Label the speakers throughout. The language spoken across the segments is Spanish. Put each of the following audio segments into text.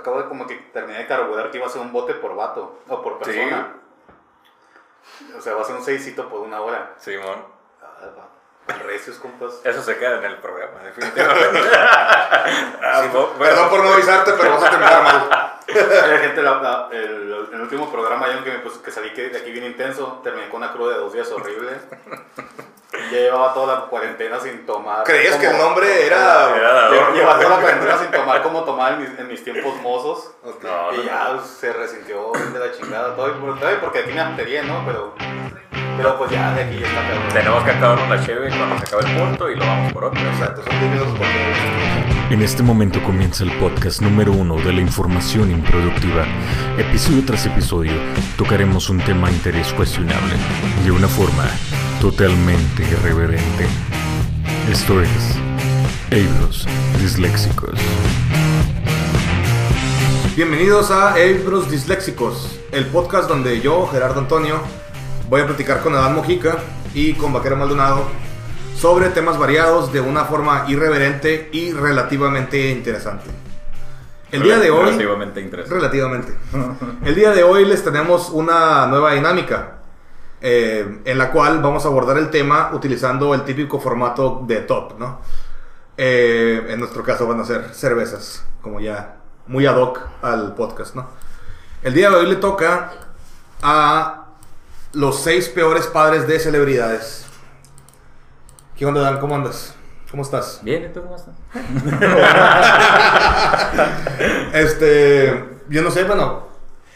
Speaker 1: Acabo de como que terminé de carburar que iba a ser un bote por vato o por persona. O sea, va a ser un seisito por una hora.
Speaker 2: Simón.
Speaker 1: Ah. Recios, compas.
Speaker 2: Eso se queda en el programa, definitivamente. Ah, bueno,
Speaker 3: Perdón por no avisarte, pero vas a terminar mal.
Speaker 1: La gente, la- la- el, el último programa, yo que, me puse- que salí que de aquí bien intenso, terminé con una cruda de dos días horrible. Ya llevaba toda la cuarentena sin tomar.
Speaker 3: ¿Creías que el
Speaker 1: como-
Speaker 3: nombre era.?
Speaker 2: Era-
Speaker 1: Lle- Llevaba toda la cuarentena sin tomar como tomaba en mis, en mis tiempos mozos.
Speaker 3: Ok.
Speaker 2: No,
Speaker 1: Y
Speaker 2: no,
Speaker 1: ya pues, se resintió de la chingada todo. Porque aquí me antería, ¿no? Pero, pero pues ya de aquí ya está.
Speaker 2: Tenemos que acabar una cheve cuando se acabe el punto y lo vamos por otro.
Speaker 3: Exacto, son 10 minutos por.
Speaker 4: En este momento comienza el podcast número uno de la información improductiva. Episodio tras episodio tocaremos un tema de interés cuestionable de una forma totalmente irreverente. Esto es Ebros Disléxicos.
Speaker 3: Bienvenidos a Ebros Disléxicos, el podcast donde yo, Gerardo Antonio, voy a platicar con Adán Mojica y con Vaquero Maldonado sobre temas variados de una forma irreverente y relativamente interesante. El día de hoy...
Speaker 2: Relativamente interesante.
Speaker 3: Relativamente. El día de hoy les tenemos una nueva dinámica eh, en la cual vamos a abordar el tema utilizando el típico formato de top, ¿no? Eh, en nuestro caso van a ser cervezas, como ya muy ad hoc al podcast, ¿no? El día de hoy le toca a los seis peores padres de celebridades. ¿Qué onda, Dan? ¿Cómo andas? ¿Cómo estás?
Speaker 2: Bien, ¿y tú cómo estás?
Speaker 3: Este, yo no sé, bueno,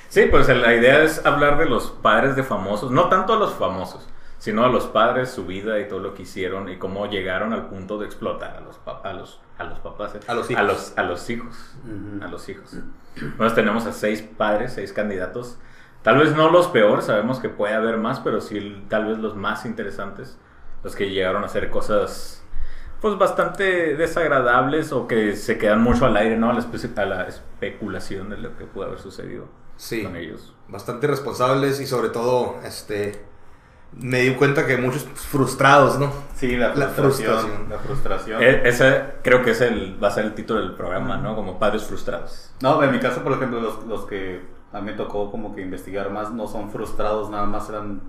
Speaker 2: Sí, pues la idea es hablar de los padres de famosos, no tanto a los famosos, sino a los padres, su vida y todo lo que hicieron y cómo llegaron al punto de explotar a los, a los, a los papás, ¿eh?
Speaker 3: A los hijos.
Speaker 2: A los, a los hijos. A los hijos. Entonces tenemos a seis padres, seis candidatos. Tal vez no los peores, sabemos que puede haber más, pero sí tal vez los más interesantes, los que llegaron a hacer cosas pues bastante desagradables o que se quedan mucho al aire, ¿no? A la, espe- a la especulación de lo que pudo haber sucedido
Speaker 3: sí.
Speaker 2: con ellos.
Speaker 3: bastante responsables y sobre todo, este, me di cuenta que muchos frustrados, ¿no?
Speaker 1: Sí, la
Speaker 3: La
Speaker 1: frustración.
Speaker 3: frustración.
Speaker 1: La frustración.
Speaker 2: E- ese creo que es el, va a ser el título del programa, ¿no? Como padres frustrados.
Speaker 1: No, en mi caso, por ejemplo, los, los que a mí me tocó como que investigar más no son frustrados, nada más eran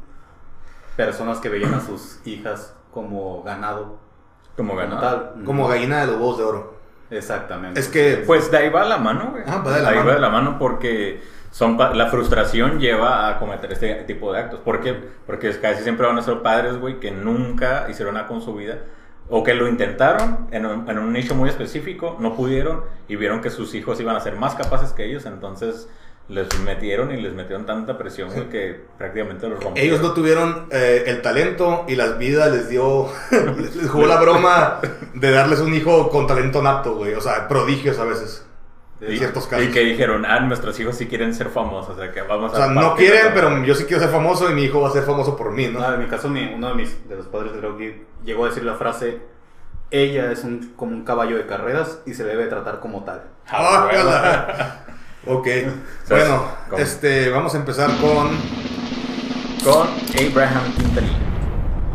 Speaker 1: personas que veían a sus hijas como ganado.
Speaker 2: Como ganado.
Speaker 1: tal.
Speaker 3: Como gallina de los huevos de oro.
Speaker 1: Exactamente.
Speaker 3: Es que,
Speaker 2: Pues de ahí va la mano, güey.
Speaker 3: Ah, va de la
Speaker 2: ahí
Speaker 3: mano.
Speaker 2: va de la mano porque son pa- la frustración lleva a cometer este tipo de actos. ¿Por qué? Porque casi siempre van a ser padres, güey, que nunca hicieron nada con su vida. O que lo intentaron en un, en un nicho muy específico, no pudieron y vieron que sus hijos iban a ser más capaces que ellos, entonces les metieron y les metieron tanta presión, güey, que prácticamente los rompieron.
Speaker 3: ellos no tuvieron eh, el talento y las vidas les dio, les jugó la broma de darles un hijo con talento nato, güey. O sea, prodigios a veces. En
Speaker 1: Y-
Speaker 3: ciertos casos.
Speaker 2: Y que dijeron, ah, nuestros hijos sí quieren ser famosos, o sea, que vamos
Speaker 3: O sea,
Speaker 2: a...
Speaker 3: no quieren,
Speaker 2: de-
Speaker 3: pero yo sí quiero ser famoso y mi hijo va a ser famoso por mí, ¿no?
Speaker 1: No, en mi caso, mi- uno de, mis, de los padres creo que llegó a decir la frase, ella es un, como un caballo de carreras y se debe tratar como tal.
Speaker 2: Ah, güey.
Speaker 3: Ojalá. Ok. Bueno,
Speaker 2: ¿cómo?
Speaker 3: este, vamos a empezar con
Speaker 2: con Abraham Quintanilla.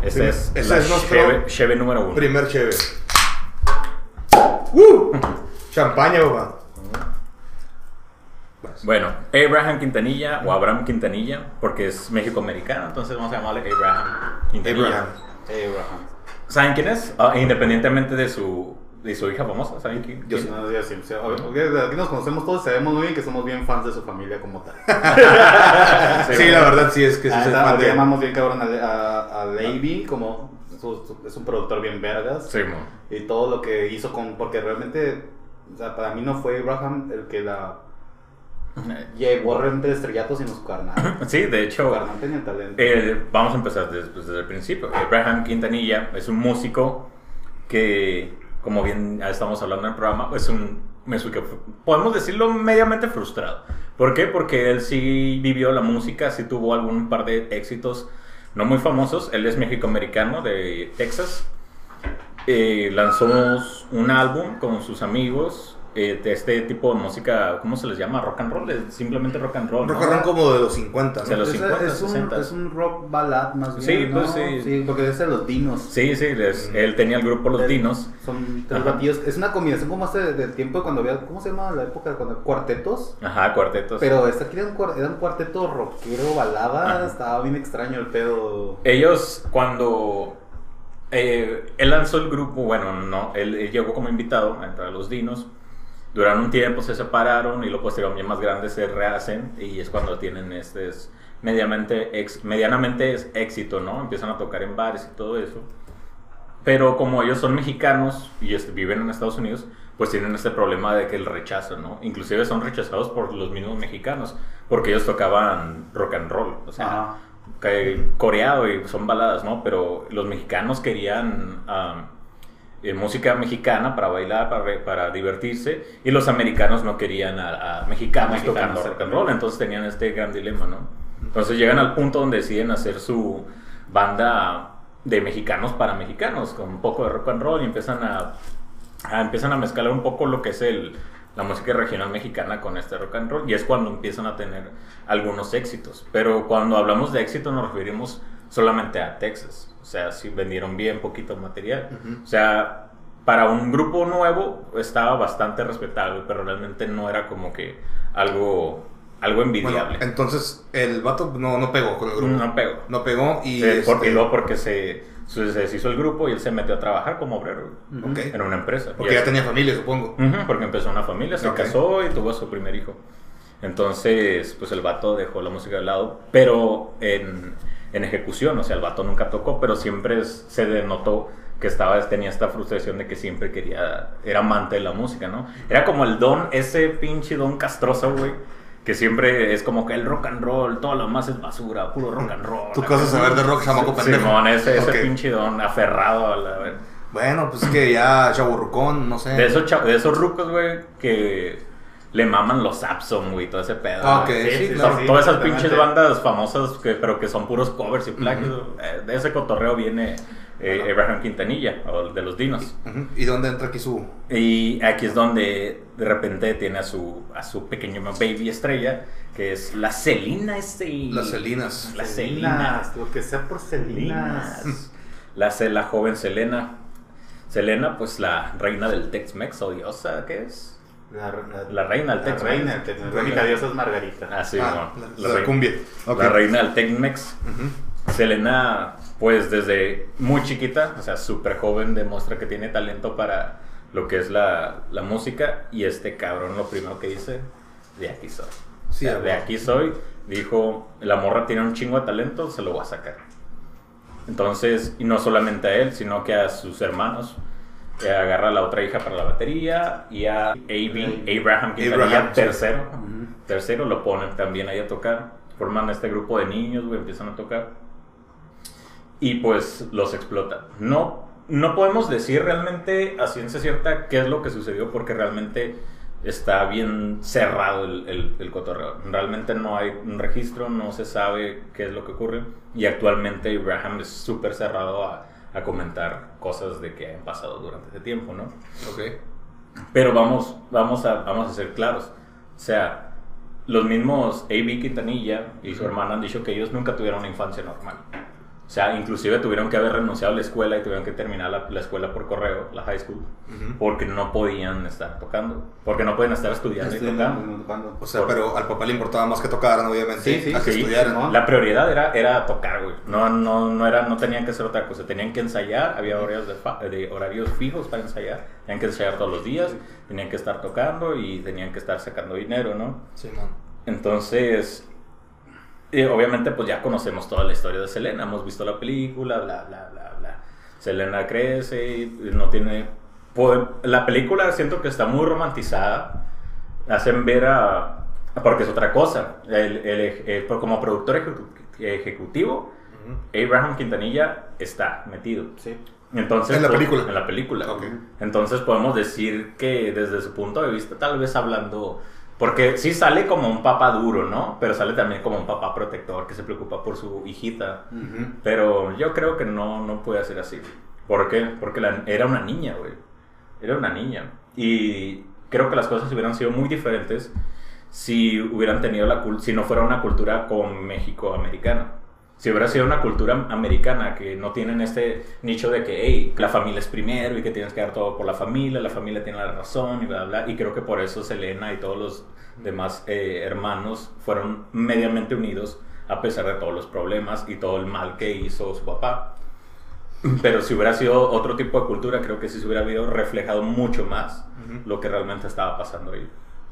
Speaker 2: Ese
Speaker 3: Sí,
Speaker 2: es,
Speaker 3: ese
Speaker 2: la
Speaker 3: es nuestro
Speaker 2: Cheve, Cheve número uno.
Speaker 3: primer chévere. ¡Uh! Champaña, papá.
Speaker 2: Bueno, Abraham Quintanilla o Abraham Quintanilla, porque es México-americano, entonces vamos a llamarle Abraham Quintanilla.
Speaker 3: Abraham.
Speaker 1: Abraham.
Speaker 2: ¿Saben quién es? Ah, independientemente de su, de su hija famosa, ¿saben quién?
Speaker 3: Yo
Speaker 2: quién?
Speaker 1: No, sí, sí, sí, aquí nos conocemos todos y sabemos muy bien que somos bien fans de su familia como tal.
Speaker 3: Sí, la verdad sí es que sí
Speaker 1: Ah,
Speaker 3: fan
Speaker 1: porque
Speaker 3: de...
Speaker 1: llamamos bien cabrón a, a, a Levy como su- su- es un productor bien vergas.
Speaker 2: Sí, mo.
Speaker 1: Y todo lo que hizo con... Porque realmente, o sea, para mí no fue Abraham el que la llevó realmente de estrellato sino su carnal.
Speaker 2: Sí, de
Speaker 1: Su
Speaker 2: hecho,
Speaker 1: carnal tenía talento.
Speaker 2: eh, vamos a empezar desde, pues, desde el principio. Abraham Quintanilla es un músico que, como bien estamos hablando en el programa, es un músico, podemos decirlo, mediamente frustrado. ¿Por qué? Porque él sí vivió la música, sí tuvo algún par de éxitos no muy famosos. Él es mexicoamericano de Texas. Eh, lanzó un álbum con sus amigos eh, de este tipo de música, ¿cómo se les llama? Rock and roll, es simplemente rock and roll. ¿no?
Speaker 3: Rock and roll como de los 50,
Speaker 2: De
Speaker 3: ¿no?
Speaker 2: los
Speaker 5: Es-
Speaker 2: 50,
Speaker 5: es, un,
Speaker 2: 60.
Speaker 5: es un rock ballad más bien.
Speaker 2: Sí, pues sí.
Speaker 5: Sí, porque es de los dinos.
Speaker 2: Sí, sí, les- él tenía el grupo Los Dinos.
Speaker 5: Son tres batillos. Es una combinación como hace del tiempo cuando había. ¿Cómo se llama la época? Cuando cuartetos.
Speaker 2: Ajá, cuartetos.
Speaker 5: Pero este aquí era un, cuar- era un cuarteto rockero, balada.
Speaker 2: Ajá.
Speaker 5: Estaba bien extraño el pedo.
Speaker 2: Ellos, cuando eh, él lanzó el grupo, bueno, no, él, él llegó como invitado a entrar a los Dinos. Duraron un tiempo, se separaron y luego posteriormente más grandes se rehacen y es cuando tienen este es medianamente, ex- medianamente es éxito, ¿no? Empiezan a tocar en bares y todo eso. Pero como ellos son mexicanos y este, viven en Estados Unidos, pues tienen este problema de que el rechazo, ¿no? Inclusive son rechazados por los mismos mexicanos, porque ellos tocaban rock and roll, o sea,
Speaker 5: Ajá.
Speaker 2: coreado y son baladas, ¿no? Pero los mexicanos querían eh, música mexicana para bailar, para, para divertirse, y los americanos no querían a, a mexicanos,
Speaker 1: Mexicanos,
Speaker 2: tocando rock and roll, entonces tenían este gran dilema, ¿no? Entonces llegan al punto donde deciden hacer su banda de mexicanos para mexicanos, con un poco de rock and roll, y empiezan a, a- empiezan a mezclar un poco lo que es el, la música regional mexicana con este rock and roll, y es cuando empiezan a tener algunos éxitos. Pero cuando hablamos de éxito nos referimos solamente a Texas, o sea, si vendieron bien poquito material. O sea, para un grupo nuevo estaba bastante respetable, pero realmente no era como que algo, algo
Speaker 3: Bueno,
Speaker 2: envidiable.
Speaker 3: entonces el vato no, no pegó con el grupo.
Speaker 2: no pegó.
Speaker 3: No pegó y...
Speaker 2: Sí,
Speaker 3: este,
Speaker 2: y luego porque se, se deshizo el grupo y él se metió a trabajar como obrero
Speaker 3: ok.
Speaker 2: en una empresa.
Speaker 3: Porque ya
Speaker 2: es-
Speaker 3: tenía familia, supongo.
Speaker 2: Ujú, porque empezó una familia, se
Speaker 3: Ok.
Speaker 2: casó y tuvo a su primer hijo. Entonces, pues el vato dejó la música de lado, pero en, en ejecución, o sea, el vato nunca tocó, pero siempre se denotó que estaba, tenía esta frustración de que siempre quería, era amante de la música, ¿no? Era como el don, ese pinche don castroso, güey, que siempre es como que el rock and roll, todo lo más es basura, puro rock and roll.
Speaker 3: Tú cosa saber de rock, chamaco pendejo.
Speaker 2: Simón, ese, ese
Speaker 3: Ok.
Speaker 2: pinche don aferrado a la...
Speaker 3: Bueno, pues es que ya chaburrucón, no sé.
Speaker 2: De esos, de esos rucos, güey, que le maman los Absom, güey, todo ese pedo.
Speaker 3: Ah, ok, sí,
Speaker 1: sí,
Speaker 3: claro.
Speaker 2: Todas esas pinches bandas famosas, que, pero que son puros covers y plagios. Eh, De ese cotorreo viene eh, Abraham Quintanilla, o de los Dinos.
Speaker 3: ¿Y dónde entra aquí su...?
Speaker 2: Y aquí es donde de repente tiene a su, a su pequeño baby estrella, que es la Celina este.
Speaker 3: Las Celinas.
Speaker 2: La Celina.
Speaker 1: Lo que sea por Celinas.
Speaker 2: Selinas. La, la joven Selena. Selena, pues la reina del Tex-Mex, odiosa, ¿qué es?
Speaker 1: La,
Speaker 2: La reina del
Speaker 1: la
Speaker 2: Tex-Mex.
Speaker 1: reina del Tex-Mex. La única diosa es Margarita.
Speaker 2: Ah, sí,
Speaker 3: Ah,
Speaker 2: no.
Speaker 3: la,
Speaker 2: La
Speaker 3: la
Speaker 2: reina-
Speaker 3: cumbia.
Speaker 2: La reina del Tex-Mex. Selena, pues desde muy chiquita, o sea, súper joven, demuestra que tiene talento para lo que es la, la música. Y este cabrón, lo primero que dice, de aquí soy.
Speaker 3: Sí,
Speaker 2: O sea,
Speaker 3: a
Speaker 2: de aquí soy. Dijo, la morra tiene un chingo de talento, se lo voy a sacar. Entonces, y no solamente a él, sino que a sus hermanos. Agarra a la otra hija para la batería y a A.B. Abraham Quintanilla,
Speaker 3: Abraham, sí.
Speaker 2: tercero.
Speaker 5: Ujú.
Speaker 2: Tercero lo ponen también ahí a tocar. Forman este grupo de niños, güey, empiezan a tocar. Y pues los explotan. No, no podemos decir realmente a ciencia cierta qué es lo que sucedió porque realmente está bien cerrado el, el, el cotorreo. Realmente no hay un registro, no se sabe qué es lo que ocurre. Y actualmente Abraham es súper cerrado a, a comentar cosas de que han pasado durante ese tiempo, ¿no?
Speaker 3: Ok.
Speaker 2: Pero vamos, vamos, a, vamos a ser claros. O sea, los mismos A.B. Quintanilla y su hermana han dicho que ellos nunca tuvieron una infancia normal. O sea, inclusive tuvieron que haber renunciado a la escuela y tuvieron que terminar la, la escuela por correo, la high school,
Speaker 3: Ujú.
Speaker 2: porque no podían estar tocando. Porque no pueden estar estudiando y tocando.
Speaker 5: tocando.
Speaker 3: O sea, pero al papá le importaba más que tocaran, obviamente,
Speaker 5: Sí, sí,
Speaker 3: a que
Speaker 2: Sí,
Speaker 3: estudiaran.
Speaker 5: ¿no?
Speaker 2: La prioridad era, era tocar, güey. No, no, no, era, no tenían que hacer otra cosa. Tenían que ensayar, había horarios, de, fa- de horarios fijos para ensayar. Tenían que ensayar todos los días, tenían que estar tocando y tenían que estar sacando dinero, ¿no?
Speaker 3: Sí, man.
Speaker 2: Entonces, y obviamente pues ya conocemos toda la historia de Selena, hemos visto la película, bla, bla, bla, bla. Selena crece y no tiene... la película siento que está muy romantizada, hacen ver a... Porque es otra cosa, el, el- el- como productor ejecu- ejecutivo. Abraham Quintanilla está metido.
Speaker 5: Sí.
Speaker 2: Entonces,
Speaker 3: En la
Speaker 2: pues,
Speaker 3: película.
Speaker 2: En la película.
Speaker 3: Ok.
Speaker 2: Entonces podemos decir que desde su punto de vista, tal vez hablando, porque sí sale como un papá duro, ¿no? Pero sale también como un papá protector que se preocupa por su hijita.
Speaker 5: Ujú.
Speaker 2: Pero yo creo que no, no puede ser así. ¿Por qué? Porque la- era una niña, güey. Era una niña. Y creo que las cosas hubieran sido muy diferentes si hubieran tenido la si no fuera una cultura con México americana. Si hubiera sido una cultura americana que no tienen este nicho de que hey, la familia es primero y que tienes que dar todo por la familia, la familia tiene la razón y bla, bla, bla. Y creo que por eso Selena y todos los demás eh, hermanos fueron mediamente unidos a pesar de todos los problemas y todo el mal que hizo su papá. Pero si hubiera sido otro tipo de cultura, creo que sí se hubiera habido reflejado mucho más lo que realmente estaba pasando ahí.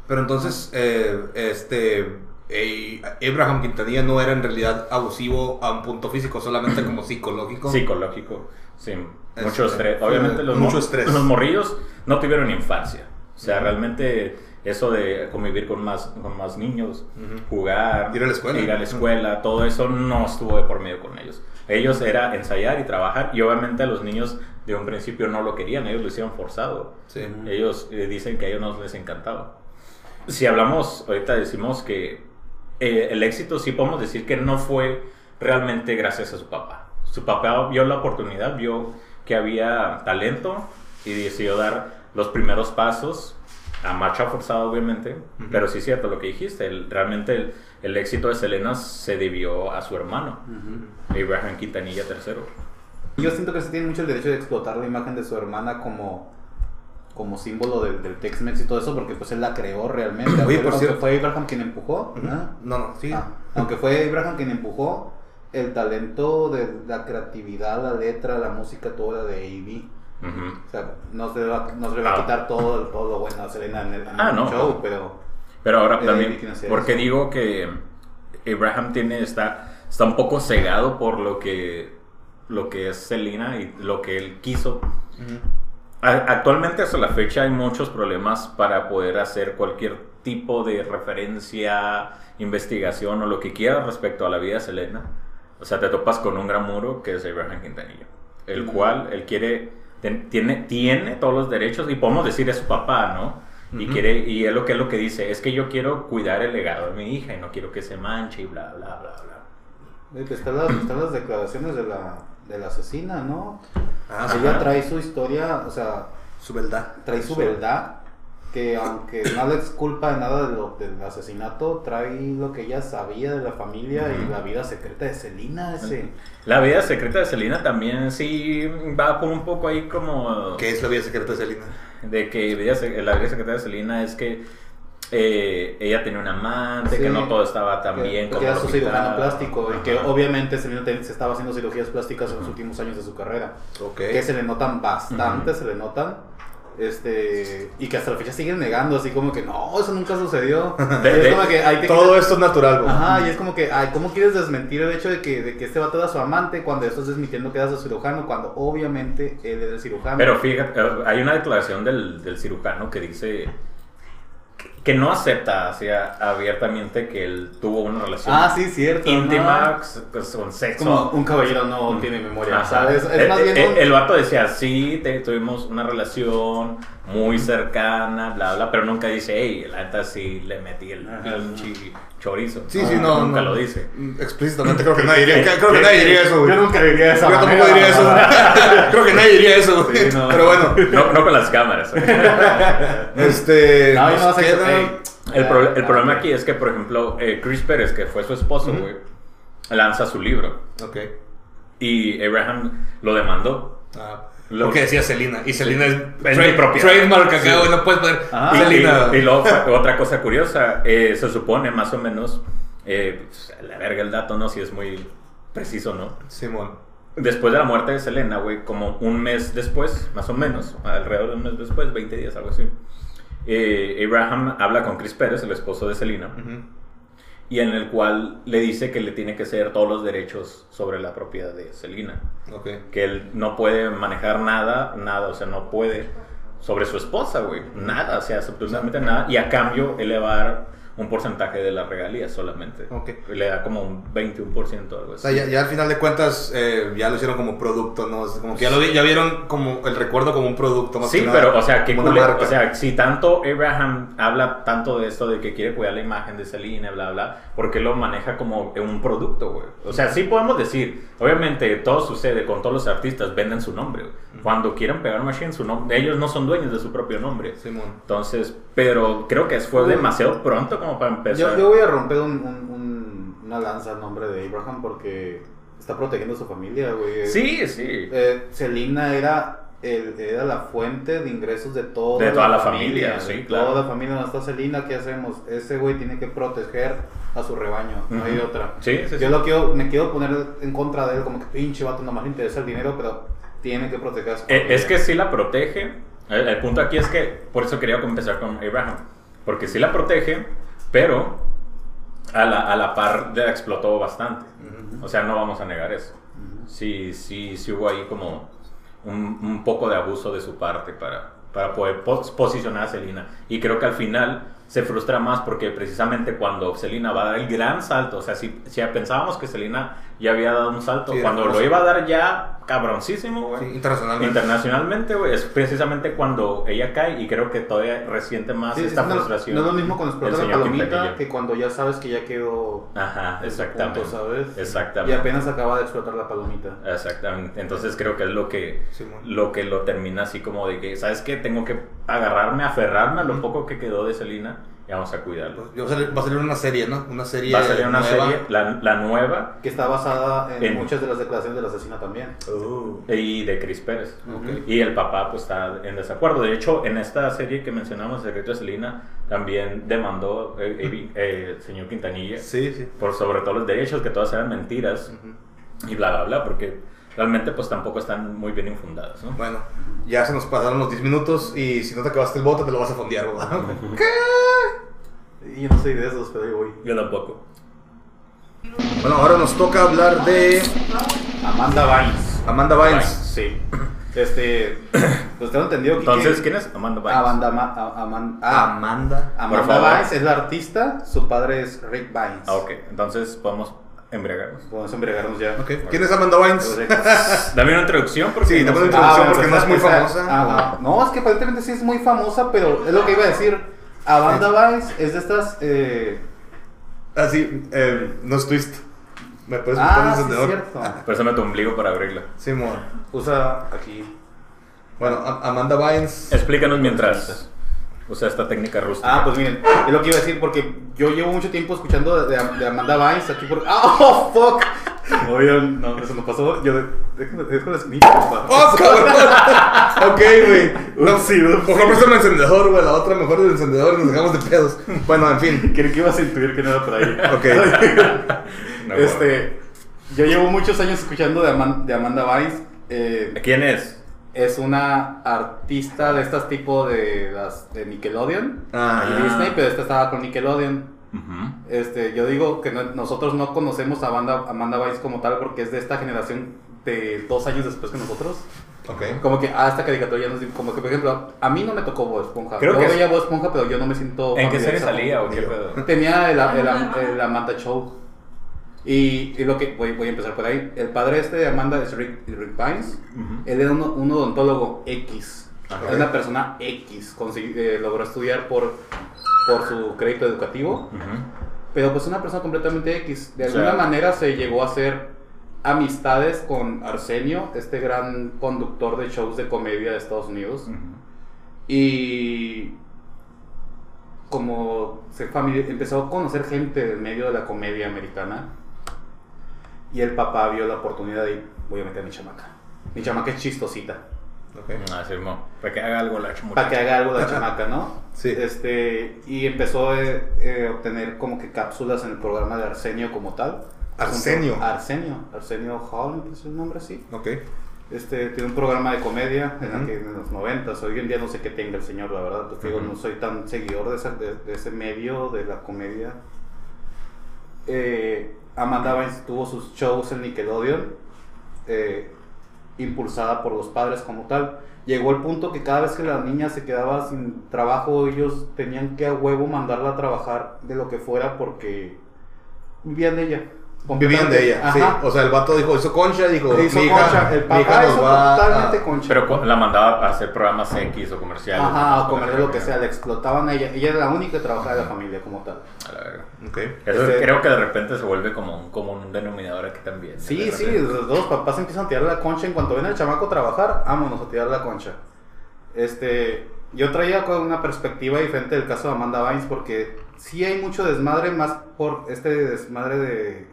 Speaker 3: Pero entonces, eh, este. Eh, Abraham Quintanilla no era en realidad abusivo a un punto físico, solamente como psicológico.
Speaker 2: Psicológico, sí. Mucho estrés. Obviamente los,
Speaker 3: mucho estrés.
Speaker 2: los morrillos no tuvieron infancia. O sea, realmente eso de convivir con más, con más niños, jugar,
Speaker 3: Ir a la escuela.
Speaker 2: ir a la escuela, todo eso no estuvo de por medio con ellos. Ellos era ensayar y trabajar y obviamente a los niños de un principio no lo querían, ellos lo hicieron forzado.
Speaker 3: Sí.
Speaker 2: Ellos eh, dicen que a ellos no les encantaba. Si hablamos, ahorita decimos que eh, el éxito sí podemos decir que no fue realmente gracias a su papá. Su papá vio la oportunidad, vio que había talento y decidió dar los primeros pasos a marcha forzada obviamente, pero sí es cierto lo que dijiste, el- realmente el, el éxito de Selena se debió a su hermano, Abraham Quintanilla III.
Speaker 1: Yo siento que se tiene mucho el derecho de explotar la imagen de su hermana como, como símbolo del, del Tex-Mex y todo eso, porque pues él la creó realmente.
Speaker 3: Oye, por cierto-
Speaker 1: fue Abraham quien empujó, ¿no?
Speaker 3: No, no, sí.
Speaker 1: Ah, aunque fue Abraham quien empujó, el talento de la creatividad, la letra, la música, todo era de A.B.
Speaker 2: Ujú.
Speaker 1: O sea, no se le va, no se le va a
Speaker 2: Ah.
Speaker 1: quitar todo, todo lo bueno a Selena en el, en
Speaker 2: Ah,
Speaker 1: el
Speaker 2: no.
Speaker 1: show, pero...
Speaker 2: Pero ahora también,
Speaker 1: ¿quién hacía
Speaker 2: porque
Speaker 1: eso?
Speaker 2: digo que Abraham tiene, está, está un poco cegado por lo que, lo que es Selena y lo que él quiso. A- Actualmente hasta la fecha hay muchos problemas para poder hacer cualquier tipo de referencia, investigación o lo que quieras respecto a la vida de Selena. O sea, te topas con un gran muro que es Abraham Quintanilla, el cual él quiere, ten- tiene, tiene todos los derechos y podemos decir es su papá, ¿no? Y
Speaker 3: Ujú.
Speaker 2: quiere y es lo que es lo que dice, es que yo quiero cuidar el legado de mi hija y no quiero que se manche y bla bla bla bla.
Speaker 1: Están las, están las declaraciones de la, de la asesina, ¿no?
Speaker 3: Ah,
Speaker 1: Ella
Speaker 2: Ajá.
Speaker 1: trae su historia, o sea,
Speaker 3: Su verdad.
Speaker 1: trae su verdad, que aunque no le es culpa de nada de lo- del asesinato, trae lo que ella sabía de la familia y
Speaker 2: Ujú.
Speaker 1: la vida secreta de Selena, ese...
Speaker 2: La vida secreta de Selena también sí va por un poco ahí como
Speaker 3: ¿Qué es la vida secreta de Selena?
Speaker 2: de que la vida secreta de Selena es que eh, ella tenía un amante,
Speaker 1: Sí.
Speaker 2: que no todo estaba tan
Speaker 1: que-
Speaker 2: bien
Speaker 1: que
Speaker 2: como
Speaker 1: era su cirujano plástico y que obviamente Selena te- se estaba haciendo cirugías plásticas en los últimos años de su carrera. Que se le notan bastante, se le notan. Este, y que hasta la fecha siguen negando, así como que no, eso nunca sucedió.
Speaker 2: De-
Speaker 1: Y es
Speaker 2: de-
Speaker 1: como que, ay, te
Speaker 3: Todo
Speaker 1: quitas-
Speaker 3: esto es natural, güey.
Speaker 1: Ajá, y es como que, ay, ¿cómo quieres desmentir el hecho de que, de que este vato era su amante cuando estás desmintiendo que era su cirujano? Cuando obviamente él era el cirujano.
Speaker 2: Pero fíjate, eh, hay una declaración del, del cirujano que dice que, no acepta así a- abiertamente que él tuvo una relación
Speaker 1: ah, sí, cierto.
Speaker 2: íntima
Speaker 1: ¿no?
Speaker 2: pues, con sexo.
Speaker 1: como un caballero no tiene memoria,
Speaker 2: Ajá.
Speaker 1: ¿sabes? Es
Speaker 2: el,
Speaker 1: más bien
Speaker 2: el-
Speaker 1: un-
Speaker 2: el vato decía, sí, te- tuvimos una relación muy cercana, bla, bla, pero nunca dice, hey, la neta sí le metí el pinche chorizo.
Speaker 3: Sí, sí, no.
Speaker 2: Nunca
Speaker 3: no.
Speaker 2: lo dice.
Speaker 3: Explícitamente creo que nadie diría, creo que nadie diría eso, güey.
Speaker 1: Yo nunca diría esa
Speaker 3: Yo tampoco diría eso. creo que nadie diría eso, güey.
Speaker 1: Sí, no.
Speaker 3: Pero bueno,
Speaker 2: No, no con las cámaras.
Speaker 3: este.
Speaker 1: No, no sé.
Speaker 2: El, pro- el
Speaker 1: Ah,
Speaker 2: problema aquí es que, por ejemplo, eh, Chris Pérez, que fue su esposo, güey, lanza su libro.
Speaker 3: Ok.
Speaker 2: Y Abraham lo demandó.
Speaker 3: Ah,
Speaker 2: Lo-
Speaker 3: porque decía Selena. Y Selena es,
Speaker 2: mi
Speaker 3: trade-
Speaker 2: propiedad.
Speaker 3: trademark acá,
Speaker 2: Sí.
Speaker 3: güey. No puedes poner
Speaker 1: Ah,
Speaker 2: Y-
Speaker 3: Selena.
Speaker 2: Y, y luego, otra cosa curiosa, eh, se supone más o menos, eh, pues, a la verga el dato, ¿no? Si es muy preciso, ¿no?
Speaker 3: Simón.
Speaker 2: Después de la muerte de Selena, güey, como un mes después, más o menos, alrededor de un mes después, 20 días, algo así, eh, Abraham habla con Chris Pérez, el esposo de Selena,
Speaker 3: Ujú.
Speaker 2: Y en el cual le dice que le tiene que ceder todos los derechos sobre la propiedad de Selena.
Speaker 3: Ok.
Speaker 2: Que él no puede manejar nada, nada, o sea, no puede sobre su esposa, güey, nada, o sea, absolutamente nada, y a cambio él le va a dar un porcentaje de las regalías solamente.
Speaker 3: Ok.
Speaker 2: Le da como un 21% o algo
Speaker 3: O
Speaker 2: así.
Speaker 3: sea, ya, ya al final de cuentas, eh, ya lo hicieron como producto, ¿no? Como que ya, lo vi- ya vieron como el recuerdo como un producto más
Speaker 2: Sí,
Speaker 3: que nada,
Speaker 2: pero, o sea, culero,
Speaker 3: marca.
Speaker 2: o sea, si tanto Abraham habla tanto de esto de que quiere cuidar la imagen de Selena, bla, bla, ¿por qué lo maneja como un producto, güey? O sea, sí podemos decir, obviamente todo sucede con todos los artistas, venden su nombre, güey. Cuando quieren pegar machine, su nombre, ellos no son dueños de su propio nombre.
Speaker 3: Simón.
Speaker 2: Entonces, pero creo que fue demasiado pronto como para empezar.
Speaker 1: Yo, yo voy a romper un, un- un- una lanza en nombre de Abraham porque está protegiendo a su familia, güey.
Speaker 2: Sí, sí.
Speaker 1: Eh, Selina era, el- era la fuente de ingresos de toda,
Speaker 2: De toda la familia, sí,
Speaker 1: de
Speaker 2: claro.
Speaker 1: Toda la familia, ¿dónde está Selina? ¿Qué hacemos? Ese güey tiene que proteger a su rebaño, no hay
Speaker 2: Ujú.
Speaker 1: otra.
Speaker 2: Sí, sí, sí.
Speaker 1: Yo lo quiero, me quiero poner en contra de él, como que pinche vato, nomás le interesa el dinero, pero tiene que proteger a su
Speaker 2: Eh,
Speaker 1: familia.
Speaker 2: Es que sí la protege. El, el punto aquí es que, por eso quería empezar con Abraham. Porque sí la protege, pero a la, a la par la explotó bastante. O sea, no vamos a negar eso. Sí, sí, sí hubo ahí como un, un poco de abuso de su parte para, para poder pos- posicionar a Selina. Y creo que al final se frustra más porque precisamente cuando Selina va a dar el gran salto, o sea, si, si pensábamos que Selina ya había dado un salto,
Speaker 3: Sí,
Speaker 2: cuando lo iba a dar ya cabroncísimo, güey.
Speaker 3: Sí, internacionalmente.
Speaker 2: Internacionalmente, güey, es precisamente cuando ella cae y creo que todavía resiente más
Speaker 1: Sí,
Speaker 2: esta
Speaker 1: no,
Speaker 2: frustración.
Speaker 1: no es lo mismo cuando explota la palomita que cuando ya sabes que ya quedó
Speaker 2: Ajá, exactamente.
Speaker 1: punto, ¿sabes?
Speaker 2: Exactamente.
Speaker 1: Y apenas acaba de explotar la palomita.
Speaker 2: Exactamente. Entonces creo que es lo que, lo que lo termina así como de que, ¿sabes qué? Tengo que agarrarme, aferrarme a lo poco que quedó de Selina y vamos a cuidarlo.
Speaker 3: Pues, va a salir- va a salir una serie, ¿no? Una serie.
Speaker 2: Va a salir una
Speaker 3: nueva.
Speaker 2: serie, la, la nueva,
Speaker 1: Que está basada en,
Speaker 2: En-
Speaker 1: muchas de las declaraciones del asesino también.
Speaker 3: Oh,
Speaker 2: y de Chris Pérez.
Speaker 3: ok.
Speaker 2: Y el papá pues está en desacuerdo. De hecho, en esta serie que mencionamos, El secreto de Selina, también demandó eh, eh, eh, el señor Quintanilla
Speaker 3: Sí, sí.
Speaker 2: por sobre todo los derechos, que todas eran mentiras y bla, bla, bla, porque realmente pues tampoco están muy bien infundadas, ¿no?
Speaker 3: Bueno, ya se nos pasaron los 10 minutos y si no te acabaste el bote te lo vas a fondear, ¿verdad?
Speaker 1: Y yo no soy de esos, pero ahí voy.
Speaker 2: Yo tampoco.
Speaker 3: bueno, ahora nos toca hablar de
Speaker 1: Amanda Bynes.
Speaker 3: Amanda Bynes.
Speaker 1: Sí. Este. Pues tengo entendido que.
Speaker 2: Entonces, ¿quién es? Amanda Bynes.
Speaker 1: Amanda, Ma- a- Aman- ah,
Speaker 3: Amanda.
Speaker 2: Por
Speaker 1: Amanda
Speaker 2: favor.
Speaker 1: Bynes es la artista, su padre es Rick Bynes.
Speaker 2: Ah, ok. Entonces podemos embriagarnos.
Speaker 1: Podemos embriagarnos ya.
Speaker 3: ¿Quién es Amanda Bynes?
Speaker 2: Dame una introducción porque...
Speaker 3: Sí,
Speaker 2: no
Speaker 3: dame una introducción.
Speaker 1: bueno,
Speaker 3: porque no es muy
Speaker 1: esa-
Speaker 3: famosa.
Speaker 1: No, es que aparentemente sí es muy famosa, pero es lo que iba a decir. Amanda Bynes es de estas. Eh...
Speaker 3: Ah, sí, eh, no es twist. ¿Me puedes buscar
Speaker 1: Ah, sí, es
Speaker 3: encendedor?
Speaker 1: cierto.
Speaker 2: Présame tu ombligo para abrirla.
Speaker 3: Simón.
Speaker 1: Usa aquí.
Speaker 3: Bueno, Amanda Bynes.
Speaker 2: Explícanos mientras usa esta técnica rústica.
Speaker 1: Ah, pues miren, es lo que iba a decir porque yo llevo mucho tiempo escuchando de, Amanda Bynes aquí por. ¡Ah, ¡Oh, fuck! Oigan, no, eso no pasó. Yo, déjame, déjame escribir, papá.
Speaker 3: ¡Oh, cabrón! ok, güey. No. Por favor, préstame el encendedor, güey. La otra mejor el encendedor y nos dejamos de pedos. Bueno, en fin.
Speaker 1: Creí que ibas a intuir que no era por ahí.
Speaker 3: Ok.
Speaker 2: No,
Speaker 1: este, yo llevo muchos años escuchando de, Aman- de Amanda Bynes. Eh,
Speaker 2: ¿Quién es?
Speaker 1: Es una artista de estas tipo de las de Nickelodeon
Speaker 3: Ah,
Speaker 1: y Disney, pero esta estaba con Nickelodeon. Este, yo digo que no- nosotros no conocemos a Amanda, Amanda Bynes como tal porque es de esta generación de dos años después que nosotros.
Speaker 3: ok.
Speaker 1: Como que, ah, esta caricatura ya nos como que, por ejemplo, a mí no me tocó Bob Esponja.
Speaker 2: Creo
Speaker 1: yo
Speaker 2: que
Speaker 1: veía Bob Esponja, pero yo no me siento...
Speaker 2: ¿En qué serie salía o qué pedo?
Speaker 1: Tenía el, el, el Amanda Show. Y, y lo que, voy, voy a empezar por ahí. El padre este de Amanda es Rick, Rick.
Speaker 2: Ujú.
Speaker 1: Él era un, un odontólogo X.
Speaker 2: Ajá.
Speaker 1: Es una persona X. Eh, logró estudiar por, por su crédito educativo. Pero pues una persona completamente X. De
Speaker 2: O sea-
Speaker 1: alguna manera se llegó a hacer amistades con Arsenio, este gran conductor de shows de comedia de Estados Unidos. Y como se empezó a conocer gente del medio de la comedia americana. Y el papá vio la oportunidad de voy a meter a mi chamaca. Mi chamaca es chistosita.
Speaker 3: Ok.
Speaker 2: Ah, sí, mo. Para que haga algo la chumucha.
Speaker 1: Para que haga algo la chamaca, ¿no?
Speaker 3: Sí.
Speaker 1: Este, y empezó a eh, obtener como que cápsulas en el programa de Arsenio como tal.
Speaker 3: Arsenio.
Speaker 1: Arsenio. Arsenio Hall, ¿es el nombre así?
Speaker 3: Ok.
Speaker 1: Este, tiene un programa de comedia en, la
Speaker 3: Ujú.
Speaker 1: que en los 90 Hoy en día no sé qué tenga el señor, la verdad. Pues, digo,
Speaker 2: Ujú.
Speaker 1: no soy tan seguidor de, esa- de- de ese medio de la comedia. Eh, Amanda Bynes tuvo sus shows en Nickelodeon, eh, impulsada por los padres como tal. Llegó el punto que cada vez que la niña se quedaba sin trabajo, ellos tenían que a huevo mandarla a trabajar de lo que fuera porque vivían de ella.
Speaker 3: Vivían de ella, sí. O sea, el vato dijo, hizo concha, dijo,
Speaker 1: hizo
Speaker 3: mi hija,
Speaker 1: concha. El
Speaker 3: mi hija
Speaker 1: papá hizo
Speaker 3: va a-
Speaker 1: totalmente concha.
Speaker 2: Pero la mandaba a hacer programas X o comerciales.
Speaker 1: Ajá, o comer lo que sea, le explotaban a ella. Ella era la única que trabajaba de la familia como tal.
Speaker 2: A la verga. Eso
Speaker 1: Este-
Speaker 2: creo que de repente se vuelve como un, como un denominador aquí también.
Speaker 1: Sí, sí, los dos papás empiezan a tirar la concha en cuanto ven al chamaco trabajar, vámonos a tirar la concha. Este, yo traía una perspectiva diferente del caso de Amanda Bynes porque sí hay mucho desmadre más por este desmadre de,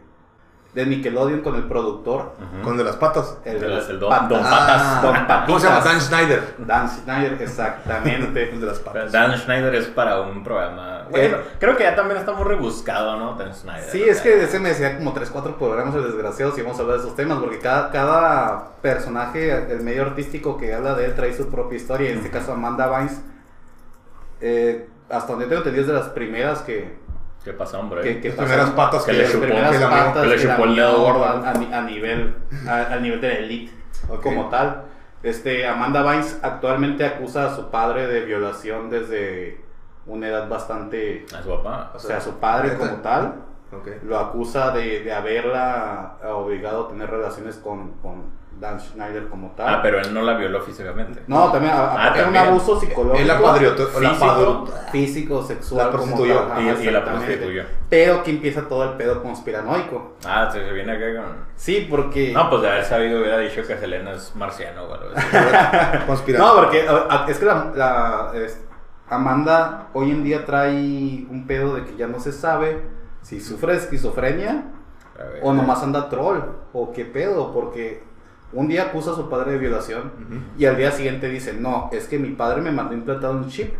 Speaker 1: de Nickelodeon con el productor.
Speaker 3: Con de las patas.
Speaker 1: El,
Speaker 2: El- el don-
Speaker 1: Patas.
Speaker 2: Don Patas.
Speaker 3: Ah,
Speaker 1: Don
Speaker 3: ¿Cómo se llama? Dan. Schneider.
Speaker 1: Dan Schneider, exactamente.
Speaker 3: El de las patas.
Speaker 2: Dan Schneider es para un programa. Bueno, creo que ya también está muy rebuscado, ¿no? Dan Schneider.
Speaker 1: Sí, es que ese me decía como 3, 4 programas el desgraciado si vamos a hablar de esos temas, porque cada, cada personaje, el medio artístico que habla de él trae su propia historia. En este caso, Amanda Bynes, eh, hasta donde tengo entendido, es de las primeras que,
Speaker 2: ¿Qué pasa, hombre?
Speaker 1: que, que
Speaker 3: Las primeras
Speaker 1: pasaron-
Speaker 3: patas
Speaker 2: que
Speaker 3: que,
Speaker 2: le
Speaker 1: las
Speaker 2: chupó-
Speaker 1: primeras
Speaker 3: que
Speaker 1: patas
Speaker 2: que le chupó el dedo gordo.
Speaker 1: a, a ni- a nivel, a- al nivel de la elite
Speaker 3: Ok.
Speaker 1: como tal. Este, Amanda Bynes actualmente acusa a su padre de violación desde una edad bastante...
Speaker 2: A su papá.
Speaker 1: O sea, su padre como tal
Speaker 3: Ok.
Speaker 1: lo acusa de, de haberla obligado a tener relaciones con, con Dan Schneider como tal.
Speaker 2: Ah, pero él no la violó físicamente.
Speaker 1: No, también,
Speaker 2: Ah,
Speaker 1: de un abuso psicológico.
Speaker 3: Él la. La
Speaker 1: físico, físico, sexual.
Speaker 3: La
Speaker 1: como
Speaker 3: prostituyó.
Speaker 1: tal, ajá,
Speaker 2: Y- y la
Speaker 1: exactamente.
Speaker 2: prostituyó.
Speaker 1: Pero que empieza todo el pedo conspiranoico.
Speaker 2: Ah, se se viene acá con.
Speaker 1: Sí, porque...
Speaker 2: No, pues de haber sabido hubiera dicho que Selena es marciano o algo así.
Speaker 1: No, porque es que la, la- es- Amanda hoy en día trae un pedo de que ya no se sabe si sufre esquizofrenia o nomás anda troll o qué pedo, porque un día acusa a su padre de violación y al día siguiente dice, no, es que mi padre me mandó implantado un chip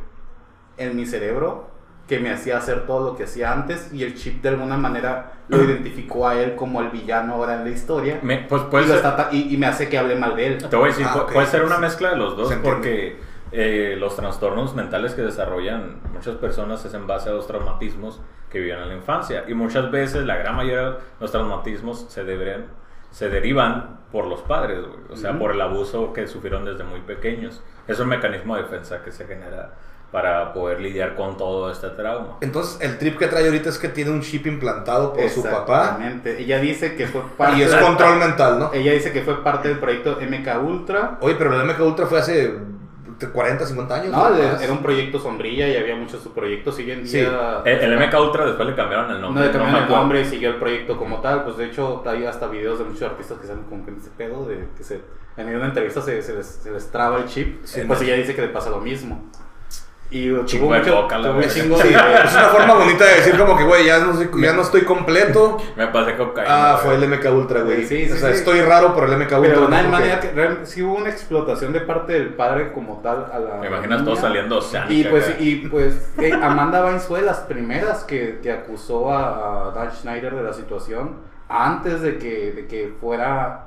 Speaker 1: en mi cerebro que me hacía hacer todo lo que hacía antes y el chip de alguna manera lo identificó a él como el villano ahora en la historia
Speaker 2: Me- pues
Speaker 1: y,
Speaker 2: puede
Speaker 1: lo
Speaker 2: ser.
Speaker 1: está ta- y- y me hace que hable mal de él.
Speaker 2: Te voy a decir,
Speaker 3: Ah,
Speaker 2: puede ser una mezcla de los dos porque eh, los trastornos mentales que desarrollan muchas personas es en base a los traumatismos que viven en la infancia y muchas veces la gran mayoría de los traumatismos se deben se derivan por los padres, güey. o sea, por el abuso que sufrieron desde muy pequeños. Es un mecanismo de defensa que se genera para poder lidiar con todo este trauma.
Speaker 3: Entonces, el trip que trae ahorita es que tiene un chip implantado por su papá.
Speaker 1: Exactamente. Ella dice que fue parte
Speaker 3: Y es
Speaker 1: de-
Speaker 3: control mental, ¿no?
Speaker 1: Ella dice que fue parte del proyecto MK Ultra.
Speaker 3: Oye, pero el MK Ultra fue hace 40, 50 años.
Speaker 1: No,
Speaker 3: ¿no?
Speaker 1: de- era un proyecto sombrilla y había muchos subproyectos. Y hoy en
Speaker 3: Sí.
Speaker 1: día.
Speaker 2: El, el MK Ultra después le cambiaron el
Speaker 1: No
Speaker 2: nombre.
Speaker 1: le cambiaron el
Speaker 2: acuerdo.
Speaker 1: nombre y siguió el proyecto como tal. Pues de hecho, hay hasta videos de muchos artistas que salen como que en ese pedo de que se. En una entrevista se, se les, se les traba el chip.
Speaker 3: Sí,
Speaker 1: pues
Speaker 3: no.
Speaker 1: ella dice que le pasa lo mismo. Y
Speaker 2: Chingo de coca, la verga.
Speaker 1: chingo
Speaker 3: Sí,
Speaker 1: de.
Speaker 3: es una forma bonita de decir como que, güey, ya no, soy- ya no estoy completo.
Speaker 2: Me pasé cocaína.
Speaker 3: Ah, fue el MK Ultra, güey.
Speaker 1: Sí, sí,
Speaker 3: o sea,
Speaker 1: sí.
Speaker 3: estoy raro por el MK Ultra.
Speaker 1: Pero
Speaker 3: ¿no?
Speaker 1: nada, manera que real- sí hubo una explotación de parte del padre como tal a la.
Speaker 2: Me imaginas todos saliendo oceánica
Speaker 1: Y pues, y pues eh, Amanda Bynes fue de las primeras que, que acusó a, a Dan Schneider de la situación antes de que, de que fuera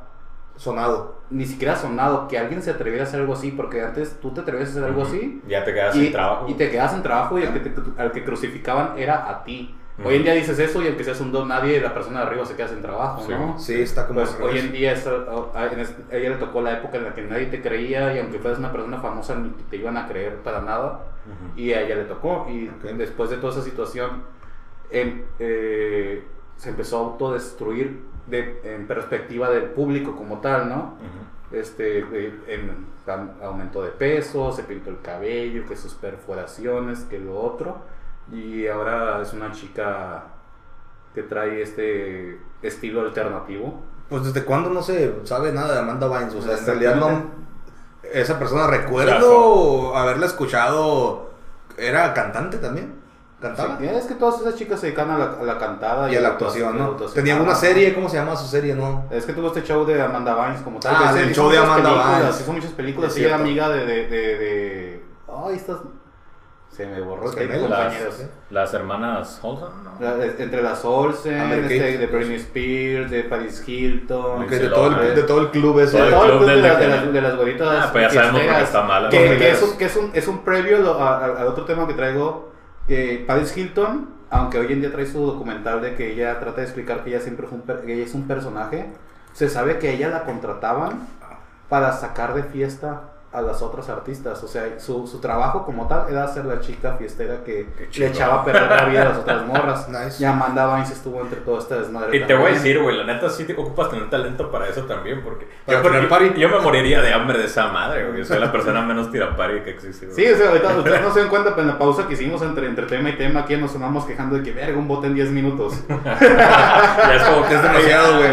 Speaker 3: Sonado.
Speaker 1: ni siquiera sonado que alguien se atreviera a hacer algo así, porque antes tú te atrevías a hacer algo así
Speaker 2: Ya te quedas
Speaker 1: y,
Speaker 2: sin trabajo.
Speaker 1: y te quedas sin trabajo y al que, te- al que crucificaban era a ti. Hoy en día dices eso y aunque seas un don nadie, la persona de arriba se queda sin trabajo,
Speaker 2: Sí.
Speaker 1: ¿no?
Speaker 3: Sí, está como.
Speaker 1: Pues hoy en día es- a, a- en es- a ella le tocó la época en la que nadie te creía y aunque fueras una persona famosa ni te iban a creer para nada
Speaker 2: Ujú.
Speaker 1: y a ella le tocó y
Speaker 3: Ok.
Speaker 1: después de toda esa situación em- eh, se empezó a autodestruir de, en perspectiva del público como tal, ¿no?
Speaker 2: Ujú.
Speaker 1: Este, eh, en, aumentó de peso, se pintó el cabello, que sus perforaciones, que lo otro y ahora es una chica que trae este estilo alternativo.
Speaker 3: Pues desde cuándo no se sabe nada de Amanda Bynes. O sea, en realidad no. Esa persona recuerdo haberla escuchado. Era cantante también. Cantaba.
Speaker 1: Sí, es que todas esas chicas se dedican a la, a la cantada
Speaker 3: Y a la actuación, ¿no?
Speaker 1: actuación.
Speaker 3: Tenía una serie, ¿cómo se llama su serie, no?
Speaker 1: Es que tuvo este show de Amanda Bynes como tal.
Speaker 3: Ah,
Speaker 1: hizo
Speaker 3: show de Amanda Bynes.
Speaker 1: Hizo muchas películas.
Speaker 3: Es
Speaker 1: Ella era amiga de, de, de, de- Ay, estas... Se me borró el tape,
Speaker 3: gemelos.
Speaker 1: compañeros.
Speaker 2: Las hermanas Olsen, ¿no?
Speaker 1: La- entre las Olsen,
Speaker 3: Amber
Speaker 1: este, de Britney Spears, de Paris Hilton.
Speaker 3: Ok,
Speaker 2: Lindsay
Speaker 3: de, todo el, de todo el club ese.
Speaker 1: de
Speaker 2: Todo el
Speaker 1: todo el
Speaker 2: club
Speaker 1: de, las- de las, de las güeritas
Speaker 2: Ah, pues ya sabemos
Speaker 1: fiesteras.
Speaker 2: está mala.
Speaker 1: Que, que es, un, que es, un, es un previo lo- a- a- al otro tema que traigo. Que Paris Hilton, aunque hoy en día trae su documental de que ella trata de explicar que ella siempre fue un, que ella es un personaje, se sabe que ella la contrataban para sacar de fiesta a las otras artistas. O sea, su, su trabajo como tal era ser la chica fiestera que le echaba a perder la vida a las otras morras.
Speaker 3: Nice.
Speaker 1: Y Amanda Bynes estuvo entre todo este desmadre.
Speaker 2: Y te voy a decir, güey, la neta sí te ocupas tener talento para eso también, porque yo,
Speaker 3: tirar
Speaker 2: yo- me moriría de hambre de esa madre, güey. Soy la persona menos tirapari que existe. güey.
Speaker 1: Sí, o sea, ahorita ustedes no se dan cuenta, pero en la pausa que hicimos entre, entre tema y tema, aquí nos sonamos quejando de que verga un bote en 10 minutos.
Speaker 2: ya es como que
Speaker 3: Es demasiado, güey.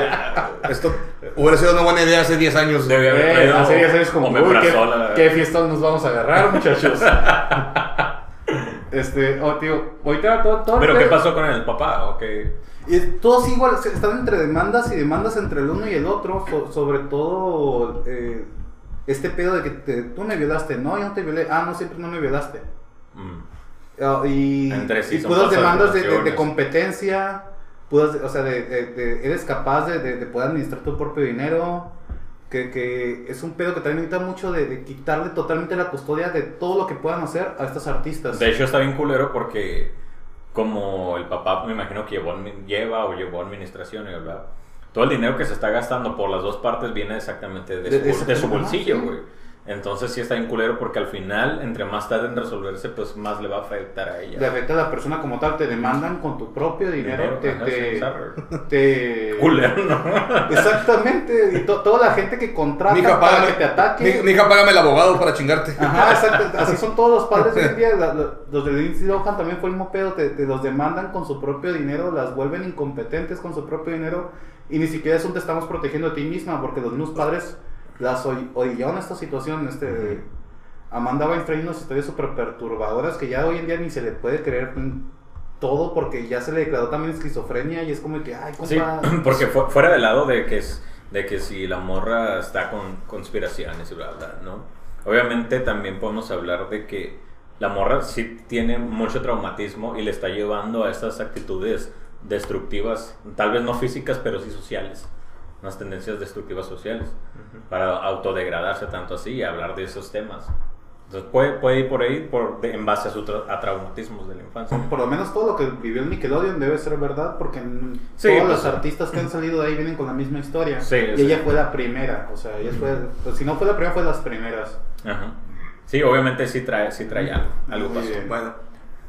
Speaker 3: Esto Hubiera sido una buena idea hace 10 años.
Speaker 2: Debe haber
Speaker 1: Eh,
Speaker 2: traído
Speaker 1: hace 10 años como, uy, ¿qué,
Speaker 2: verdad.
Speaker 1: qué fiesta nos vamos a agarrar, muchachos. este, oh, tío, ahorita todo, todo
Speaker 2: ¿Pero qué pasó con el papá? ¿O qué?
Speaker 1: Y todos igual, están entre demandas y demandas entre el uno y el otro, so- sobre todo eh, este pedo de que te- tú me violaste, no, yo no te violé, ah, no, siempre no me violaste.
Speaker 2: Mm.
Speaker 1: Ah, y,
Speaker 2: Entre sí
Speaker 1: y
Speaker 2: son
Speaker 1: demandas de, de- de
Speaker 2: acusaciones.
Speaker 1: competencia, puras, o sea, de, de- de- eres capaz de, de- de poder administrar tu propio dinero, que, que es un pedo que también necesita mucho de, quitarle totalmente la custodia de todo lo que puedan hacer a estos artistas.
Speaker 2: De hecho, está bien culero porque como el papá me imagino que llevó, lleva o llevó administración y bla, todo el dinero que se está gastando por las dos partes viene exactamente de, su,
Speaker 1: de
Speaker 2: su bolsillo, güey. Entonces sí está bien culero porque al final, entre más tarde en resolverse, pues más le va a afectar a ella.
Speaker 1: Le afecta a la persona como tal, te demandan con tu propio dinero, te,
Speaker 2: ajá,
Speaker 1: te-
Speaker 2: Culero, ¿no?
Speaker 1: Exactamente, y to- toda la gente que contrata
Speaker 3: Mija,
Speaker 1: para
Speaker 3: págame,
Speaker 1: que te ataque.
Speaker 3: mi- mija, págame el abogado para chingarte.
Speaker 1: Ajá, exacto. Así son todos los padres hoy en día. La- la- los de Lindsay Lohan también fue el mismo pedo. Te, te los demandan con su propio dinero, las vuelven incompetentes con su propio dinero. Y ni siquiera es un te estamos protegiendo a ti misma, porque los mismos padres las oy- orillaron esta situación. Este, Amanda Weinstein unas historias súper perturbadoras que ya hoy en día ni se le puede creer todo, porque ya se le declaró también esquizofrenia. Y es como que, ay,
Speaker 2: Sí,
Speaker 1: compa.
Speaker 2: porque fu- fuera del lado de que es de que si la morra está con conspiraciones y bla bla, ¿no? Obviamente también podemos hablar de que la morra sí tiene mucho traumatismo y le está llevando a estas actitudes destructivas, tal vez no físicas, pero sí sociales, unas tendencias destructivas sociales, para autodegradarse tanto así y hablar de esos temas. Entonces puede, puede ir por ahí por, de- en base a, su tra- a traumatismos de la infancia.
Speaker 1: Por lo menos todo lo que vivió el Nickelodeon debe ser verdad, porque
Speaker 2: Sí,
Speaker 1: todos
Speaker 2: pues,
Speaker 1: los artistas que han salido de ahí vienen con la misma historia.
Speaker 2: Sí,
Speaker 1: y
Speaker 2: sí.
Speaker 1: ella fue la primera, o sea, ella fue, pues, si no fue la primera, fue de las primeras.
Speaker 2: Ajá. Sí, obviamente sí trae, sí trae algo, algo pasó.
Speaker 3: Bueno,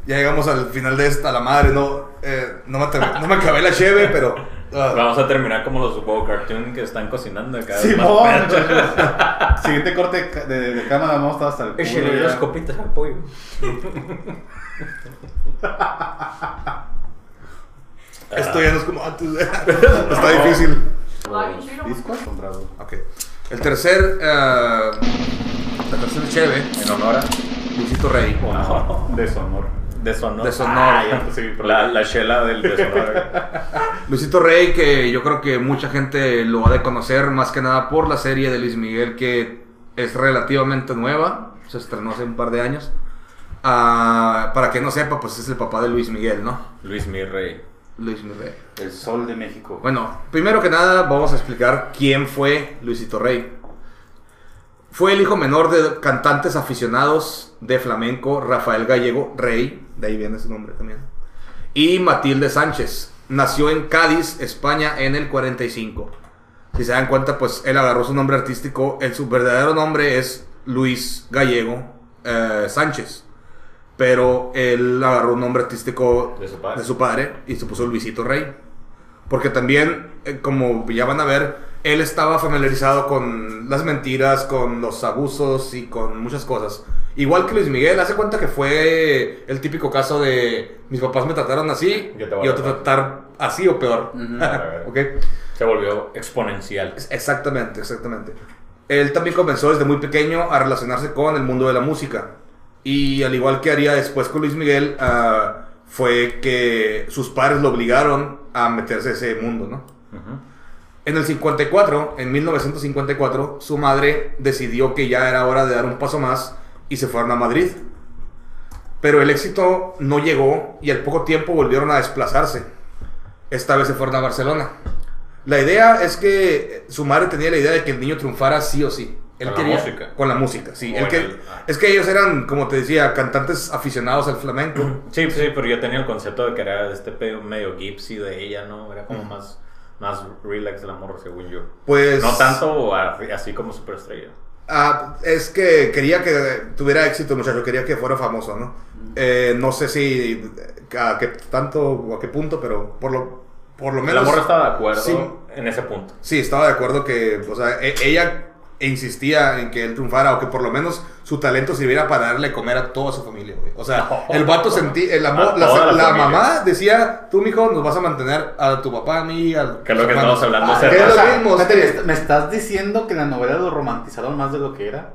Speaker 3: ya llegamos al final de esta, la madre, no, eh, no, me, no me acabé la cheve, pero... ah,
Speaker 2: Vamos a terminar como los Bobo Cartoon que están cocinando más perros.
Speaker 1: muchachos. Siguiente corte de, de- de cámara, vamos a estar hasta el.
Speaker 2: Échale
Speaker 1: ya.
Speaker 2: las copitas al pollo.
Speaker 3: esto ya no es como antes. Está difícil.
Speaker 1: ¿Discos o trago?
Speaker 3: Ok. El tercer... eh, la tercera cheve,
Speaker 2: En honor a.
Speaker 3: Luisito Rey.
Speaker 1: Deshonor.
Speaker 2: Deshonor.
Speaker 3: Deshonor.
Speaker 2: Ah, ya puse mi problema. la, la chela del deshonor.
Speaker 3: Luisito Rey, que yo creo que mucha gente lo ha de conocer más que nada por la serie de Luis Miguel, que es relativamente nueva, se estrenó hace un par de años. Ah, para que no sepa, pues es el papá de Luis Miguel, ¿no?
Speaker 2: Luis mi rey.
Speaker 3: Luis Miguel.
Speaker 1: El sol de México.
Speaker 3: Bueno, primero que nada vamos a explicar quién fue Luisito Rey. Fue el hijo menor de cantantes aficionados de flamenco Rafael Gallego Rey, de ahí viene su nombre también, y Matilde Sánchez. Nació en Cádiz, España, en el 45. Si se dan cuenta, pues él agarró su nombre artístico. El, su verdadero nombre es Luis Gallego eh, Sánchez. Pero él agarró un nombre artístico
Speaker 2: De su padre.
Speaker 3: de su padre y se puso Luisito Rey. Porque también, eh, como ya van a ver, él estaba familiarizado con las mentiras, con los abusos y con muchas cosas. Igual que Luis Miguel, hace cuenta que fue el típico caso de mis papás me trataron así
Speaker 2: Yo te voy
Speaker 3: y
Speaker 2: a
Speaker 3: tratar así o peor. ¿Ok?
Speaker 2: Se volvió exponencial.
Speaker 3: Exactamente, exactamente. Él también comenzó desde muy pequeño a relacionarse con el mundo de la música. Y al igual que haría después con Luis Miguel, ah, fue que sus padres lo obligaron a meterse a ese mundo, ¿no?
Speaker 2: Ujú.
Speaker 3: En el 54, en 1954, su madre decidió que ya era hora de dar un paso más y se fueron a Madrid. Pero el éxito no llegó y al poco tiempo volvieron a desplazarse. Esta vez se fueron a Barcelona. La idea es que su madre tenía la idea de que el niño triunfara sí o sí. Él
Speaker 2: Con la
Speaker 3: quería-
Speaker 2: música.
Speaker 3: Con la música, sí. Él que-
Speaker 2: el- ah.
Speaker 3: Es que ellos eran, como te decía, cantantes aficionados al flamenco.
Speaker 2: Sí, sí, pero yo tenía el concepto de que era este medio gypsy de ella, ¿no? Era como más, más relax el amor, según yo.
Speaker 3: Pues...
Speaker 2: No tanto a- así como superestrella.
Speaker 3: Ah, es que quería que tuviera éxito, muchacho. Quería que fuera famoso, ¿no? Eh, no sé si a qué tanto o a qué punto, pero por lo, por lo menos.
Speaker 2: amor estaba de acuerdo
Speaker 3: Sí,
Speaker 2: en ese punto.
Speaker 3: sí, estaba de acuerdo que, o sea, e- ella e insistía en que él triunfara o que por lo menos su talento sirviera para darle a comer a toda su familia, güey. O sea, el vato sentía, el amor,
Speaker 2: A
Speaker 3: la, mamá decía, tú, mijo, nos vas a mantener a tu papá, a mí, al
Speaker 2: Que es lo que
Speaker 3: hermanos".
Speaker 2: estamos hablando
Speaker 3: Ah, que es lo
Speaker 1: O sea,
Speaker 3: mismo, sí.
Speaker 1: ¿me est- ¿me estás diciendo que la novela lo romantizaron más de lo que era?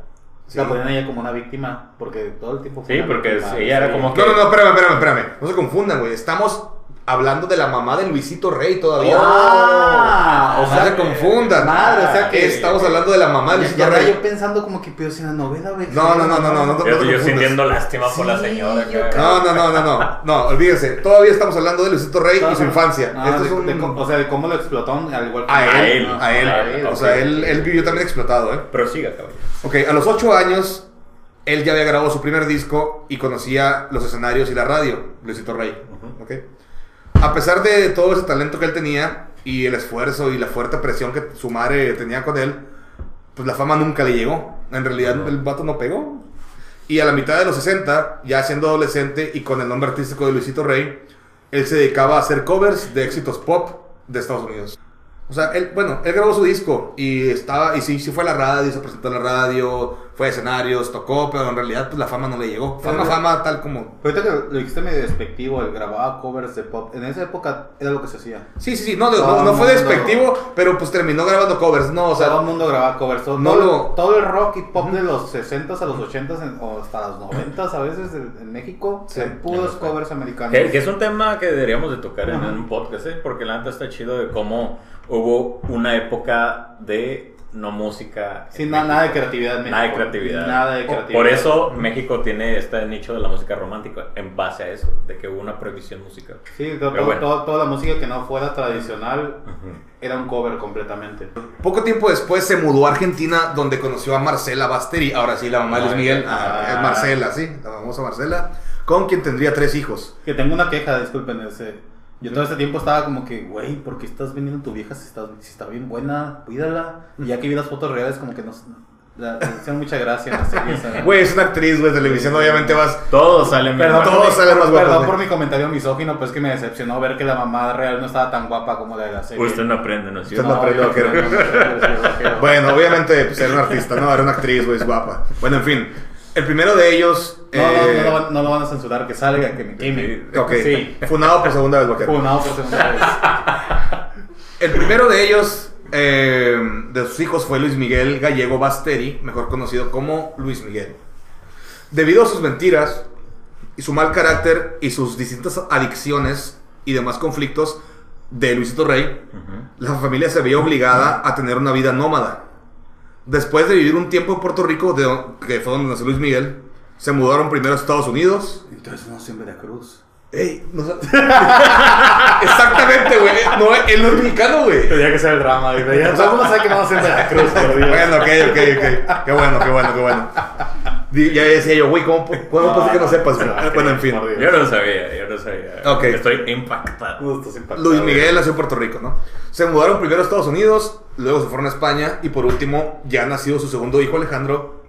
Speaker 3: Sí.
Speaker 1: La ponían a ella como una víctima, porque todo el tiempo fue
Speaker 2: Sí,
Speaker 1: una
Speaker 2: porque
Speaker 1: víctima,
Speaker 2: ella era como
Speaker 3: No, no, no, espérame, espérame, espérame. No se confundan, güey. Estamos hablando de la mamá de Luisito Rey todavía.
Speaker 1: Ah, o
Speaker 3: no
Speaker 1: sea,
Speaker 3: se confundan.
Speaker 1: madre, o sea que-
Speaker 3: Estamos hablando de la mamá de Luisito
Speaker 1: ya
Speaker 3: Rey.
Speaker 1: yo pensando como que, pero si en la novela, güey.
Speaker 3: No, no, no, no, no, no, no,
Speaker 2: Yo, yo sintiendo lástima por la señora.
Speaker 1: yo
Speaker 3: No, no, no, no, no. No, olvídense. Todavía estamos hablando de Luisito Rey y su infancia.
Speaker 1: Ah,
Speaker 3: Esto
Speaker 1: de-
Speaker 3: es un...
Speaker 1: de cómo- o sea, de cómo lo explotaron, al igual que
Speaker 3: A
Speaker 2: A
Speaker 3: él,
Speaker 2: él,
Speaker 3: a él.
Speaker 2: a él,
Speaker 3: O sea, él, él vivió también explotado, ¿eh?
Speaker 2: Prosiga, caballero.
Speaker 3: Ok, a los 8 años, él ya había grabado su primer disco y conocía los escenarios y la radio, Luisito Rey. Ok. A pesar de todo ese talento que él tenía y el esfuerzo y la fuerte presión que su madre tenía con él, pues la fama nunca le llegó. En realidad, el vato no pegó. Y a la mitad de los 60, ya siendo adolescente y con el nombre artístico de Luisito Rey, él se dedicaba a hacer covers de éxitos pop de Estados Unidos. O sea, él, bueno, él grabó su disco y estaba, y sí, sí fue a la radio, se presentó en la radio, fue a escenarios, tocó, pero en realidad pues la fama no le llegó. Fama,
Speaker 1: Pero-
Speaker 3: fama, tal como...
Speaker 1: Ahorita que lo dijiste medio despectivo, él grababa covers de pop. En esa época era lo que se hacía.
Speaker 3: Sí, sí, sí, no, no, no, fue
Speaker 1: el
Speaker 3: despectivo, pero pues terminó grabando covers, no, o sea...
Speaker 1: todo el mundo grababa covers. Todo,
Speaker 3: no
Speaker 1: todo,
Speaker 3: lo-
Speaker 1: todo el rock y pop de los 60s a los 80s en- o hasta los 90s a veces en, en México
Speaker 3: Sí.
Speaker 1: eran puros covers americanos.
Speaker 2: Que, que es un tema que deberíamos de tocar en
Speaker 1: Ajá.
Speaker 2: un podcast, ¿eh? porque la neta está chido de cómo hubo una época de no música.
Speaker 1: Sí,
Speaker 2: en
Speaker 1: na-
Speaker 2: México.
Speaker 1: nada de creatividad
Speaker 2: Nada de creatividad.
Speaker 1: Nada de creatividad.
Speaker 2: Por eso México tiene este nicho de la música romántica, en base a eso, de que hubo una prohibición musical.
Speaker 1: Sí, to-
Speaker 2: Pero
Speaker 1: to-
Speaker 2: bueno.
Speaker 1: to- toda la música que no fuera tradicional era un cover completamente.
Speaker 3: Poco tiempo después se mudó a Argentina, donde conoció a Marcela Basteri, ahora sí, la mamá de Luis
Speaker 2: Ah,
Speaker 3: Miguel,
Speaker 1: ah.
Speaker 3: ah, es Marcela, sí, la famosa Marcela, con quien tendría tres hijos.
Speaker 1: Que tengo una queja, disculpen. Ese. Yo todo este tiempo estaba como que, güey, ¿por qué estás vendiendo a tu vieja si está, si está bien buena? Cuídala. Y ya que vi las fotos reales, como que nos. La, le hicieron mucha gracia en la serie. esa.
Speaker 3: Güey, es una actriz, güey, televisión, obviamente vas...
Speaker 2: Todos salen
Speaker 1: Perdón,
Speaker 3: Todos
Speaker 1: por mi-
Speaker 3: salen más guapos,
Speaker 1: perdón
Speaker 3: ¿eh?
Speaker 1: por mi comentario misógino, pues que me decepcionó ver que la mamá real no estaba tan guapa como la de la serie.
Speaker 2: Usted no aprende, ¿no es
Speaker 3: Usted no aprende. Bueno, obviamente, pues era una artista, no, era una actriz, güey, es guapa. Bueno, en fin, el primero de ellos...
Speaker 1: No, no,
Speaker 3: eh,
Speaker 1: no, lo van- no lo van a censurar, que salga, que me queme.
Speaker 3: Ok,
Speaker 1: Sí.
Speaker 3: funado por segunda vez, vaquero.
Speaker 1: Funado por segunda vez.
Speaker 3: El primero de ellos, eh, de sus hijos, fue Luis Miguel Gallego Basteri, mejor conocido como Luis Miguel. Debido a sus mentiras y su mal carácter y sus distintas adicciones y demás conflictos de Luisito Rey, la familia se veía obligada a tener una vida nómada. Después de vivir un tiempo en Puerto Rico, de, que fue donde nació Luis Miguel, se mudaron primero a Estados Unidos.
Speaker 1: Entonces no en Veracruz.
Speaker 3: Ey, no Exactamente, güey. No, él no es mexicano, güey.
Speaker 1: Tenía que ser el drama, güey. Ya todo el mundo sabe que no vamos a en Veracruz, por Dios.
Speaker 3: Bueno, ok, ok, ok. Qué bueno, qué bueno, qué bueno. Ya decía yo, güey, ¿cómo, cómo puede ser que no sepas? güey?
Speaker 1: No,
Speaker 3: Bueno, en fin.
Speaker 2: Yo no sabía, yo no sabía.
Speaker 3: Ok.
Speaker 2: Estoy impactado.
Speaker 1: No, estás impactado,
Speaker 3: Luis. Miguel nació en Puerto Rico, ¿no? Se mudaron primero a Estados Unidos, luego se fueron a España y por último, ya nacido su segundo hijo Alejandro,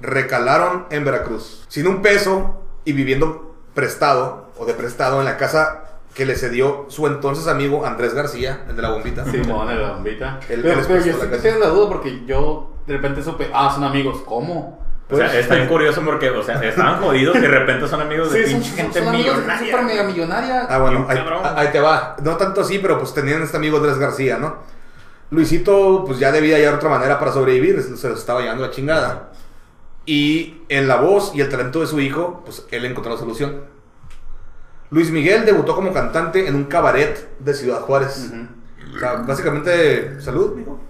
Speaker 3: recalaron en Veracruz. Sin un peso y viviendo prestado o de prestado en la casa que le cedió su entonces amigo Andrés García, el de la bombita.
Speaker 1: Simón, el bombita.
Speaker 3: Él-
Speaker 1: Pero,
Speaker 3: él
Speaker 1: pero
Speaker 3: les
Speaker 1: yo sí
Speaker 3: la
Speaker 1: tengo la duda porque yo de repente supe, ah, son amigos. ¿Cómo?
Speaker 2: O sea, está bien curioso porque, o sea, estaban jodidos y de repente son amigos de
Speaker 1: Sí,
Speaker 2: pinche
Speaker 1: son,
Speaker 2: gente
Speaker 1: son de
Speaker 2: millonaria.
Speaker 1: super mega millonaria.
Speaker 3: Ah, bueno, ahí te va. No tanto así, pero pues tenían este amigo Andrés García, ¿no? Luisito, pues ya debía hallar otra manera para sobrevivir, se los estaba llevando la chingada. Y en la voz y el talento de su hijo, pues él encontró la solución. Luis Miguel debutó como cantante en un cabaret de Ciudad Juárez. O sea, básicamente, salud, mijo.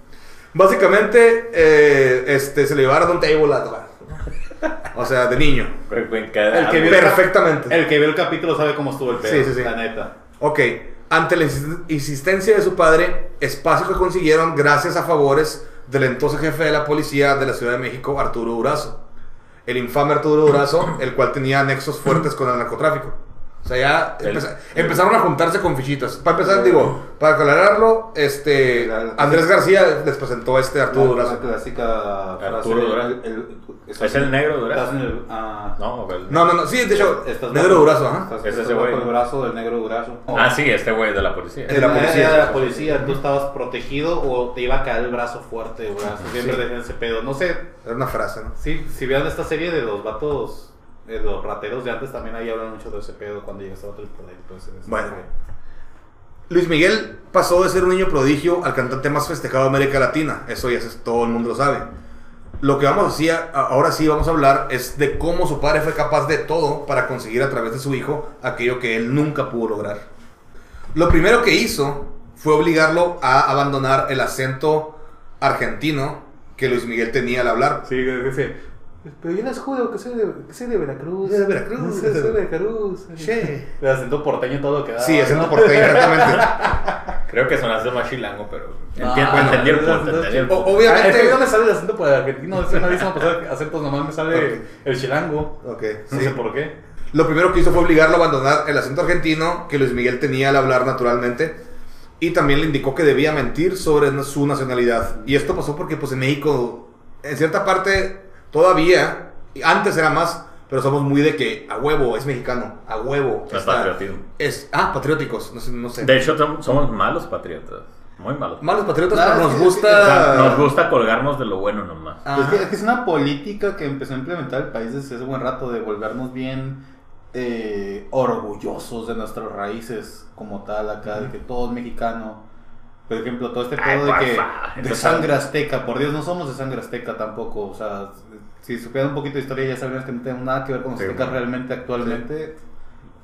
Speaker 3: Básicamente, eh, este, se le llevaron a un table a tocar. O sea, de niño.
Speaker 1: El que vio-
Speaker 3: Perfectamente.
Speaker 1: El que vio el capítulo sabe cómo estuvo el pedo.
Speaker 3: Sí, sí, sí.
Speaker 1: La neta.
Speaker 3: Ok, ante la insis- insistencia de su padre, espacio que consiguieron gracias a favores del entonces jefe de la policía de la Ciudad de México, Arturo Durazo. El infame Arturo Durazo, el cual tenía nexos fuertes con el narcotráfico. O sea, ya
Speaker 2: El-
Speaker 3: empeza-
Speaker 2: el-
Speaker 3: empezaron a juntarse con fichitas. Para empezar, digo, para aclararlo, este
Speaker 1: La- la-
Speaker 3: Andrés García les presentó a este Arturo Durazo.
Speaker 1: La clásica frase
Speaker 2: Arturo Durazo.
Speaker 1: el- el-
Speaker 2: ¿Es el negro Durazo?
Speaker 1: El, ah,
Speaker 2: No, el-
Speaker 3: No, no, no, sí, de hecho,
Speaker 1: estás
Speaker 3: negro
Speaker 1: bajo-
Speaker 3: Durazo, ajá.
Speaker 1: Estás,
Speaker 2: Es ese güey.
Speaker 1: el brazo del negro durazo.
Speaker 2: Ah, sí, este güey de la policía.
Speaker 3: De la policía.
Speaker 1: Era de la policía, tú estabas protegido o te iba a caer el brazo fuerte, güey. así Siempre
Speaker 3: Sí.
Speaker 1: decían ese pedo. No sé,
Speaker 3: Era una frase, ¿no?
Speaker 1: sí, si vean esta serie de los vatos, de los rateros de antes, también ahí hablan mucho de ese pedo cuando llegas a otro proyecto.
Speaker 3: Bueno. Luis Miguel pasó de ser un niño prodigio al cantante más festejado de América Latina. Eso ya se- todo el mundo lo sabe. Lo que vamos a decir, ahora sí vamos a hablar, es de cómo su padre fue capaz de todo para conseguir a través de su hijo aquello que él nunca pudo lograr. Lo primero que hizo fue obligarlo a abandonar el acento argentino que Luis Miguel tenía al hablar.
Speaker 1: Sí, que dice, pero yo les juro que soy de, que soy de Veracruz.
Speaker 3: De Veracruz.
Speaker 1: Soy, soy de Veracruz.
Speaker 3: Che.
Speaker 1: De acento porteño todo lo que da.
Speaker 3: Sí, acento porteño, exactamente.
Speaker 2: Creo que sonaste más chilango, pero
Speaker 1: No,
Speaker 2: enti-
Speaker 1: bueno,
Speaker 2: entendí el
Speaker 1: pero
Speaker 2: punto.
Speaker 1: es-
Speaker 2: entendí el
Speaker 3: O-
Speaker 2: punto.
Speaker 3: obviamente-
Speaker 1: Ah, es no me sale el acento por el argentino. Es una vez me pasó acentos, nomás me sale
Speaker 3: Ok.
Speaker 1: el chilango.
Speaker 3: Ok,
Speaker 1: No
Speaker 3: sí.
Speaker 1: sé por qué.
Speaker 3: Lo primero que hizo fue obligarlo a abandonar el acento argentino que Luis Miguel tenía al hablar naturalmente. Y también le indicó que debía mentir sobre su nacionalidad. Y esto pasó porque pues en México, en cierta parte, todavía, antes era más, pero somos muy de que a huevo es mexicano, a huevo.
Speaker 2: El
Speaker 3: está-
Speaker 2: patriotismo.
Speaker 3: Es, ah, patrióticos, no sé. No sé.
Speaker 2: De hecho, som- somos malos patriotas. Muy malos.
Speaker 3: Malos patriotas, pero nos gusta...
Speaker 2: Nos gusta colgarnos de lo bueno nomás.
Speaker 3: Ah.
Speaker 1: Es, que, es que es una política que empezó a implementar el país desde hace buen rato de volvernos bien eh, orgullosos de nuestras raíces como tal acá, de que todo es mexicano. Por ejemplo, todo este
Speaker 2: Ay,
Speaker 1: pedo de que de sangre azteca, por Dios, no somos de sangre azteca tampoco, o sea, si supieran un poquito de historia ya sabrían que no tenemos nada que ver con los
Speaker 2: Sí,
Speaker 1: aztecas
Speaker 2: bueno.
Speaker 1: realmente actualmente.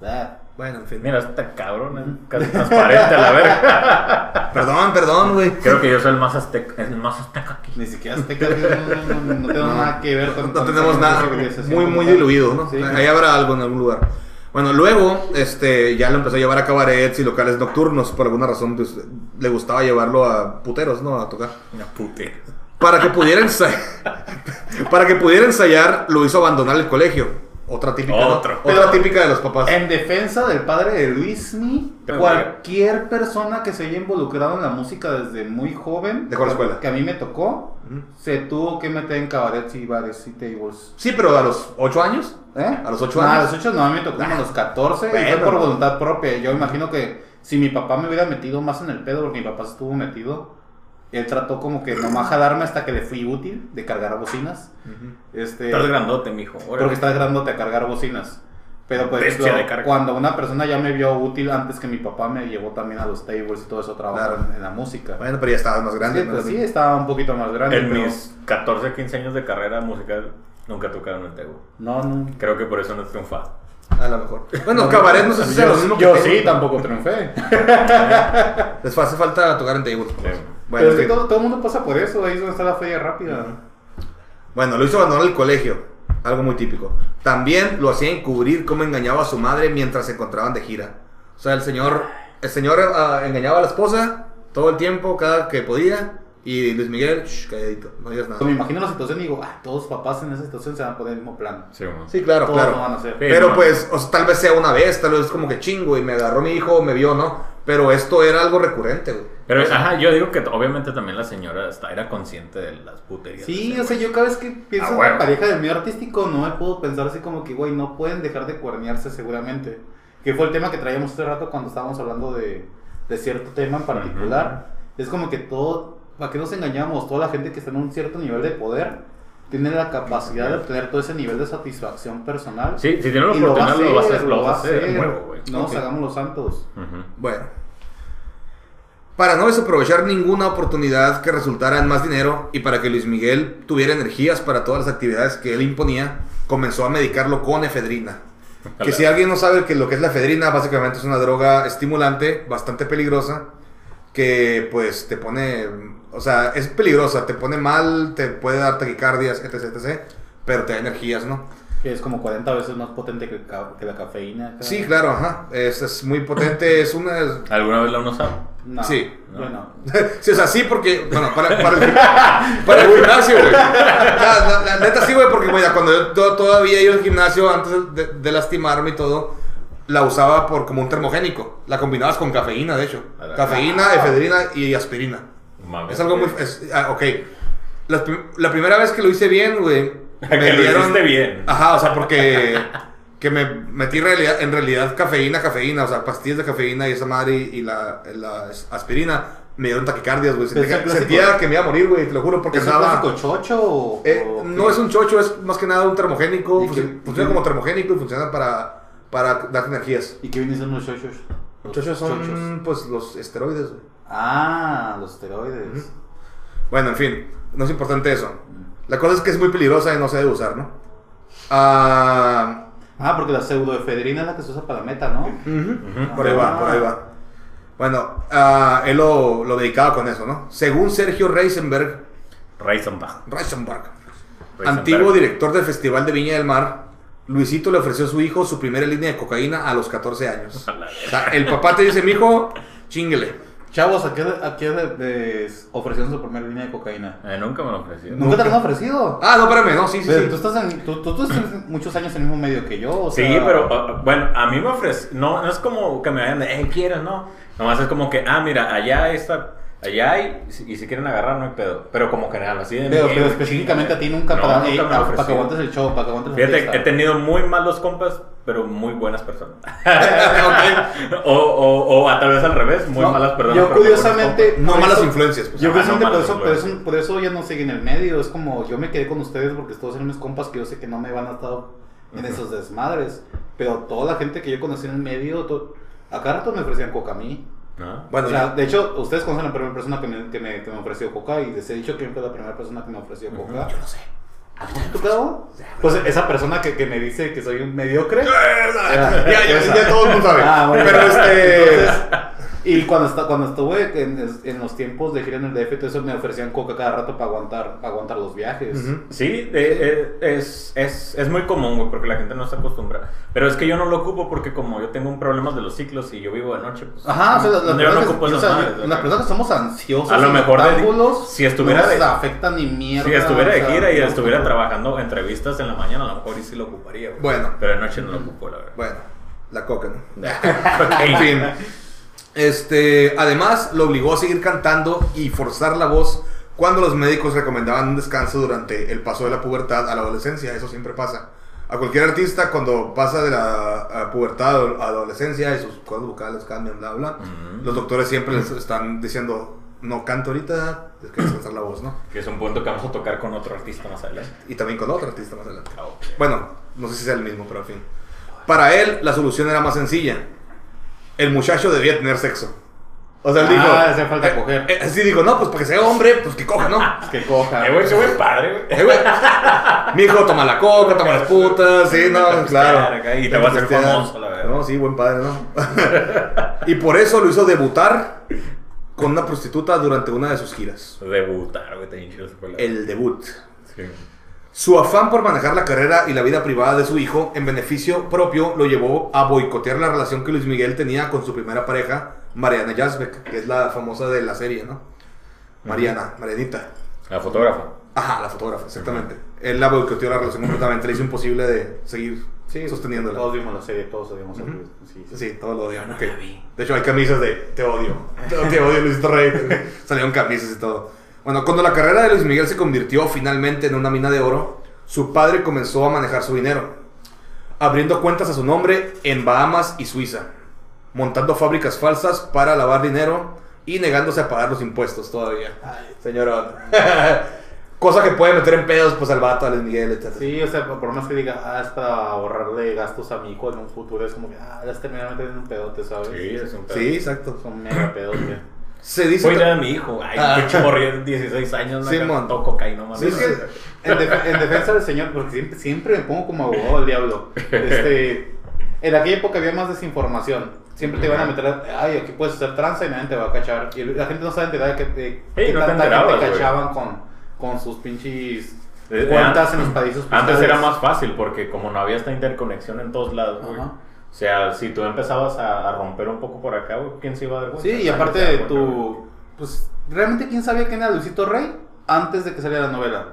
Speaker 1: Ah,
Speaker 3: Bueno, en fin.
Speaker 2: Mira, este cabrón es casi transparente a la verga.
Speaker 3: Perdón, perdón, güey.
Speaker 2: Creo que yo soy el más azteca, el más azteca aquí.
Speaker 1: ni siquiera azteca, no, no, no, no tenemos nada que ver con
Speaker 3: No
Speaker 1: con
Speaker 3: tenemos nada. Muy, muy diluido, ¿no?
Speaker 1: Sí.
Speaker 3: Ahí habrá algo en algún lugar. Bueno, luego este, ya lo empezó a llevar a cabarets y locales nocturnos. Por alguna razón pues, le gustaba llevarlo a puteros, ¿no? A tocar.
Speaker 2: Una putera.
Speaker 3: Para que pudiera ensayar, para que pudiera ensayar, lo hizo abandonar el colegio. Otra típica, típica de los papás.
Speaker 1: En defensa del padre de Luismi, cualquier persona que se haya involucrado en la música desde muy joven,
Speaker 3: Dejó la escuela.
Speaker 1: que a mí me tocó, se tuvo que meter en cabarets y bares y tables.
Speaker 3: Sí, pero a los 8 años.
Speaker 1: ¿Eh?
Speaker 3: ¿A los ocho
Speaker 1: No,
Speaker 3: años?
Speaker 1: A los 8 no, a mí me tocó como a los 14 y
Speaker 3: Bueno.
Speaker 1: fue por voluntad propia. Yo imagino que si mi papá me hubiera metido más en el pedo, porque mi papá estuvo metido, él trató como que nomás jalarme hasta que le fui útil de cargar bocinas. Este,
Speaker 2: Estás grandote, mijo. Órale.
Speaker 1: porque estás grandote a cargar bocinas. Pero
Speaker 2: de carga.
Speaker 1: cuando una persona ya me vio útil antes que mi papá me llevó también a los tables y todo eso trabajar
Speaker 3: Claro.
Speaker 1: en, la música.
Speaker 3: Bueno, pero ya estabas más grande.
Speaker 1: sí,
Speaker 3: ¿no?
Speaker 1: pues sí, estaba un poquito más grande.
Speaker 2: En
Speaker 1: pero
Speaker 2: mis 14, 15 años de carrera musical nunca tocaron el tego.
Speaker 1: No, no.
Speaker 2: Creo que por eso no triunfa.
Speaker 3: A lo mejor. Bueno, cabaret no sé si sea lo mismo que
Speaker 1: Yo sí, tampoco triunfé.
Speaker 3: Les hace falta tocar en table.
Speaker 2: Sí.
Speaker 3: Bueno,
Speaker 1: pero es que todo, todo el mundo pasa por eso, ahí es donde está la feria rápida.
Speaker 3: Bueno, lo hizo abandonar el colegio, algo muy típico. También lo hacía encubrir cómo engañaba a su madre mientras se encontraban de gira. O sea, el señor, el señor ah, engañaba a la esposa todo el tiempo, cada que podía. Y Luis Miguel, shh, calladito, no digas nada.
Speaker 1: Me imagino la situación y digo, ah, todos los papás en esa situación se van a poner en el mismo plan.
Speaker 2: Sí, bueno.
Speaker 3: Sí, claro,
Speaker 1: todos
Speaker 3: claro.
Speaker 1: lo van a hacer.
Speaker 2: Sí.
Speaker 3: Pero
Speaker 2: no.
Speaker 3: pues, o sea, tal vez sea una vez, tal vez es como que chingo y me agarró mi hijo, me vio, ¿no? Pero esto era algo recurrente, güey.
Speaker 2: Pero, ajá, yo digo que obviamente también la señora está- era consciente de las puterías.
Speaker 1: Sí, o sea, yo cada vez que pienso
Speaker 2: Ah,
Speaker 1: en una pareja del medio artístico, no me puedo pensar así como que, güey, no pueden dejar de cuernearse seguramente. Que fue el tema que traíamos hace rato cuando estábamos hablando de, de cierto tema en particular. Es como que todo, para que nos engañamos, toda la gente que está en un cierto nivel de poder tiene la capacidad de obtener todo ese nivel de satisfacción personal.
Speaker 2: Sí, si tiene la
Speaker 1: Y lo va a
Speaker 2: oportunidad, lo vas a
Speaker 1: hacer,
Speaker 2: lo vas a hacer. de nuevo, güey.
Speaker 1: No nos
Speaker 3: Ok.
Speaker 1: hagamos los santos.
Speaker 2: Ujú.
Speaker 3: Bueno. Para no desaprovechar ninguna oportunidad que resultara en más dinero y para que Luis Miguel tuviera energías para todas las actividades que él imponía, comenzó a medicarlo con efedrina. Que si alguien no sabe que lo que es la efedrina, básicamente es una droga estimulante, bastante peligrosa, que pues te pone, o sea, es peligrosa, te pone mal, te puede dar taquicardias, etc, etc, pero te da energías, ¿no?
Speaker 1: Que es como 40 veces más potente que, ca- que la cafeína.
Speaker 3: Sí, claro, ajá, es, es muy potente, es una...
Speaker 2: ¿Alguna vez la han usado?
Speaker 1: No,
Speaker 3: Sí.
Speaker 1: yo no.
Speaker 3: Sí, o sea, sí, porque, bueno, para, para, el, para el gimnasio, güey. La, la- la neta sí, güey, porque, güey, cuando yo to- todavía iba al gimnasio antes de, de lastimarme y todo, la usaba por como un termogénico. La combinabas con cafeína, de hecho. Cafeína, efedrina y aspirina.
Speaker 2: Mames,
Speaker 3: Es algo muy... es- ah, ok. La, la primera vez que lo hice bien, güey...
Speaker 2: Que lo hiciste bien.
Speaker 3: Ajá, o sea, porque... Que me metí en realidad, en realidad cafeína, cafeína, o sea, pastillas de cafeína y esa madre y, y la, la aspirina me dieron taquicardias, güey. Sentía,
Speaker 1: ¿Es
Speaker 3: sentía que me iba a morir, güey, te lo juro, porque
Speaker 1: ¿Es un
Speaker 3: andaba...
Speaker 1: clásico chocho o.?
Speaker 3: Eh,
Speaker 1: o
Speaker 3: no es un chocho, es más que nada un termogénico.
Speaker 1: ¿Y qué-
Speaker 3: func- funciona como termogénico y funciona para, para darte energías.
Speaker 1: ¿Y qué vienen siendo los chochos?
Speaker 3: Los chochos son,
Speaker 1: chochos.
Speaker 3: pues, los esteroides, güey.
Speaker 1: Ah, los esteroides.
Speaker 3: Bueno, en fin, no es importante eso. La cosa es que es muy peligrosa y no se debe usar, ¿no? Ah,
Speaker 1: Ah, porque la pseudoefedrina es la que se usa para la meta, ¿no?
Speaker 3: Por ahí va, por ahí va. Bueno, ah, él lo, lo dedicaba con eso, ¿no? Según Sergio Reisenberg,
Speaker 2: Reisenbach.
Speaker 3: Reisenberg,
Speaker 2: Reisenberg.
Speaker 3: antiguo director del Festival de Viña del Mar, Luisito le ofreció a su hijo su primera línea de cocaína a los 14 años. O sea, el papá te dice, mijo, chinguele.
Speaker 1: Chavos, ¿a qué, a qué le- les ofrecieron su primera línea de cocaína?
Speaker 2: Eh, nunca me lo ofrecieron.
Speaker 1: ¿Nunca te lo han ofrecido?
Speaker 3: Ah, no, espérame, no, sí, sí,
Speaker 1: Pero
Speaker 3: sí.
Speaker 1: tú estás en, tú, tú, tú estás muchos años en el mismo medio que yo, o
Speaker 2: Sí, pero uh, bueno, a mí me ofrece, no, no es como que me vayan de, eh, ¿quieres? No, nomás es como que, ah, mira, allá está, allá hay, y si- quieren agarrar no hay pedo, pero como general, así de...
Speaker 1: Pero,
Speaker 2: eh,
Speaker 1: pero específicamente a ti nunca
Speaker 2: No,
Speaker 1: para,
Speaker 2: nunca
Speaker 1: eh,
Speaker 2: me lo
Speaker 1: para, que aguantes el show, para que aguantes
Speaker 2: Fíjate, he tenido muy malos compas, pero muy buenas personas. O, o, o a tal vez al revés, muy
Speaker 1: No,
Speaker 2: malas personas.
Speaker 1: Yo curiosamente...
Speaker 3: No malas
Speaker 1: eso-
Speaker 3: influencias, pues.
Speaker 1: Yo
Speaker 2: Ah,
Speaker 1: curiosamente
Speaker 2: no
Speaker 1: por, eso, por, eso, por eso ya no sigo en el medio. Es como yo me quedé con ustedes porque todos eran mis compas que yo sé que no me van a estar en esos desmadres. Pero toda la gente que yo conocí en el medio, to- a cada rato me ofrecían coca a mí.
Speaker 2: ¿No?
Speaker 3: Bueno,
Speaker 1: o sea, de hecho, ustedes conocen la primera persona que me, que me, que me ofreció coca y les he dicho quién fue la primera persona que me ofreció coca.
Speaker 3: yo no sé.
Speaker 1: ¿Tú? Pues esa persona que, que me dice que soy un mediocre.
Speaker 3: Ya, ya, ya todo el mundo sabe.
Speaker 1: Ah, bueno.
Speaker 3: Pero este.
Speaker 1: Entonces, y cuando, esta- cuando estuve en, en los tiempos de gira en el DF, todo eso me ofrecían coca cada rato para aguantar, para aguantar los viajes.
Speaker 3: Ujú.
Speaker 2: Sí, de- eh, es, es, es muy común, güey, porque la gente no se acostumbra. Pero es que yo no lo ocupo porque como yo tengo un problema de los ciclos y yo vivo de noche, pues...
Speaker 1: Ajá, o sea, las,
Speaker 2: yo no
Speaker 1: personas,
Speaker 2: ocupo
Speaker 1: que, o
Speaker 2: esas
Speaker 1: sea,
Speaker 2: madres,
Speaker 1: las personas que somos ansiosos,
Speaker 2: A lo
Speaker 1: y
Speaker 2: mejor de- si estuviera
Speaker 1: no
Speaker 2: de-
Speaker 1: nos afecta ni mierda.
Speaker 2: Si estuviera
Speaker 1: o
Speaker 2: de
Speaker 1: sea,
Speaker 2: gira y
Speaker 1: no
Speaker 2: estuviera
Speaker 1: ocupo.
Speaker 2: trabajando entrevistas en la mañana, a lo mejor y sí lo ocuparía, güey.
Speaker 3: Bueno.
Speaker 2: Pero de noche no lo ocupo, la verdad.
Speaker 3: Bueno, la coca, ¿no?
Speaker 2: En
Speaker 3: fin. Este, además, lo obligó a seguir cantando y forzar la voz cuando los médicos recomendaban un descanso durante el paso de la pubertad a la adolescencia. Eso siempre pasa. A cualquier artista, cuando pasa de la pubertad a la adolescencia y sus cuerdas vocales cambian, bla, bla,
Speaker 2: Ujú.
Speaker 3: los doctores siempre les están diciendo: No canto ahorita, es que descansar la voz, ¿no?
Speaker 2: Que es un punto que vamos a tocar con otro artista más adelante.
Speaker 3: Y también con otro artista más adelante.
Speaker 2: Ah, ok.
Speaker 3: Bueno, no sé si sea el mismo, pero en fin. Para él, la solución era más sencilla. El muchacho debía tener sexo. O sea, él
Speaker 1: Ah,
Speaker 3: dijo.
Speaker 1: hacía falta coger.
Speaker 3: eh, sí, dijo, no, pues para que sea hombre, pues que coja, ¿no?
Speaker 1: Que coja.
Speaker 2: Eh, güey, ese güey padre, güey.
Speaker 3: Eh, güey. Mi hijo toma la coca, toma las putas, sí, no, claro.
Speaker 2: y te va a hacer famoso, la verdad.
Speaker 3: No, sí, buen padre, ¿no? y por eso lo hizo debutar con una prostituta durante una de sus giras.
Speaker 2: Debutar, güey, te hinchas por la...
Speaker 3: El debut.
Speaker 2: Sí.
Speaker 3: Su afán por manejar la carrera y la vida privada de su hijo en beneficio propio lo llevó a boicotear la relación que Luis Miguel tenía con su primera pareja, Mariana Yazbek, que es la famosa de la serie, ¿no? Mariana, Marianita.
Speaker 2: La fotógrafa.
Speaker 3: Ajá, la fotógrafa, exactamente. Él la boicoteó la relación completamente, le hizo imposible de seguir
Speaker 1: Sí,
Speaker 3: sosteniéndola.
Speaker 1: Todos vimos la serie, todos odiamos a. Luis. Sí, sí.
Speaker 3: Sí, todos lo odian. De hecho, hay camisas de te odio. Te, odio, Luisito Rey. Salieron camisas y todo. Bueno, cuando la carrera de Luis Miguel se convirtió finalmente en una mina de oro, su padre comenzó a manejar su dinero, abriendo cuentas a su nombre en Bahamas y Suiza, montando fábricas falsas para lavar dinero y negándose a pagar los impuestos todavía. Señorón. Cosa que puede meter en pedos pues al vato, a Luis Miguel, etc.
Speaker 1: Sí, o sea, por más que diga, ah, es para ahorrarle gastos a mi hijo en un futuro, es como que, ah, las terminan metiendo en un pedote, ¿sabes?
Speaker 2: Sí, es un pedo.
Speaker 3: Sí, exacto.
Speaker 1: Son mega pedote.
Speaker 3: Se dice...
Speaker 2: Voy a mi hijo. Ay,
Speaker 3: Ah.
Speaker 2: pinche morrió de 16 años.
Speaker 3: Sí, mon.
Speaker 2: Toco cocaína, man.
Speaker 3: Sí, es que-
Speaker 1: En, def- en defensa del señor, porque siempre, siempre me pongo como abogado del diablo. Este, en aquella época había más desinformación. Siempre te iban a meter, ay, aquí puedes hacer tranza y nadie te va a cachar. Y la gente no sabe enterar de que, de, qué
Speaker 2: no te
Speaker 1: tanta
Speaker 2: enterabas,
Speaker 1: gente cachaban con, con sus pinches
Speaker 2: Eh,
Speaker 1: cuentas en los países
Speaker 2: Antes era más fácil porque como no había esta interconexión en todos lados, güey. O sea, si tú empezabas a, a romper un poco por acá, güey, ¿quién se iba a dar cuenta?
Speaker 1: Sí, y aparte de tu... Pues, ¿realmente quién sabía quién era Luisito Rey? Antes de que saliera la novela.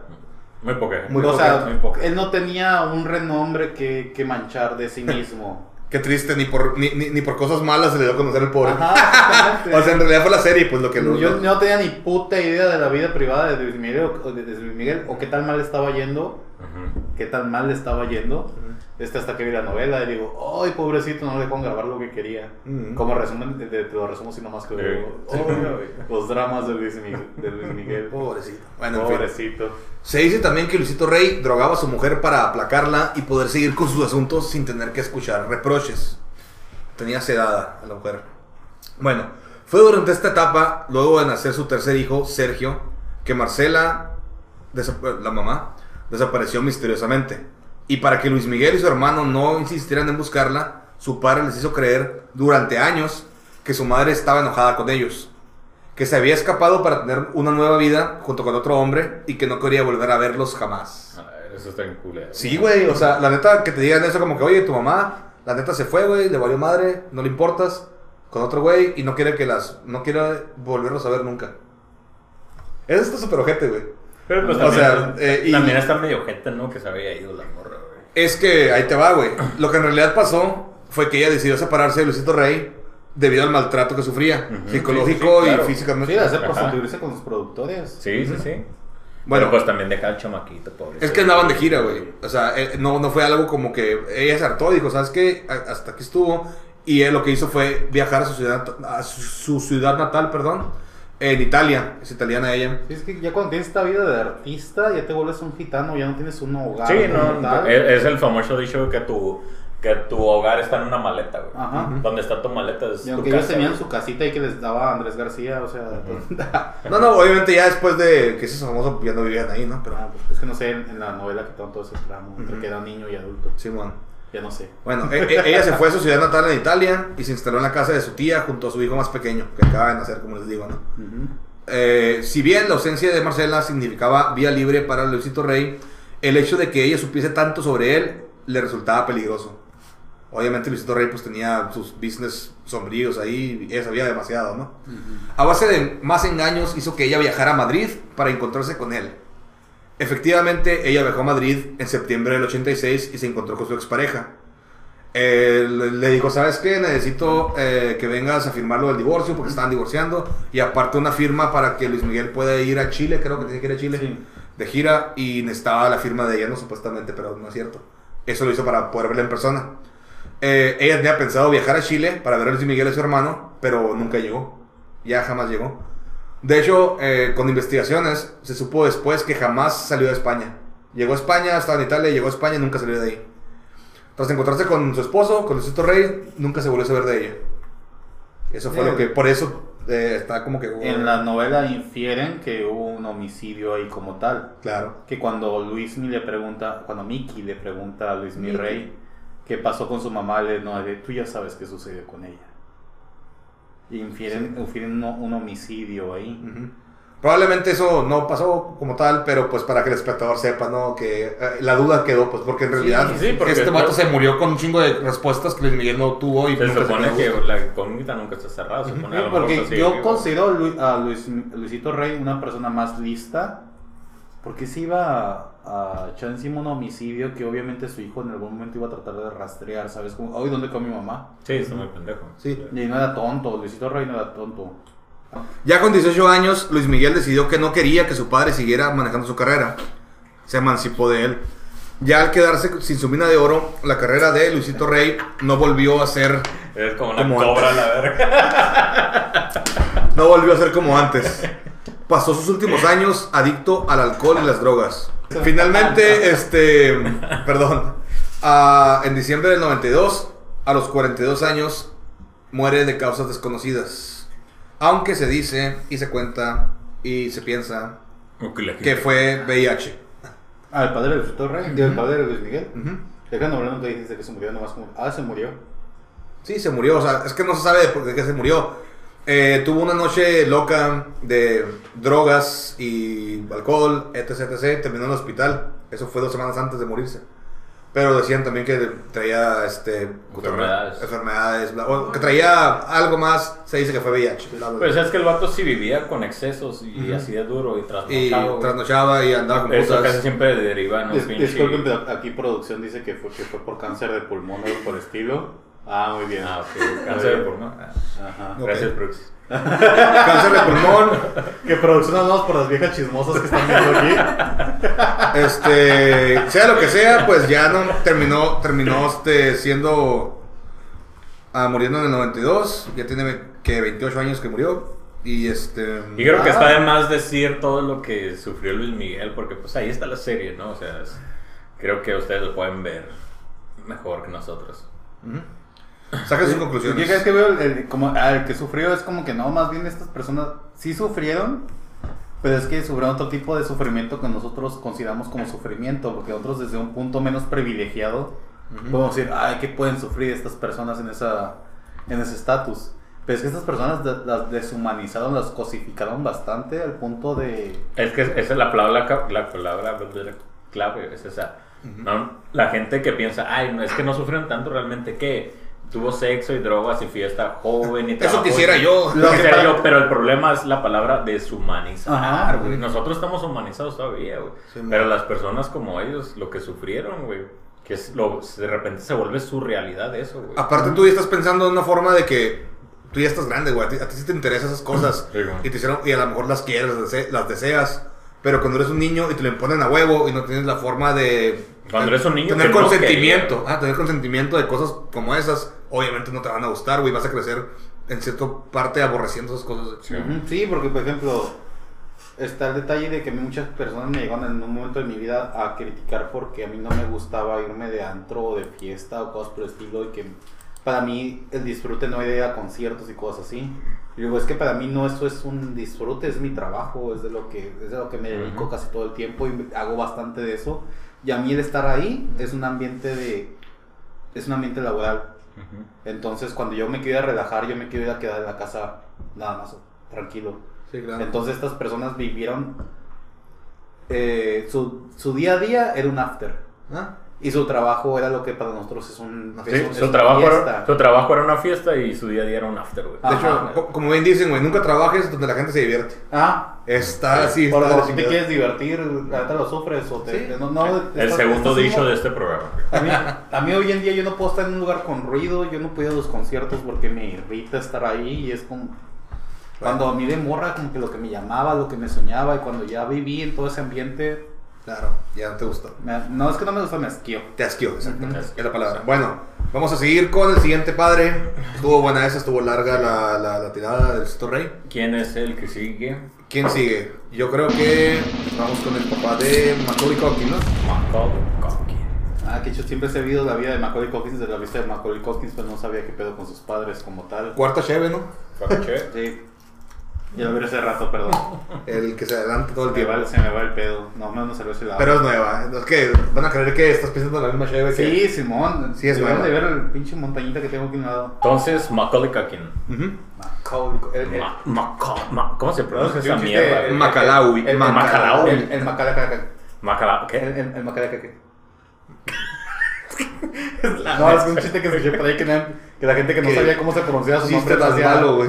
Speaker 2: Muy poca.
Speaker 3: Muy
Speaker 1: o
Speaker 3: poca,
Speaker 1: sea,
Speaker 2: muy poca.
Speaker 1: él no tenía un renombre que, que manchar de sí mismo.
Speaker 3: Qué triste, ni por, ni, ni, ni por cosas malas se le dio a conocer el pobre.
Speaker 1: Ajá.
Speaker 3: O sea, en realidad fue la serie, pues lo que lo.
Speaker 1: Yo no tenía ni puta idea de la vida privada de Luis Miguel o, de, de Luis Miguel, o qué tan mal estaba yendo, Qué tan mal le estaba yendo. Este hasta que vi la novela y digo, ay, pobrecito, no le dejaron grabar lo que quería.
Speaker 3: Ujú.
Speaker 1: Como resumen, de- de- te lo resumo así nomás que
Speaker 2: Sí.
Speaker 1: digo,
Speaker 2: Sí.
Speaker 1: "Ay, los dramas de Luis Miguel. De Luis Miguel.
Speaker 3: Pobrecito. Bueno, en fin.
Speaker 1: pobrecito.
Speaker 3: Se dice también que Luisito Rey drogaba a su mujer para aplacarla y poder seguir con sus asuntos sin tener que escuchar reproches. Tenía sedada a la mujer. Bueno, fue durante esta etapa, luego de nacer su tercer hijo, Sergio, que Marcela, la mamá, desapareció misteriosamente. Y para que Luis Miguel y su hermano no insistieran en buscarla, su padre les hizo creer durante años que su madre estaba enojada con ellos que se había escapado para tener una nueva vida junto con otro hombre y que no quería volver a verlos jamás.
Speaker 2: Eso está en culero.
Speaker 3: Sí, güey, o sea, la neta que te digan eso como que, oye, tu mamá, la neta se fue, güey, le valió madre, no le importas, con otro güey y no quiere que las, no quiere volverlos a ver nunca. Eso está súper ojete, güey.
Speaker 2: Pero pues
Speaker 3: O
Speaker 2: también,
Speaker 3: sea, eh, y-
Speaker 2: también está medio ojete, ¿no? Que se había ido la morra, güey.
Speaker 3: Es que ahí te va, güey. Lo que en realidad pasó fue que ella decidió separarse de Luisito Rey debido al maltrato que sufría, psicológico
Speaker 2: sí, sí, claro.
Speaker 3: y físicamente.
Speaker 1: Sí, de hacer prostituirse con sus productores.
Speaker 2: Sí, sí, sí.
Speaker 3: Bueno,
Speaker 2: Bueno, pues también deja al chamaquito, pobre.
Speaker 3: Es que andaban de gira, güey. O sea, eh, no, no fue algo como que ella se hartó, dijo, ¿sabes qué? Hasta aquí estuvo. Y él lo que hizo fue viajar a su ciudad, a su ciudad natal, perdón, en Italia. Es italiana ella.
Speaker 1: Sí, es que ya cuando tienes esta vida de artista, ya te vuelves un gitano, ya no tienes un hogar.
Speaker 2: Sí, no,
Speaker 1: tal.
Speaker 2: es, el famoso dicho que tu, que tu hogar está en una maleta, güey.
Speaker 1: Ajá.
Speaker 2: Donde está tu maleta es
Speaker 1: Y
Speaker 2: tu
Speaker 1: aunque ellos
Speaker 2: casa,
Speaker 1: tenían
Speaker 2: güey.
Speaker 1: su casita y que les daba Andrés García, o sea,
Speaker 3: No, no, obviamente ya después de que se famoso, ya no vivían ahí, ¿no? Pero,
Speaker 1: Ah, pues, es que no sé, en, en la novela quitaron todo ese tramo, entre
Speaker 3: Ujú.
Speaker 1: que era niño y adulto.
Speaker 3: Simón.
Speaker 1: Ya no sé.
Speaker 3: Bueno, e- e- ella se fue a su ciudad natal en Italia y se instaló en la casa de su tía junto a su hijo más pequeño, que acaba de nacer, como les digo, ¿no? Eh, si bien la ausencia de Marcela significaba vía libre para Luisito Rey, el hecho de que ella supiese tanto sobre él le resultaba peligroso. Obviamente Luisito Rey pues tenía sus business sombríos ahí y ella sabía demasiado, ¿no? A base de más engaños hizo que ella viajara a Madrid para encontrarse con él. Efectivamente, ella viajó a Madrid en septiembre del 86 y se encontró con su expareja. Eh, le, dijo, ¿sabes qué? Necesito eh, que vengas a firmar lo del divorcio porque estaban divorciando. Y aparte una firma para que Luis Miguel pueda ir a Chile, creo que tiene que ir a Chile,
Speaker 1: Sí.
Speaker 3: de gira. Y necesitaba la firma de ella, no supuestamente, pero no es cierto. Eso lo hizo para poder verla en persona. Eh, ella tenía pensado viajar a Chile para ver a Luis Miguel y a su hermano, pero nunca llegó. Ya jamás llegó. De hecho, eh, con investigaciones se supo después que jamás salió de España. Llegó a España, estaba en Italia, llegó a España y nunca salió de ahí. Tras encontrarse con su esposo, con Luisito Rey, nunca se volvió a saber de ella. Eso fue lo que, por eso eh, está como que...
Speaker 1: En la novela infieren que hubo un homicidio ahí como tal.
Speaker 3: Claro.
Speaker 1: Que cuando Luismi le pregunta, cuando Mickey le pregunta a Luismi. Rey qué pasó con su mamá, le no, le- tú ya sabes qué sucedió con ella. Y infieren, infieren un, un homicidio ahí.
Speaker 3: Ujú. Probablemente eso no pasó como tal, pero pues para que el espectador sepa, ¿no? Que eh, la duda quedó, pues porque en realidad
Speaker 2: sí, porque
Speaker 3: este vato
Speaker 2: creo-
Speaker 3: se murió con un chingo de respuestas que Luis Miguel no tuvo y
Speaker 2: Se
Speaker 3: nunca
Speaker 2: supone
Speaker 3: quedó
Speaker 2: que
Speaker 3: gusto.
Speaker 2: la incógnita nunca está cerrada. Se supone, a
Speaker 1: Sí,
Speaker 2: lo mejor
Speaker 1: porque yo considero a Lu- a Luis, Luisito Rey una persona más lista. Porque se iba a, encima un homicidio que obviamente su hijo en algún momento iba a tratar de rastrear, ¿sabes? Como, hoy ¿dónde quedó mi mamá?
Speaker 2: Sí, está muy pendejo.
Speaker 3: Sí.
Speaker 1: Y no era tonto, Luisito Rey no era tonto.
Speaker 3: Ya con 18 años, Luis Miguel decidió que no quería que su padre siguiera manejando su carrera. Se emancipó de él. Ya al quedarse sin su mina de oro, la carrera de Luisito Rey no volvió a ser,
Speaker 2: Es como una
Speaker 3: Como
Speaker 2: cobra
Speaker 3: antes.
Speaker 2: la verga.
Speaker 3: no volvió a ser como antes. Pasó sus últimos años adicto al alcohol y las drogas. Finalmente, este, perdón, en diciembre del 92, a los 42 años, muere de causas desconocidas. Aunque se dice y se cuenta y se piensa que fue VIH.
Speaker 1: Ah, el padre de Luisito Rey, el padre de Luis Miguel.
Speaker 3: Ujú.
Speaker 1: Déjame hablar, no te dijiste que se murió, nomás como, ah, se murió.
Speaker 3: Sí, se murió. O sea, es que no se sabe de por qué se murió. Eh, tuvo una noche loca de drogas y alcohol, etc, etc. Terminó en el hospital. Eso fue dos semanas antes de morirse. Pero decían también que traía este,
Speaker 2: Enfermedades.
Speaker 3: enfermedades, bla- o que traía algo más. Se dice que fue VIH. bla, bla, bla.
Speaker 2: Pues es que el vato sí vivía con excesos y
Speaker 3: Ujú.
Speaker 2: así de duro y
Speaker 3: y
Speaker 2: trasnochado.
Speaker 3: trasnochaba y andaba con
Speaker 2: Eso casi siempre deriva
Speaker 1: Dis-
Speaker 2: pinche...
Speaker 1: Disculpen, pero aquí producción dice que fue, que fue por cáncer de pulmón o por estilo. Ah, muy bien.
Speaker 2: Ah, ok. Cáncer de pulmón. Ah,
Speaker 1: Ajá.
Speaker 2: Gracias, Brooks.
Speaker 3: Cáncer de pulmón.
Speaker 1: Que producción andamos por las viejas chismosas que están viendo aquí.
Speaker 3: Este, sea lo que sea, pues ya no terminó, terminó este, siendo, ah, muriendo en el 92, ya tiene que 28 años que murió y este.
Speaker 2: Y creo que
Speaker 3: ah,
Speaker 2: está de más decir todo lo que sufrió Luis Miguel, porque pues ahí está la serie, ¿no? O sea, es- creo que ustedes lo pueden ver mejor que nosotros.
Speaker 3: Saca sus
Speaker 1: Yo
Speaker 3: conclusiones.
Speaker 1: es que veo el, el- como, el que sufrió es como que no, más bien estas personas sí sufrieron, pero es que sufrieron otro tipo de sufrimiento que nosotros consideramos como sufrimiento, porque nosotros desde un punto menos privilegiado podemos decir, ay, ¿qué pueden sufrir estas personas en esa en ese estatus? Pero es que estas personas de- las deshumanizaron, las cosificaron bastante al punto de...
Speaker 2: Es que esa es la palabra, la palabra clave, es esa. ¿no? La gente que piensa, ay, no, es que no sufrieron tanto realmente, que tuvo sexo y drogas y fiesta joven y
Speaker 3: Eso
Speaker 2: trabajo
Speaker 3: quisiera
Speaker 2: y-
Speaker 3: yo.
Speaker 2: Lo
Speaker 1: que
Speaker 2: quisiera yo, pero el problema es la palabra deshumanizar,
Speaker 1: Ajá,
Speaker 2: güey. Nosotros estamos humanizados todavía, güey.
Speaker 3: Sí,
Speaker 2: pero
Speaker 3: man.
Speaker 2: las personas como ellos, lo que sufrieron, güey, que es lo, de repente se vuelve su realidad eso, güey.
Speaker 3: Aparte, tú ya estás pensando en una forma de que tú ya estás grande, güey. A ti, a ti sí te interesan esas cosas.
Speaker 2: Sí,
Speaker 3: y, te hicieron, y a lo mejor las quieres, las deseas. Pero cuando eres un niño y te lo imponen a huevo y no tienes la forma de.
Speaker 2: Cuando eres un niño
Speaker 3: Tener
Speaker 2: que
Speaker 3: consentimiento. ah, tener consentimiento de cosas como esas. Obviamente no te van a gustar, güey. Vas a crecer en cierta parte aborreciendo esas cosas.
Speaker 2: Sí.
Speaker 1: Ujú, Sí, porque por ejemplo, está el detalle de que a mí muchas personas me llegaron en un momento de mi vida a criticar porque a mí no me gustaba irme de antro o de fiesta o cosas por el estilo y que para mí el disfrute no era ir a conciertos y cosas así. Y digo, es que para mí no eso es un disfrute, es mi trabajo, es de lo que, es de lo que me dedico
Speaker 2: Ujú.
Speaker 1: casi todo el tiempo y hago bastante de eso. Y a mí el estar ahí es un ambiente de, es un ambiente laboral. Entonces, cuando yo me quiero ir a relajar, yo me quiero ir a quedar en la casa nada más tranquilo.
Speaker 3: Sí, claro.
Speaker 1: Entonces, estas personas vivieron. eh, su, su día a día era un after.
Speaker 3: ¿Ah?
Speaker 1: Y su trabajo era lo que para nosotros es un.
Speaker 3: Una
Speaker 2: Sí,
Speaker 1: es un- es
Speaker 2: su, trabajo era,
Speaker 1: fiesta.
Speaker 2: su trabajo era una fiesta y su día a día era un after, güey.
Speaker 3: De
Speaker 1: Ajá.
Speaker 3: hecho, co- como bien dicen, güey, nunca trabajes donde la gente se divierte.
Speaker 1: Ah,
Speaker 3: Está así, está
Speaker 1: por
Speaker 3: de la
Speaker 1: lo que te quieres divertir, la neta lo sufres o te.
Speaker 3: Sí.
Speaker 1: no- no,
Speaker 2: el
Speaker 1: estás-
Speaker 2: segundo
Speaker 1: estás
Speaker 2: dicho
Speaker 1: como-
Speaker 2: de este programa.
Speaker 1: A mí, a mí hoy en día yo no puedo estar en un lugar con ruido, yo no puedo ir a los conciertos porque me irrita estar ahí y es como... Cuando a mí de morra como que lo que me llamaba, lo que me soñaba y cuando ya viví en todo ese ambiente,
Speaker 3: Claro, ya no te gustó.
Speaker 1: me- no es que no me gusta, me asqueó.
Speaker 3: Te asqueó, exactamente.
Speaker 2: Ujú.
Speaker 3: Es la palabra. Bueno, vamos a seguir con el siguiente padre. Estuvo buena esa, estuvo larga la, la, la tirada del Rey.
Speaker 2: ¿Quién es el que sigue?
Speaker 3: ¿Quién sigue? Yo creo que vamos con el papá de Macaulay Culkin, ¿no?
Speaker 2: Macaulay Culkin.
Speaker 1: Ah, que yo siempre he sabido la vida de Macaulay Culkin, de la vista de Macaulay Culkin, pero no sabía qué pedo con sus padres como tal.
Speaker 3: Cuarta cheve, ¿no?
Speaker 2: Fuck,
Speaker 1: Sí. Ya lo vi hace rato, perdón.
Speaker 3: El que se adelanta todo el
Speaker 1: Se me,
Speaker 3: tiempo.
Speaker 1: va, se me va el pedo. No, no, no salió ese lado.
Speaker 3: Pero es nueva. Es que van a creer que estás pensando en la misma cheve que...
Speaker 1: Sí, Simón.
Speaker 3: Sí, es nueva.
Speaker 1: de ver el pinche montañita que tengo aquí a un lado.
Speaker 2: Entonces, Macaulay Culkin.
Speaker 3: Ujú.
Speaker 1: Macaulay el- el-
Speaker 2: Ma- Maca- Ma- ¿Cómo se pronuncia esa mierda?
Speaker 1: el-
Speaker 2: güey?
Speaker 3: Macalaui.
Speaker 1: el- el-
Speaker 2: Macalaui.
Speaker 1: El, el Macalacaca.
Speaker 2: Macala-
Speaker 1: El,
Speaker 2: ¿Qué?
Speaker 1: el, el Macalacaca. No, es un chiste que escuché por ahí que, na- que la gente que no
Speaker 3: Que-
Speaker 1: sabía cómo se pronunciaba su nombre
Speaker 3: tan malo, güey.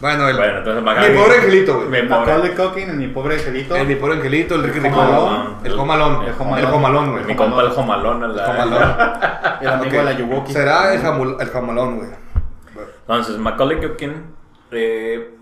Speaker 3: Bueno, el...
Speaker 2: Bueno, entonces
Speaker 3: Mi
Speaker 2: Macaulay.
Speaker 3: pobre angelito, güey.
Speaker 2: Mi pobre.
Speaker 1: Macaulay Culkin, en mi pobre angelito.
Speaker 3: El mi pobre angelito, el Ricky
Speaker 1: El
Speaker 3: Ricón.
Speaker 1: Jomalón.
Speaker 3: El jomalón.
Speaker 1: El jomalón.
Speaker 3: El jomalón, güey.
Speaker 2: Mi compa el Jomalón. en la-
Speaker 3: Jomalón.
Speaker 1: El amigo de la Yuwoki.
Speaker 3: Será el, el jamalón, güey.
Speaker 2: Entonces, Macaulay Culkin eh,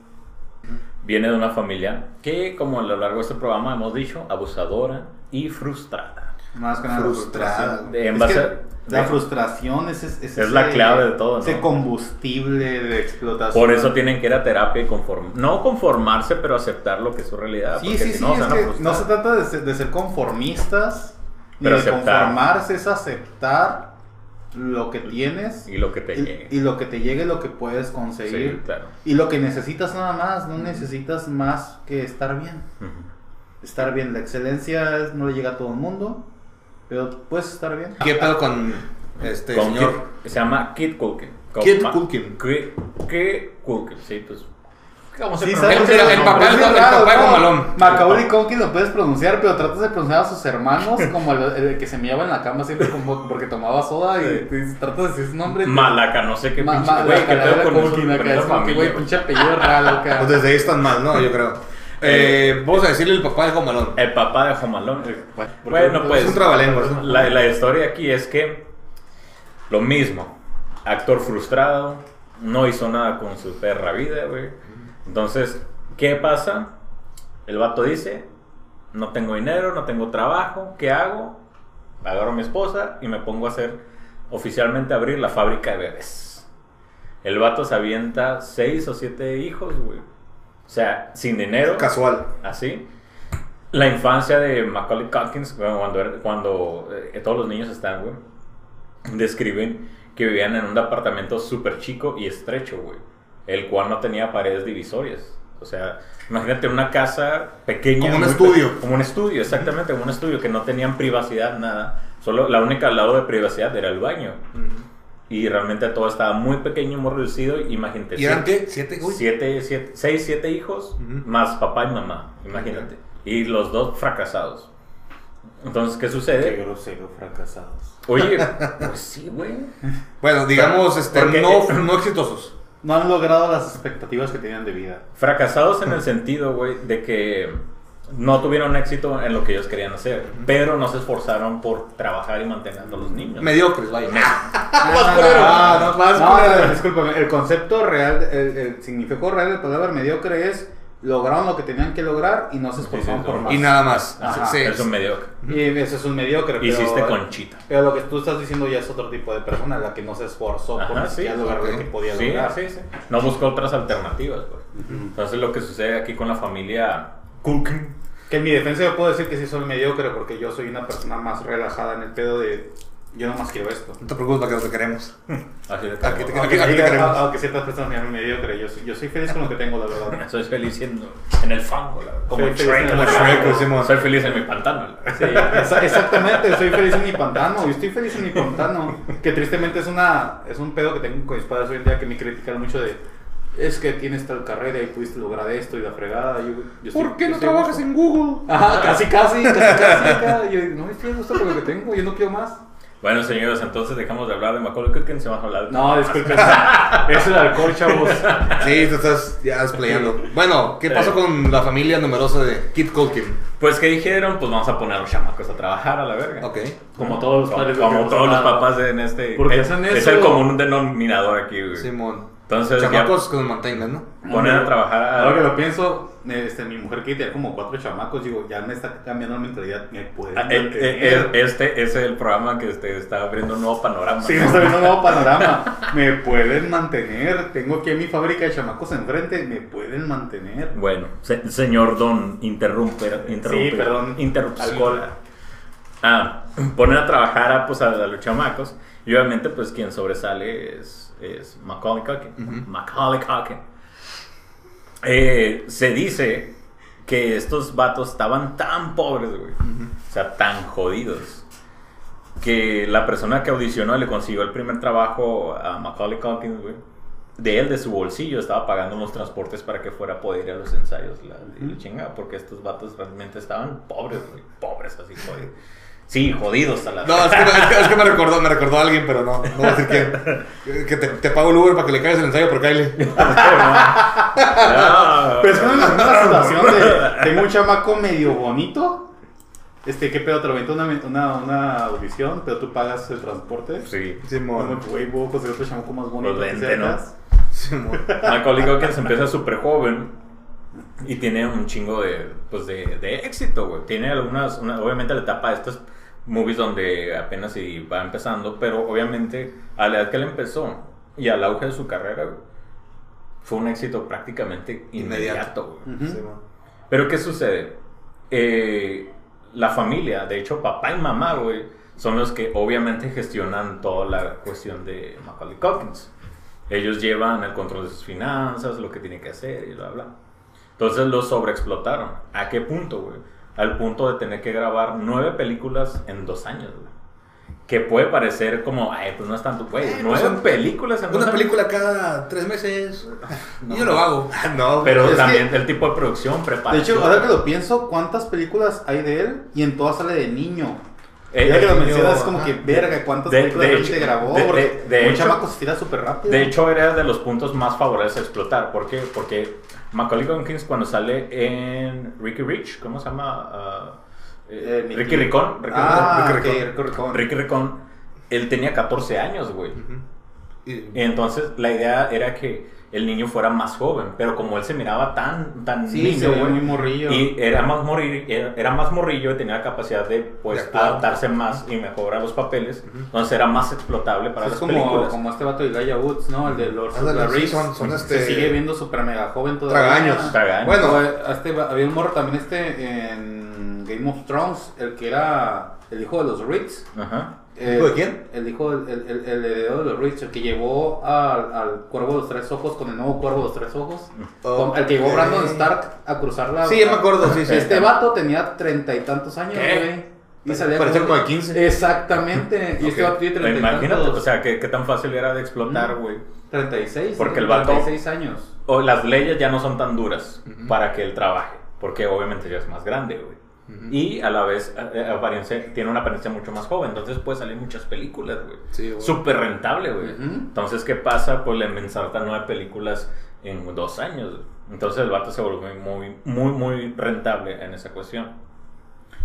Speaker 2: viene de una familia que, como a lo largo de este programa hemos dicho, abusadora y frustrada.
Speaker 1: Más que nada
Speaker 3: Frustrada.
Speaker 2: De- en base
Speaker 1: que
Speaker 2: a-
Speaker 1: la
Speaker 2: de-
Speaker 1: frustración es, es,
Speaker 2: Es la clave de todo, ¿no?
Speaker 1: Ese combustible de explotación.
Speaker 2: Por eso tienen que ir a terapia y conform no conformarse, pero aceptar lo que es su realidad.
Speaker 1: Sí,
Speaker 2: porque
Speaker 1: sí,
Speaker 2: si
Speaker 1: sí.
Speaker 2: no, se
Speaker 1: es
Speaker 2: van a
Speaker 1: que
Speaker 2: frustrar.
Speaker 1: no se trata de ser, de ser conformistas, ni
Speaker 2: Pero
Speaker 1: de
Speaker 2: aceptar.
Speaker 1: conformarse, es aceptar lo que tienes
Speaker 2: Y lo que te
Speaker 1: y,
Speaker 2: llegue.
Speaker 1: y lo que te llegue, lo que puedes conseguir.
Speaker 2: Sí, claro.
Speaker 1: Y lo que necesitas nada más, no necesitas más que estar bien. Estar bien, la excelencia es- no le llega a todo el mundo, pero puedes estar bien.
Speaker 3: ¿Qué pedo con este
Speaker 2: Con
Speaker 3: señor?
Speaker 2: Kid- se llama Kid Culkin.
Speaker 3: Kid Culkin.
Speaker 2: Kid, Culkin, sí, pues. ¿Cómo se
Speaker 1: Sí,
Speaker 2: pronuncia?
Speaker 1: ¿sabes?
Speaker 3: El- el
Speaker 1: nombre?
Speaker 3: papá- el papá de
Speaker 1: ¿no?
Speaker 3: Jomalón.
Speaker 1: Macaulay Culkin lo puedes pronunciar, pero tratas de pronunciar a sus hermanos como el, el que se meaba en la cama siempre como porque tomaba soda y, y tratas de decir su nombre.
Speaker 2: Malaca, no sé qué
Speaker 1: Ma-
Speaker 2: pinche. Güey, pedo con
Speaker 1: Culkin acá, es como que, güey, pinche apellido raro acá.
Speaker 3: Pues desde ahí están mal, ¿no? Yo creo. Eh, vamos a decirle el papá de Jomalón.
Speaker 2: El papá de Jomalón.
Speaker 1: Bueno,
Speaker 2: pues.
Speaker 3: es un trabalenguas, ¿no?
Speaker 2: La, la historia aquí es que Lo mismo, actor frustrado, no hizo nada con su perra vida, güey. Entonces, ¿qué pasa? El vato dice, no tengo dinero, no tengo trabajo, ¿qué hago? Agarro a mi esposa y me pongo a hacer, oficialmente abrir la fábrica de bebés. El vato se avienta seis o siete hijos, güey. O sea, sin dinero.
Speaker 3: Casual.
Speaker 2: Así. La infancia de Macaulay Culkin, bueno, cuando, cuando eh, todos los niños están, güey, describen que vivían en un departamento súper chico y estrecho, güey, el cual no tenía paredes divisorias. O sea, imagínate una casa pequeña.
Speaker 3: Como un estudio.
Speaker 2: pe- Como un estudio, exactamente, como un estudio que no tenían privacidad, nada. Solo la única lado de privacidad era el baño. Y realmente todo estaba muy pequeño, muy reducido. Imagínate.
Speaker 3: ¿Y eran
Speaker 2: siete-
Speaker 3: qué? ¿Siete? Uy.
Speaker 2: siete, siete, seis, siete hijos, más papá y mamá, imagínate. Y los dos fracasados. Entonces, ¿qué sucede?
Speaker 1: Qué grosero, fracasados.
Speaker 2: Oye, pues sí, güey.
Speaker 3: Bueno, digamos, este,
Speaker 2: Porque-
Speaker 3: no, no exitosos.
Speaker 1: No han logrado las expectativas que tenían de vida.
Speaker 2: Fracasados en el sentido, güey, de que no tuvieron éxito en lo que ellos querían hacer, pero no se esforzaron por trabajar y mantener a los niños.
Speaker 3: Mediocres, vaya.
Speaker 1: No,
Speaker 3: más
Speaker 1: no,
Speaker 3: culero.
Speaker 1: no, discúlpame, el concepto real, el, el significado real de la palabra mediocre es lograron lo que tenían que lograr y no se esforzaron
Speaker 2: Sí, sí,
Speaker 1: por más.
Speaker 3: Y nada más.
Speaker 1: Ajá.
Speaker 3: Sí.
Speaker 2: es un mediocre.
Speaker 1: Y eso es un mediocre. pero-
Speaker 2: Hiciste conchita.
Speaker 1: Pero lo que tú estás diciendo ya es otro tipo de persona, la que no se esforzó por
Speaker 2: Ajá, sí,
Speaker 1: lograr lo que podía
Speaker 2: Sí,
Speaker 1: lograr.
Speaker 2: sí, sí. No buscó otras alternativas, güey. Entonces, lo que sucede aquí con la familia Culkin.
Speaker 1: Que en mi defensa yo puedo decir que sí soy mediocre porque yo soy una persona más relajada en el pedo de yo nomás quiero esto.
Speaker 3: No te preocupes, para que no te queremos.
Speaker 2: Así de
Speaker 3: Aquí te-
Speaker 2: como-
Speaker 3: aquí-
Speaker 1: Aunque,
Speaker 3: te queremos.
Speaker 1: aunque ciertas personas me llaman mediocre, yo soy, yo soy feliz con lo que tengo, la verdad.
Speaker 2: Soy feliz siendo en el fango, la verdad. como
Speaker 1: Soy feliz
Speaker 2: Shrek. verdad.
Speaker 3: Shrek, Simón.
Speaker 2: Soy feliz en mi pantano.
Speaker 1: Sí, exa- exactamente, soy feliz en mi pantano, yo estoy feliz en mi pantano. Que tristemente es una es un pedo que tengo con mis padres hoy en día que me critican mucho de es que tienes tal carrera y pudiste lograr esto y la fregada. Yo, yo estoy-
Speaker 3: ¿Por qué
Speaker 1: yo
Speaker 3: no
Speaker 1: estoy
Speaker 3: trabajas
Speaker 1: gusto.
Speaker 3: en Google?
Speaker 1: Ajá, casi, casi, casi, casi. acá. Yo no estoy a gusto con lo que tengo, yo no quiero más.
Speaker 2: Bueno, señores, entonces dejamos de hablar de Macaulay Culkin, se vamos a hablar de...
Speaker 1: No, disculpen, es el alcohol, chavos.
Speaker 3: Sí, te estás ya desplayando. Bueno, ¿qué pasó
Speaker 2: Eh.
Speaker 3: con la familia numerosa de Kid Culkin?
Speaker 2: Pues, ¿qué dijeron? Pues vamos a poner a los chamacos a trabajar a la verga.
Speaker 3: Ok.
Speaker 1: Como todos los
Speaker 2: Como,
Speaker 1: padres.
Speaker 2: como
Speaker 1: que
Speaker 2: todos los papás en este...
Speaker 5: Porque
Speaker 2: es,
Speaker 5: hacen
Speaker 2: es
Speaker 5: eso.
Speaker 2: el común denominador aquí, güey.
Speaker 3: Simón.
Speaker 2: Entonces, ya
Speaker 3: Chamacos que nos mantengan, ¿no?
Speaker 2: poner a trabajar a...
Speaker 1: Ahora que lo pienso, este, mi mujer que tenía como cuatro chamacos, digo, ya me está cambiando la mentalidad, me puede
Speaker 2: Ah, eh, eh, Este es el programa que este, está abriendo un nuevo panorama.
Speaker 1: Sí, me está viendo un nuevo panorama. Me pueden mantener. Tengo aquí mi fábrica de chamacos enfrente. Me pueden mantener.
Speaker 2: Bueno, se- señor Don, interrumper, interrumper,
Speaker 1: Sí, perdón.
Speaker 2: interrupción.
Speaker 1: Alcohol.
Speaker 2: Ah, poner a trabajar a, pues, a, a los chamacos. Y obviamente, pues, quien sobresale es, es Macaulay Culkin. Macaulay Culkin. Eh, se dice que estos vatos estaban tan pobres, güey. O sea, tan jodidos. Que la persona que audicionó le consiguió el primer trabajo a Macaulay Culkin, güey. De él, de su bolsillo, estaba pagando los transportes para que fuera a poder ir a los ensayos. La, la chingada, porque estos vatos realmente estaban pobres, güey. Pobres, así, jodidos. Sí, jodidos a la
Speaker 3: No, es que, es que- es que me recordó, me recordó a alguien, pero no, no voy a decir quién. Que te, te pago el Uber para que le caigas el ensayo por Kylie.
Speaker 2: No.
Speaker 1: Pero es una, una situación de. Tengo un chamaco medio bonito. Este, ¿qué pedo? Te lo aventó una, una, una audición, pero tú pagas el transporte.
Speaker 2: Sí.
Speaker 3: Simón.
Speaker 1: güey, voy a conseguir otro chamaco más bonito.
Speaker 2: Pues
Speaker 1: que
Speaker 2: vente, ¿no?
Speaker 3: Simón.
Speaker 2: Macaulay Culkin se empieza súper joven y tiene un chingo de, pues de, de éxito, güey. Tiene algunas, una- obviamente la etapa de estas movies donde apenas si va empezando, pero obviamente a la edad que él empezó y al auge de su carrera, fue un éxito prácticamente inmediato, güey.
Speaker 1: Ujú.
Speaker 3: Simón.
Speaker 2: Pero ¿qué sucede? Eh, la familia, de hecho papá y mamá, güey, son los que obviamente gestionan toda la cuestión de Macaulay Culkin. Ellos llevan el control de sus finanzas, lo que tienen que hacer y bla, bla. Entonces los sobreexplotaron. ¿A qué punto, güey? Al punto de tener que grabar nueve películas en dos años, güey. Que puede parecer como, ay, pues no es tanto, güey.
Speaker 3: Eh,
Speaker 2: nueve
Speaker 3: pues,
Speaker 2: películas en dos
Speaker 3: Una
Speaker 2: años.
Speaker 3: película cada tres meses. Y yo lo hago. No,
Speaker 2: Pero también el tipo de producción prepara.
Speaker 1: De hecho, ahora que lo pienso, ¿cuántas películas hay de él? Y en todas sale de niño.
Speaker 2: Eh,
Speaker 1: ya que lo
Speaker 3: niño,
Speaker 1: mencionas, es como que, verga, ¿cuántas
Speaker 2: De-
Speaker 1: películas
Speaker 2: de hecho-
Speaker 1: grabó?
Speaker 2: de- de- de
Speaker 1: un
Speaker 2: hecho-
Speaker 1: chamaco se tira súper rápido.
Speaker 2: De hecho, era de los puntos más favorables a explotar. ¿Por qué? Porque Macaulay Culkin cuando sale en Ricky Rich, ¿cómo se llama? Ah, eh,
Speaker 1: Eh,
Speaker 2: Ricky Ricón. Ricky
Speaker 1: ah,
Speaker 3: Ricky
Speaker 1: ok,
Speaker 3: Ricón.
Speaker 1: Ricky Ricón.
Speaker 2: Ricky Ricón él tenía 14 años, güey. Entonces la idea era que el niño fuera más joven, pero como él se miraba tan, tan
Speaker 1: Sí,
Speaker 2: niño,
Speaker 1: se
Speaker 2: güey,
Speaker 1: muy morrillo.
Speaker 2: y era más, morri- era, era más morrillo y tenía la capacidad de pues
Speaker 3: De
Speaker 2: adaptarse más y mejorar los papeles, entonces era más explotable para
Speaker 1: es
Speaker 2: las
Speaker 1: como,
Speaker 2: películas.
Speaker 1: como este vato de Gaia Woods, ¿no? El de Lord Rings.
Speaker 3: son- son
Speaker 1: Se
Speaker 3: este-
Speaker 1: sigue viendo súper mega joven todavía.
Speaker 3: Tragaños.
Speaker 2: Tragaños.
Speaker 3: Bueno,
Speaker 1: este, había un morro también este en Game of Thrones, el que era el hijo de los Reeds.
Speaker 2: Ajá.
Speaker 1: Eh,
Speaker 3: ¿Hijo de quién?
Speaker 1: El hijo, el, el, el, el heredero de los Reeds, el que llevó al, al Cuervo de los Tres Ojos con el nuevo Cuervo de los Tres Ojos. Con- el que llevó. Brandon Stark a cruzar la...
Speaker 3: Sí, ya me acuerdo, sí, sí.
Speaker 1: Este vato tenía treinta y tantos años, güey. Y salía
Speaker 3: Parecía como de 15.
Speaker 1: Exactamente. Y este vato tiene treinta y
Speaker 2: Imagínate,
Speaker 1: tantos.
Speaker 2: o sea, qué, qué tan fácil era de explotar,
Speaker 1: Mm.
Speaker 2: güey.
Speaker 1: 36.
Speaker 2: Porque el vato-
Speaker 1: 36 años.
Speaker 2: O las leyes ya no son tan duras para que él trabaje, porque obviamente ya es más grande, güey. Y a la vez eh, apariencia, tiene una apariencia mucho más joven, entonces puede salir muchas películas, güey.
Speaker 3: Sí.
Speaker 2: Súper rentable, güey. Entonces, ¿qué pasa? Pues le ensartan nueve películas en dos años. Entonces el vato se volvió muy, muy, muy rentable en esa cuestión.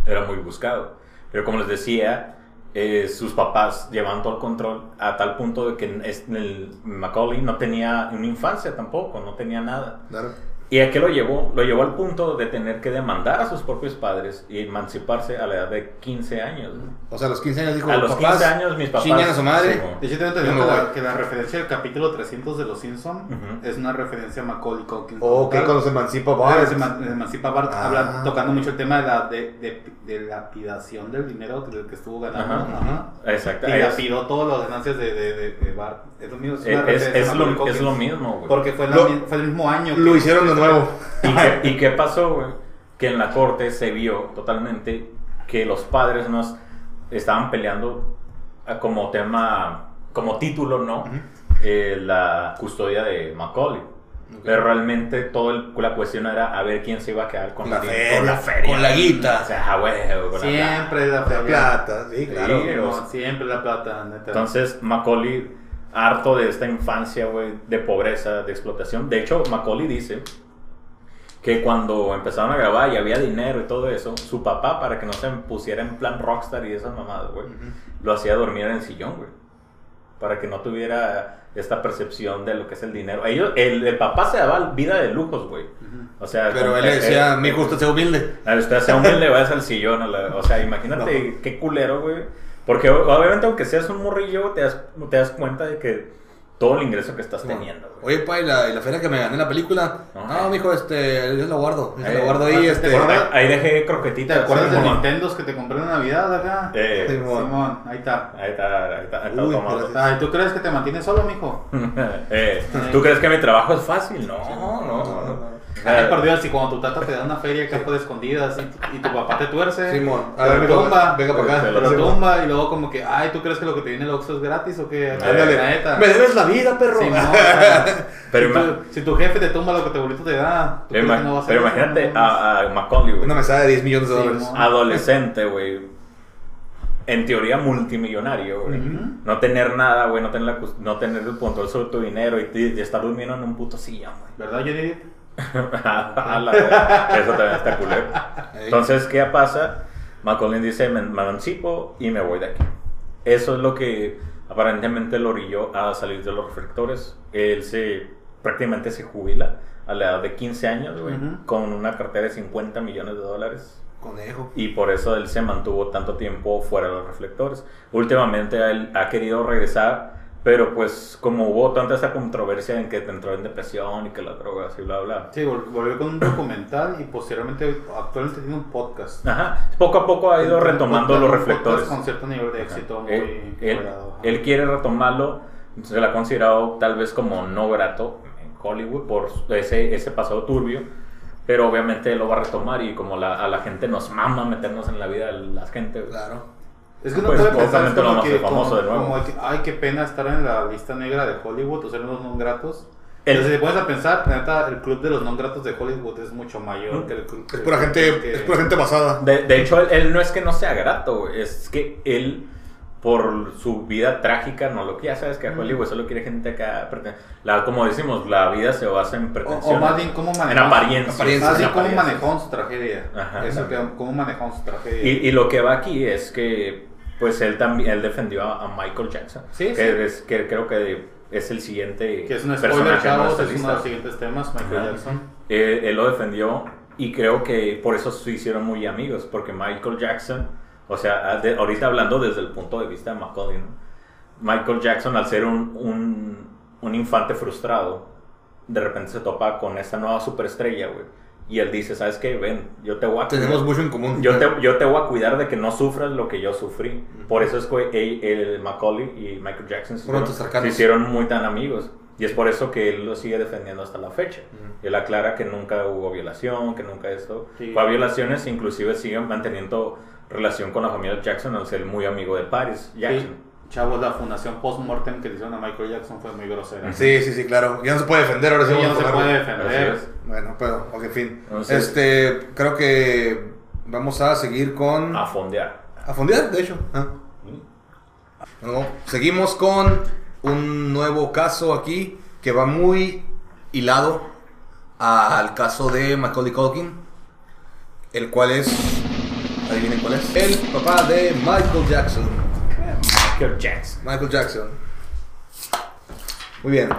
Speaker 2: Era muy buscado. Pero como les decía, eh, sus papás llevaban todo el control a tal punto de que el Macaulay no tenía una infancia tampoco, no tenía nada.
Speaker 3: Claro.
Speaker 2: ¿Y a qué lo llevó? Lo llevó al punto de tener que demandar a sus propios padres y emanciparse a la edad de 15 años.
Speaker 3: O sea, a los 15 años dijo,
Speaker 2: A los
Speaker 3: papás,
Speaker 2: 15 años mis papás...
Speaker 3: chingan a su madre.
Speaker 2: Sí.
Speaker 1: De hecho, tengo
Speaker 3: Yo
Speaker 1: entendido que, que la referencia del capítulo 300 de Los Simpsons
Speaker 2: Ujú.
Speaker 1: es una referencia a Macaulay Culkin.
Speaker 3: Ok,
Speaker 1: Tal.
Speaker 3: cuando se emancipa Bart.
Speaker 1: se eman- se emancipa Bart,
Speaker 3: Ah.
Speaker 1: habla- tocando mucho el tema de la de, de, de lapidación del dinero que, que estuvo ganando.
Speaker 2: Ajá.
Speaker 1: Ajá.
Speaker 2: Exacto.
Speaker 1: Y lapidó todas las ganancias de, de, de, de Bart. Es lo mismo. Es, una
Speaker 2: Es, es lo, es lo mismo, güey.
Speaker 1: Porque fue, la
Speaker 3: Lo-
Speaker 1: fue el mismo año.
Speaker 3: Lo
Speaker 1: que-
Speaker 3: hicieron de nuevo.
Speaker 2: ¿Y qué, y qué pasó, güey? Que en la corte se vio totalmente que los padres nos estaban peleando ah, como tema, como título, ¿no?
Speaker 3: Ujú.
Speaker 2: Eh, la custodia de Macaulay. Pero realmente toda la cuestión era a ver quién se iba a quedar con,
Speaker 3: La
Speaker 2: el-
Speaker 3: feria,
Speaker 2: con la feria.
Speaker 3: con la guita.
Speaker 2: O sea, ah, güey, con la
Speaker 1: Siempre la
Speaker 3: La plata, sí, claro.
Speaker 2: Sí,
Speaker 1: No, siempre la plata, neta.
Speaker 2: Entonces, Macaulay, harto de esta infancia, güey, de pobreza, de explotación. De hecho, Macaulay dice que cuando empezaron a grabar y había dinero y todo eso, su papá, para que no se pusiera en plan rockstar y esas mamadas, güey, lo hacía dormir en el sillón, güey. Para que no tuviera esta percepción de lo que es el dinero. Ellos, el, el papá se daba vida de lujos, güey. O sea,
Speaker 3: Pero él decía,
Speaker 2: eh,
Speaker 3: mi usted sea humilde.
Speaker 2: usted sea humilde, vayas al sillón. a la- o sea, imagínate qué culero, güey. Porque obviamente, aunque seas un morrillo, te das, te das cuenta de que todo el ingreso que estás teniendo.
Speaker 3: Oye, pa, ¿y la, y la feria que me gané en la película?
Speaker 2: No.
Speaker 3: No, mijo, este, yo la guardo. Yo la guardo ahí,
Speaker 1: ¿te
Speaker 3: este.
Speaker 2: Ahí dejé
Speaker 1: ¿Te
Speaker 2: croquetitas.
Speaker 1: acuerdas de. Nintendos que te compré en Navidad acá?
Speaker 2: Eh,
Speaker 3: Simón.
Speaker 1: Simón, ahí está.
Speaker 2: ahí está, ahí está. ahí está
Speaker 3: Uy.
Speaker 1: Ay, ¿tú crees que te mantienes solo, mijo?
Speaker 2: Eh, ¿Tú crees que mi trabajo es fácil? No, no,
Speaker 3: no,
Speaker 2: no.
Speaker 3: no.
Speaker 1: Ay, por Dios, si cuando tu tata te da una feria que de escondidas y, y tu papá te tuerce,
Speaker 3: Simón, a
Speaker 1: te
Speaker 3: ver,
Speaker 1: tumba,
Speaker 3: venga para acá.
Speaker 1: te lo
Speaker 3: Simón.
Speaker 1: tumba y luego como que, ay, ¿tú crees que lo que te viene el Oxxo es gratis o qué?
Speaker 3: Ándale,
Speaker 1: La neta.
Speaker 3: me debes la vida, perro.
Speaker 1: Simón, o sea,
Speaker 2: Pero
Speaker 1: si, tu, si tu jefe te tumba lo que tu abuelito te da, ¿tú crees que no va a ser
Speaker 2: pero
Speaker 1: eso?
Speaker 2: imagínate
Speaker 1: No,
Speaker 2: a, a Macaulay, güey.
Speaker 3: Una mesada de 10 millones de dólares.
Speaker 2: adolescente, güey. En teoría multimillonario, güey.
Speaker 1: Ujú.
Speaker 2: No tener nada, güey. No tener, la no tener el control sobre tu dinero y, y estar durmiendo en un puto sillón, güey.
Speaker 1: ¿Verdad,
Speaker 2: verga. Eso también está culero. Entonces, ¿qué pasa? Macaulay dice, me, me emancipo y me voy de aquí. Eso es lo que aparentemente lo orilló a salir de los reflectores. Él se prácticamente se jubila a la edad de 15 años, güey,
Speaker 1: Ujú.
Speaker 2: con una cartera de 50 millones de dólares.
Speaker 3: Conejo.
Speaker 2: Y por eso él se mantuvo tanto tiempo fuera de los reflectores. Últimamente él ha querido regresar, pero pues como hubo tanta esa controversia en que entró en depresión y que las drogas y bla, bla.
Speaker 1: Sí, vol- volvió con un documental y posteriormente actualmente tiene un podcast.
Speaker 2: Ajá, poco a poco ha ido
Speaker 1: Un
Speaker 2: retomando
Speaker 1: podcast-
Speaker 2: los reflectores.
Speaker 1: Con cierto nivel de
Speaker 2: Ajá.
Speaker 1: éxito muy
Speaker 2: Él, él-
Speaker 1: logrado.
Speaker 2: él quiere retomarlo, se la ha considerado tal vez como no grato en Hollywood por ese, ese pasado turbio, pero obviamente lo va a retomar y como la, a la gente nos mama meternos en la vida de la gente.
Speaker 3: Claro.
Speaker 1: Es que no
Speaker 2: Pues,
Speaker 1: puede pensar como que,
Speaker 2: famoso de nuevo.
Speaker 1: como que, ay, qué pena estar en la lista negra de Hollywood o ser unos non gratos.
Speaker 2: El-
Speaker 1: Pero si te pones a pensar, la neta, el club de los non gratos de Hollywood es mucho mayor
Speaker 2: Mm.
Speaker 1: que el club.
Speaker 3: Es pura gente,
Speaker 1: que-
Speaker 3: es pura gente basada.
Speaker 2: De, de hecho, él, él no es que no sea grato, es que él, por su vida trágica, no lo que ya sabes que a
Speaker 1: Mm.
Speaker 2: Hollywood solo quiere gente acá. preten- La, como decimos, la vida se basa en
Speaker 1: O,
Speaker 2: pretensión.
Speaker 1: o más bien, cómo
Speaker 2: en
Speaker 1: manejaron.
Speaker 2: apariencia.
Speaker 3: apariencia,
Speaker 1: Más bien,
Speaker 2: en
Speaker 1: cómo
Speaker 2: apariencia.
Speaker 1: manejaron su tragedia.
Speaker 2: Ajá,
Speaker 1: Eso, que, cómo manejaron su tragedia.
Speaker 2: Y, y lo que va aquí es que, pues él también él defendió a, a Michael Jackson.
Speaker 1: Sí,
Speaker 2: que,
Speaker 1: sí.
Speaker 2: Es, que creo que es el siguiente
Speaker 1: Que es un spoiler, chavos, es uno de los siguientes temas, Michael
Speaker 2: Ajá.
Speaker 1: Jackson.
Speaker 2: Eh, él lo defendió y creo que por eso se hicieron muy amigos, porque Michael Jackson, o sea, de- ahorita hablando desde el punto de vista de Macaulay, ¿no? Michael Jackson al ser un, un, un infante frustrado, de repente se topa con esta nueva superestrella, güey. Y él dice, ¿sabes qué? Ven, yo te voy a
Speaker 3: Tenemos
Speaker 2: cuidar.
Speaker 3: mucho en común.
Speaker 2: Yo te, yo te voy a cuidar de que no sufras lo que yo sufrí. Por eso es que el Macaulay y Michael Jackson se hicieron,
Speaker 3: cercanos.
Speaker 2: se hicieron muy tan amigos. Y es por eso que él lo sigue defendiendo hasta la fecha. Él aclara que nunca hubo violación, que nunca esto.
Speaker 1: Sí.
Speaker 2: Fue a violaciones, inclusive sigue manteniendo relación con la familia Jackson al ser muy amigo de Paris Jackson.
Speaker 1: Sí. Chavos, la fundación post-mortem que le hicieron a Michael Jackson fue muy grosera.
Speaker 3: Sí, sí, sí, claro. Ya no se puede defender, ahora sí
Speaker 1: Sí, ya no se puede defender.
Speaker 3: Bueno, pero, ok, fin. Este, creo que vamos a seguir con...
Speaker 2: A fondear.
Speaker 3: A fondear, de hecho. Ah. Bueno, seguimos con un nuevo caso aquí que va muy hilado al caso de Macaulay Culkin, el cual es, adivinen cuál es, el papá de Michael Jackson.
Speaker 2: Michael Jackson.
Speaker 3: Michael Jackson. Muy bien.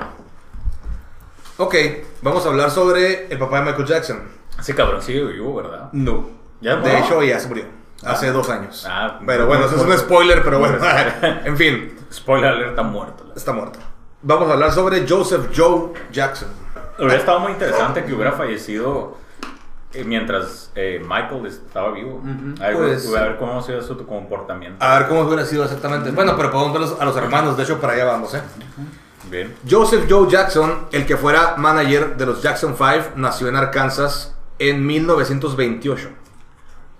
Speaker 3: Ok, vamos a hablar sobre el papá de Michael Jackson.
Speaker 2: Ese cabrón sigue vivo, ¿verdad?
Speaker 3: No.
Speaker 2: ¿Ya
Speaker 3: de hecho, ya se murió. Hace
Speaker 2: Ah.
Speaker 3: dos años.
Speaker 2: Ah,
Speaker 3: pero bueno, eso es un spoiler, pero bueno. en fin,
Speaker 2: Spoiler alert, está muerto.
Speaker 3: está muerto. Vamos a hablar sobre Joseph Joe Jackson.
Speaker 2: Hubiera estado muy interesante que hubiera fallecido mientras eh, Michael estaba vivo.
Speaker 1: Ujú.
Speaker 2: a, ver,
Speaker 3: Pues-
Speaker 2: a ver cómo ha sido su comportamiento.
Speaker 3: A ver cómo hubiera sido exactamente. Bueno, pero podemos ver a los hermanos. De hecho, para allá vamos, ¿eh?
Speaker 2: Bien.
Speaker 3: Joseph Joe Jackson, el que fuera manager de los Jackson 5, nació en Arkansas en 1928.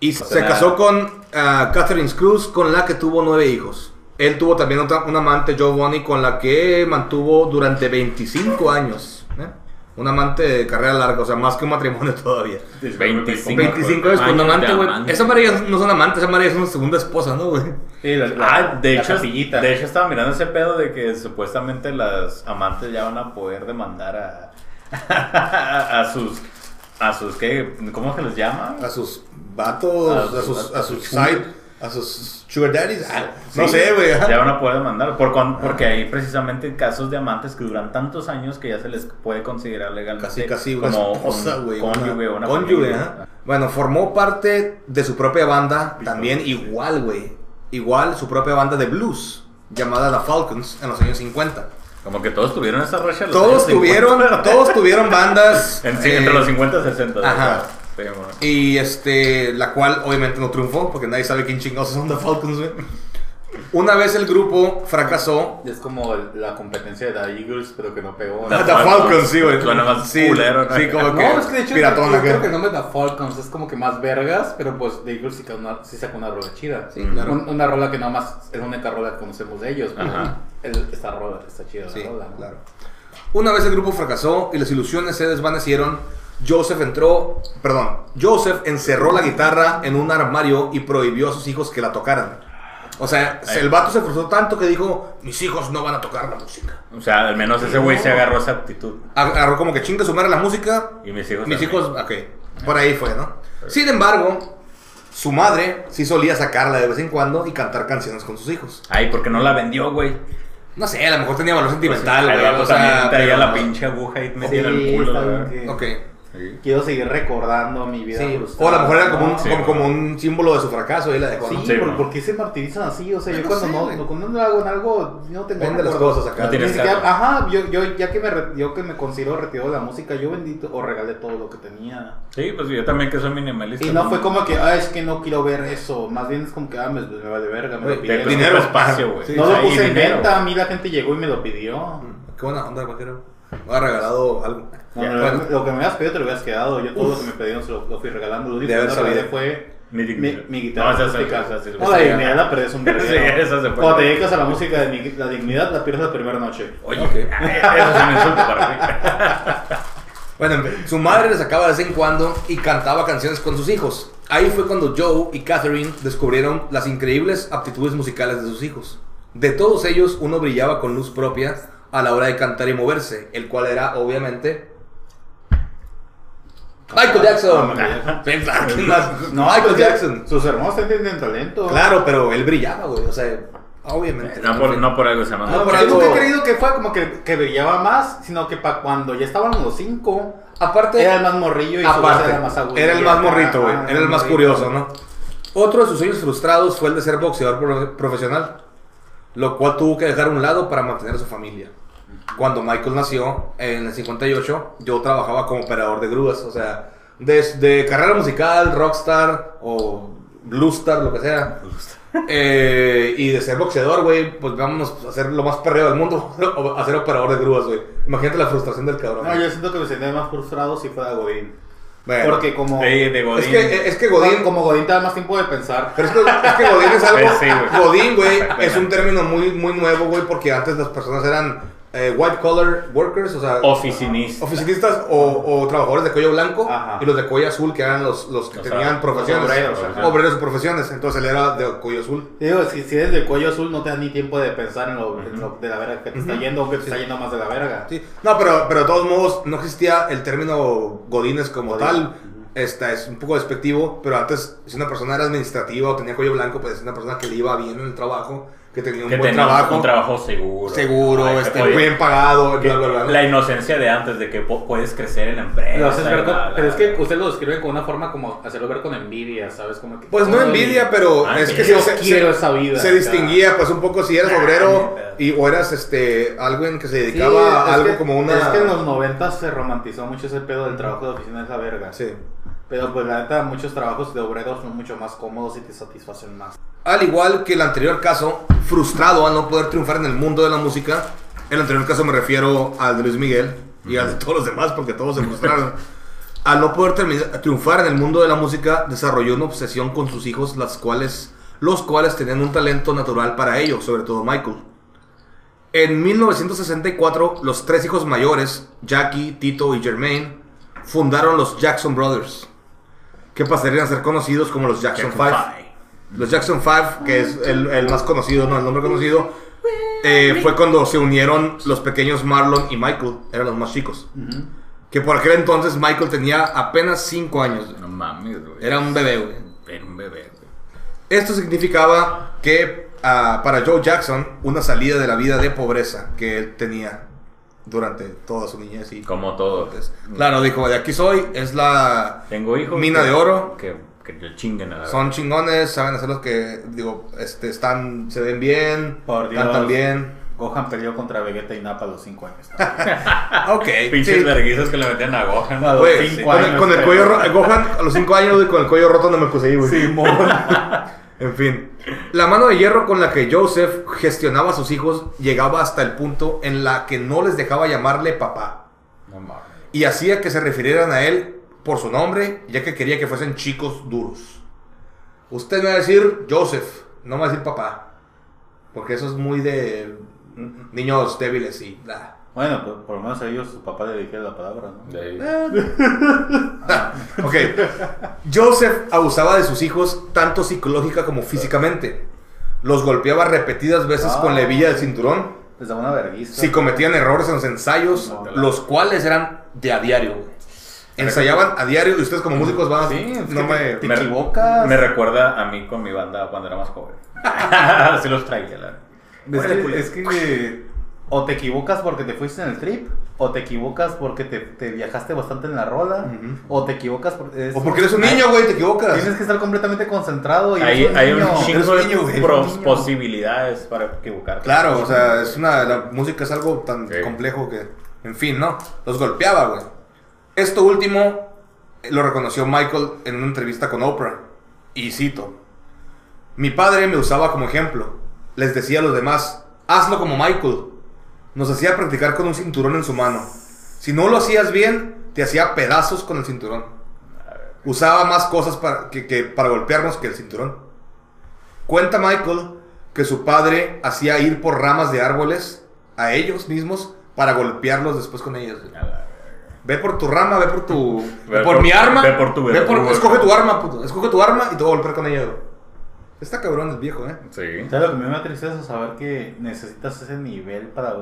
Speaker 3: Y se
Speaker 2: sea,
Speaker 3: casó con ah, Catherine Cruz, con la que tuvo nueve hijos. Él tuvo también otra, un amante, Joe Bonnie, con la que mantuvo durante 25 años. ¿eh? Un amante de carrera larga, o sea, más que un matrimonio todavía.
Speaker 2: 25.
Speaker 3: 25 años con un amante, güey. Esa María no son amantes, esa María es una segunda esposa, ¿no, güey?
Speaker 1: Sí, la, la-
Speaker 2: Ah, de
Speaker 1: la
Speaker 2: hecho,
Speaker 1: capillita.
Speaker 2: de hecho estaba mirando ese pedo de que supuestamente las amantes ya van a poder demandar a, a sus a sus qué cómo se les llama
Speaker 3: A sus vatos,
Speaker 2: A
Speaker 3: a,
Speaker 2: sus-
Speaker 3: sus,
Speaker 2: a
Speaker 3: a
Speaker 2: sus
Speaker 3: sus side, a sus sugar daddies. Ah, no
Speaker 2: Sí,
Speaker 3: sé, güey.
Speaker 2: ya van a poder demandar por cuan- porque hay precisamente casos de amantes que duran tantos años que ya se les puede considerar legalmente
Speaker 3: Casi, casi una
Speaker 2: como
Speaker 3: esposa,
Speaker 2: un
Speaker 3: güey.
Speaker 2: cónyuge o una
Speaker 3: cónyuge, ajá. Bueno, formó parte de su propia banda, también igual, güey. Igual su propia banda de blues, llamada The Falcons, en los años 50.
Speaker 2: como que todos tuvieron esa racha
Speaker 3: Todos
Speaker 2: años 50,
Speaker 3: tuvieron, todos tuvieron bandas.
Speaker 2: En- sí,
Speaker 3: eh,
Speaker 2: entre los 50 y 60
Speaker 3: ajá.
Speaker 2: Sí.
Speaker 3: Y este, la cual obviamente no triunfó, porque nadie sabe quién chingados son The Falcons, güey. Una vez el grupo fracasó.
Speaker 1: Es como el- la competencia de The Eagles, pero que no pegó.
Speaker 3: The
Speaker 2: The
Speaker 3: Falcons,
Speaker 2: Falcons,
Speaker 3: sí, güey.
Speaker 2: suena más
Speaker 3: sí,
Speaker 2: culero, ¿no?
Speaker 3: Sí, como
Speaker 1: No,
Speaker 3: que.
Speaker 1: es que de hecho
Speaker 3: piratona,
Speaker 1: yo creo
Speaker 3: que-
Speaker 1: que no me da Falcons, es como que más vergas, pero pues The Eagles sí, sacó una, sí sacó una rola chida.
Speaker 3: Sí, claro.
Speaker 1: Un- una rola que nada más es la única rola que conocemos de ellos. pero
Speaker 2: Ajá.
Speaker 1: el- esta rola está chida,
Speaker 3: Sí,
Speaker 1: la rola. ¿no?
Speaker 3: claro. Una vez el grupo fracasó y las ilusiones se desvanecieron, Joseph entró, perdón, Joseph encerró la guitarra en un armario y prohibió a sus hijos que la tocaran. O sea, el vato se frustró tanto que dijo, mis hijos no van a tocar la música.
Speaker 2: O sea, al menos ese güey se agarró esa actitud.
Speaker 3: Agarró como que chinga su madre la música.
Speaker 2: Y mis hijos
Speaker 3: Mis
Speaker 2: también.
Speaker 3: hijos, ok. Por ahí fue, ¿no? Sin embargo, su madre sí solía sacarla de vez en cuando y cantar canciones con sus hijos.
Speaker 2: Ay, porque no la vendió, güey.
Speaker 3: No sé, a lo mejor tenía valor sentimental,
Speaker 2: Pues,
Speaker 3: güey.
Speaker 2: el vato
Speaker 3: o sea,
Speaker 2: también traía
Speaker 3: pero-
Speaker 2: la pinche aguja y metida en el
Speaker 1: Sí,
Speaker 2: culo.
Speaker 1: que-
Speaker 3: Ok.
Speaker 2: Sí.
Speaker 1: Quiero seguir recordando mi vida.
Speaker 3: Sí.
Speaker 1: frustrada,
Speaker 3: O a lo mejor era como un.
Speaker 2: Sí,
Speaker 3: como, como un símbolo de su fracaso y la dejó.
Speaker 1: Sí, ¿por,
Speaker 2: bueno.
Speaker 1: por qué se martirizan así? O sea, yo
Speaker 3: No
Speaker 1: cuando
Speaker 3: sé,
Speaker 1: no, no- cuando no hago en algo, no tengo
Speaker 3: Vende las cosas acá.
Speaker 2: Tienes
Speaker 1: siquiera- ajá, yo, yo ya que me, yo que me considero retirado de la música, yo bendito o regalé todo lo que tenía.
Speaker 2: Sí, pues yo también que soy minimalista.
Speaker 1: Y no fue como que, ah, es que no quiero ver eso. Más bien es como que, ah, me, me vale verga, me
Speaker 3: Güey,
Speaker 1: lo pidieron.
Speaker 2: dinero espacio, güey.
Speaker 3: Sí,
Speaker 1: no
Speaker 2: O
Speaker 1: lo puse en
Speaker 2: dinero.
Speaker 1: venta, a mí la gente llegó y me lo pidió.
Speaker 3: Qué buena onda, vaquero. Me ha regalado algo.
Speaker 1: No,
Speaker 3: bueno.
Speaker 1: lo que me habías pedido te lo habías quedado. Yo todo lo que me pidieron se lo, lo fui regalando. Lo único
Speaker 3: De
Speaker 1: que regalé fue
Speaker 2: Mi
Speaker 1: mi,
Speaker 2: dignidad.
Speaker 1: mi guitarra.
Speaker 2: No, esa es-
Speaker 1: acústica.
Speaker 2: esa- esa sí,
Speaker 1: No, la dignidad la perdés un verguero.
Speaker 2: Sí, esa se puede.
Speaker 1: Cuando te dedicas a la música de mi- la dignidad, la pierdes la primera noche.
Speaker 2: Oye, eso es un insulto para mí.
Speaker 3: Bueno, su madre le sacaba de vez en cuando y cantaba canciones con sus hijos. Ahí fue cuando Joe y Catherine descubrieron las increíbles aptitudes musicales de sus hijos. De todos ellos, uno brillaba con luz propia a la hora de cantar y moverse, el cual era obviamente Michael Jackson.
Speaker 1: Ah. No,
Speaker 3: Michael Jackson.
Speaker 1: Sus hermanos tienen talento.
Speaker 3: Claro, pero él brillaba, güey. O sea, obviamente.
Speaker 2: No por, no por algo se llama.
Speaker 3: No, por algo-
Speaker 1: yo nunca he creído que fue como que, que brillaba más, sino que para cuando ya estaban los cinco,
Speaker 3: Aparte,
Speaker 1: era el más morrillo y su
Speaker 3: aparte,
Speaker 1: era más aguda.
Speaker 3: era el más morrito, güey. Era el más
Speaker 1: morrito.
Speaker 3: curioso, ¿no? Otro de sus sueños frustrados fue el de ser boxeador pro- profesional, lo cual tuvo que dejar a un lado para mantener a su familia. Cuando Michael nació en el 58, yo trabajaba como operador de grúas, o sea, desde carrera musical, rockstar o bluestar, lo que sea. Eh, y de ser boxeador, güey, pues vámonos a hacer lo más perreo del mundo, o a ser operador de grúas, güey. Imagínate la frustración del cabrón.
Speaker 1: No, yo siento que me sentía más frustrado si fuera Godín.
Speaker 3: Bueno,
Speaker 1: Porque como,
Speaker 2: De, de Godín.
Speaker 3: es que, es que Godín,
Speaker 1: como Godín te da más tiempo de pensar.
Speaker 3: Pero es que, es que Godín es algo.
Speaker 2: Sí, güey.
Speaker 3: Godín, güey, es un término muy, muy nuevo, güey, porque antes las personas eran eh, white collar workers, o sea,
Speaker 2: Oficinista.
Speaker 3: oficinistas o, o trabajadores de cuello blanco,
Speaker 1: Ajá.
Speaker 3: y los de cuello azul, que eran los, los que tenían profesiones.
Speaker 1: obreros.
Speaker 3: Obreros y profesiones. Entonces él era de cuello azul.
Speaker 1: Digo, si, si eres del cuello azul no te da ni tiempo de pensar en lo, en lo de la verga que te está yendo o que te está yendo más de la verga.
Speaker 3: Sí. No, pero, pero de todos modos, no existía el término Godines como
Speaker 1: Godín.
Speaker 3: tal. Esta es un poco despectivo, pero antes, si una persona era administrativa o tenía cuello blanco, pues es una persona que le iba bien en el trabajo, que tenía un
Speaker 2: Que
Speaker 3: buen
Speaker 2: tenía
Speaker 3: trabajo.
Speaker 2: un trabajo seguro.
Speaker 3: seguro, este,
Speaker 2: podía-
Speaker 3: bien pagado,
Speaker 2: que-
Speaker 3: bla, bla, bla.
Speaker 2: La inocencia de antes, de que puedes crecer en la empresa.
Speaker 1: Pero, haces ver con-
Speaker 2: bla, bla,
Speaker 1: pero es que usted lo describe con una forma como hacerlo ver con envidia, ¿sabes? Como que,
Speaker 3: Pues no
Speaker 1: "Ay,
Speaker 3: envidia, pero
Speaker 2: Ah,
Speaker 3: es que
Speaker 1: yo
Speaker 3: se, se-
Speaker 1: quiero
Speaker 3: se-
Speaker 1: esa vida.
Speaker 3: se
Speaker 1: o sea.
Speaker 3: distinguía, pues un poco si eras
Speaker 2: Ah,
Speaker 3: obrero y o eras este alguien que se
Speaker 1: Sí,
Speaker 3: dedicaba a algo
Speaker 1: que-
Speaker 3: como una.
Speaker 1: Es que en los 90 se romantizó mucho ese pedo del trabajo de oficina de esa verga.
Speaker 3: Sí.
Speaker 1: Pero pues la neta, muchos trabajos de obreros son mucho más cómodos y te satisfacen más.
Speaker 3: Al igual que el anterior caso, frustrado al no poder triunfar en el mundo de la música, el anterior caso me refiero al de Luis Miguel y al de todos los demás porque todos se frustraron. al no poder triunfar en el mundo de la música, desarrolló una obsesión con sus hijos, las cuales, los cuales tenían un talento natural para ello, sobre todo Michael. En 1964, los tres hijos mayores, Jackie, Tito y Jermaine, fundaron los Jackson Brothers, que pasarían a ser conocidos como los Jackson
Speaker 2: Jackson
Speaker 3: Five.
Speaker 2: Five.
Speaker 3: Los Jackson 5, que es el, el más conocido, no el nombre conocido, eh, fue cuando se unieron los pequeños Marlon y Michael, eran los más chicos. Que por aquel entonces Michael tenía apenas 5 años.
Speaker 2: No mames, güey.
Speaker 3: era un bebé, güey.
Speaker 2: Era un bebé, güey.
Speaker 3: Esto significaba que ah, para Joe Jackson, una salida de la vida de pobreza que él tenía durante toda su niñez y
Speaker 2: Como todo.
Speaker 3: Claro, dijo, de aquí soy, es la...
Speaker 2: Tengo hijos.
Speaker 3: Mina
Speaker 2: que-
Speaker 3: de oro.
Speaker 2: Que, que le chinguen a la
Speaker 3: Son chingones, saben hacer los que, digo, este, están, se ven bien,
Speaker 1: Por Dios.
Speaker 3: cantan bien.
Speaker 1: Gohan peleó contra Vegeta y Nappa a los 5 años.
Speaker 3: Ok.
Speaker 2: Pinches
Speaker 3: sí.
Speaker 2: verguizos que le metían a Gohan.
Speaker 1: A los
Speaker 3: Güey,
Speaker 1: cinco
Speaker 3: con, el,
Speaker 1: años,
Speaker 3: con el cuello roto, Gohan a los 5 años y con el cuello roto no me puse ahí, güey. En fin, la mano de hierro con la que Joseph gestionaba a sus hijos llegaba hasta el punto en la que no les dejaba llamarle papá
Speaker 2: No mames.
Speaker 3: y hacía que se refirieran a él por su nombre, ya que quería que fuesen chicos duros. Usted me va a decir Joseph, no me va a decir papá, porque eso es muy de niños débiles y.
Speaker 1: Bueno, pues, por lo menos a ellos su papá le dijera la palabra, ¿no?
Speaker 2: De ahí.
Speaker 3: Ok. Joseph abusaba de sus hijos tanto psicológica como físicamente. Los golpeaba repetidas veces
Speaker 1: Ah.
Speaker 3: con la hebilla del cinturón.
Speaker 1: Les daba una vergüenza.
Speaker 3: Si cometían errores en los ensayos,
Speaker 1: No.
Speaker 3: los cuales eran de a diario. güey. Ensayaban a diario y ustedes como músicos van a...
Speaker 1: Sí,
Speaker 3: no me...
Speaker 1: te, te equivocas.
Speaker 2: Me recuerda a mí con mi banda cuando era más joven. Así los traía, la
Speaker 1: Es
Speaker 3: culero.
Speaker 1: es que o te equivocas porque te fuiste en el trip, o te equivocas porque te, te viajaste bastante en la rola, o te equivocas porque...
Speaker 3: O porque eres un niño, güey, te equivocas.
Speaker 1: Tienes que estar completamente concentrado y
Speaker 2: Hay,
Speaker 1: eres
Speaker 2: hay
Speaker 1: niño.
Speaker 2: un chingo de
Speaker 3: niño,
Speaker 2: pros-
Speaker 1: niño.
Speaker 2: posibilidades para equivocar.
Speaker 3: Claro, o sea, es una, la música es algo tan complejo que, en fin, ¿no? Los golpeaba, güey. Esto último eh, lo reconoció Michael en una entrevista con Oprah. Y cito, mi padre me usaba como ejemplo. Les decía a los demás, hazlo como Michael. Nos hacía practicar con un cinturón en su mano. Si no lo hacías bien, te hacía pedazos con el cinturón. Usaba más cosas para, que, que para golpearnos que el cinturón. Cuenta Michael que su padre hacía ir por ramas de árboles a ellos mismos para golpearlos después con ellas. Ve por tu rama, ve por tu.
Speaker 2: Ve
Speaker 3: Ve por,
Speaker 2: por-
Speaker 3: mi arma.
Speaker 2: ve por tu
Speaker 3: ve por- escoge tu arma, puto. Escoge tu arma y te voy a golpear con ella. Está cabrón el viejo, ¿eh?
Speaker 2: Sí.
Speaker 1: ¿Sabes lo que me da tristeza? Saber que necesitas ese nivel para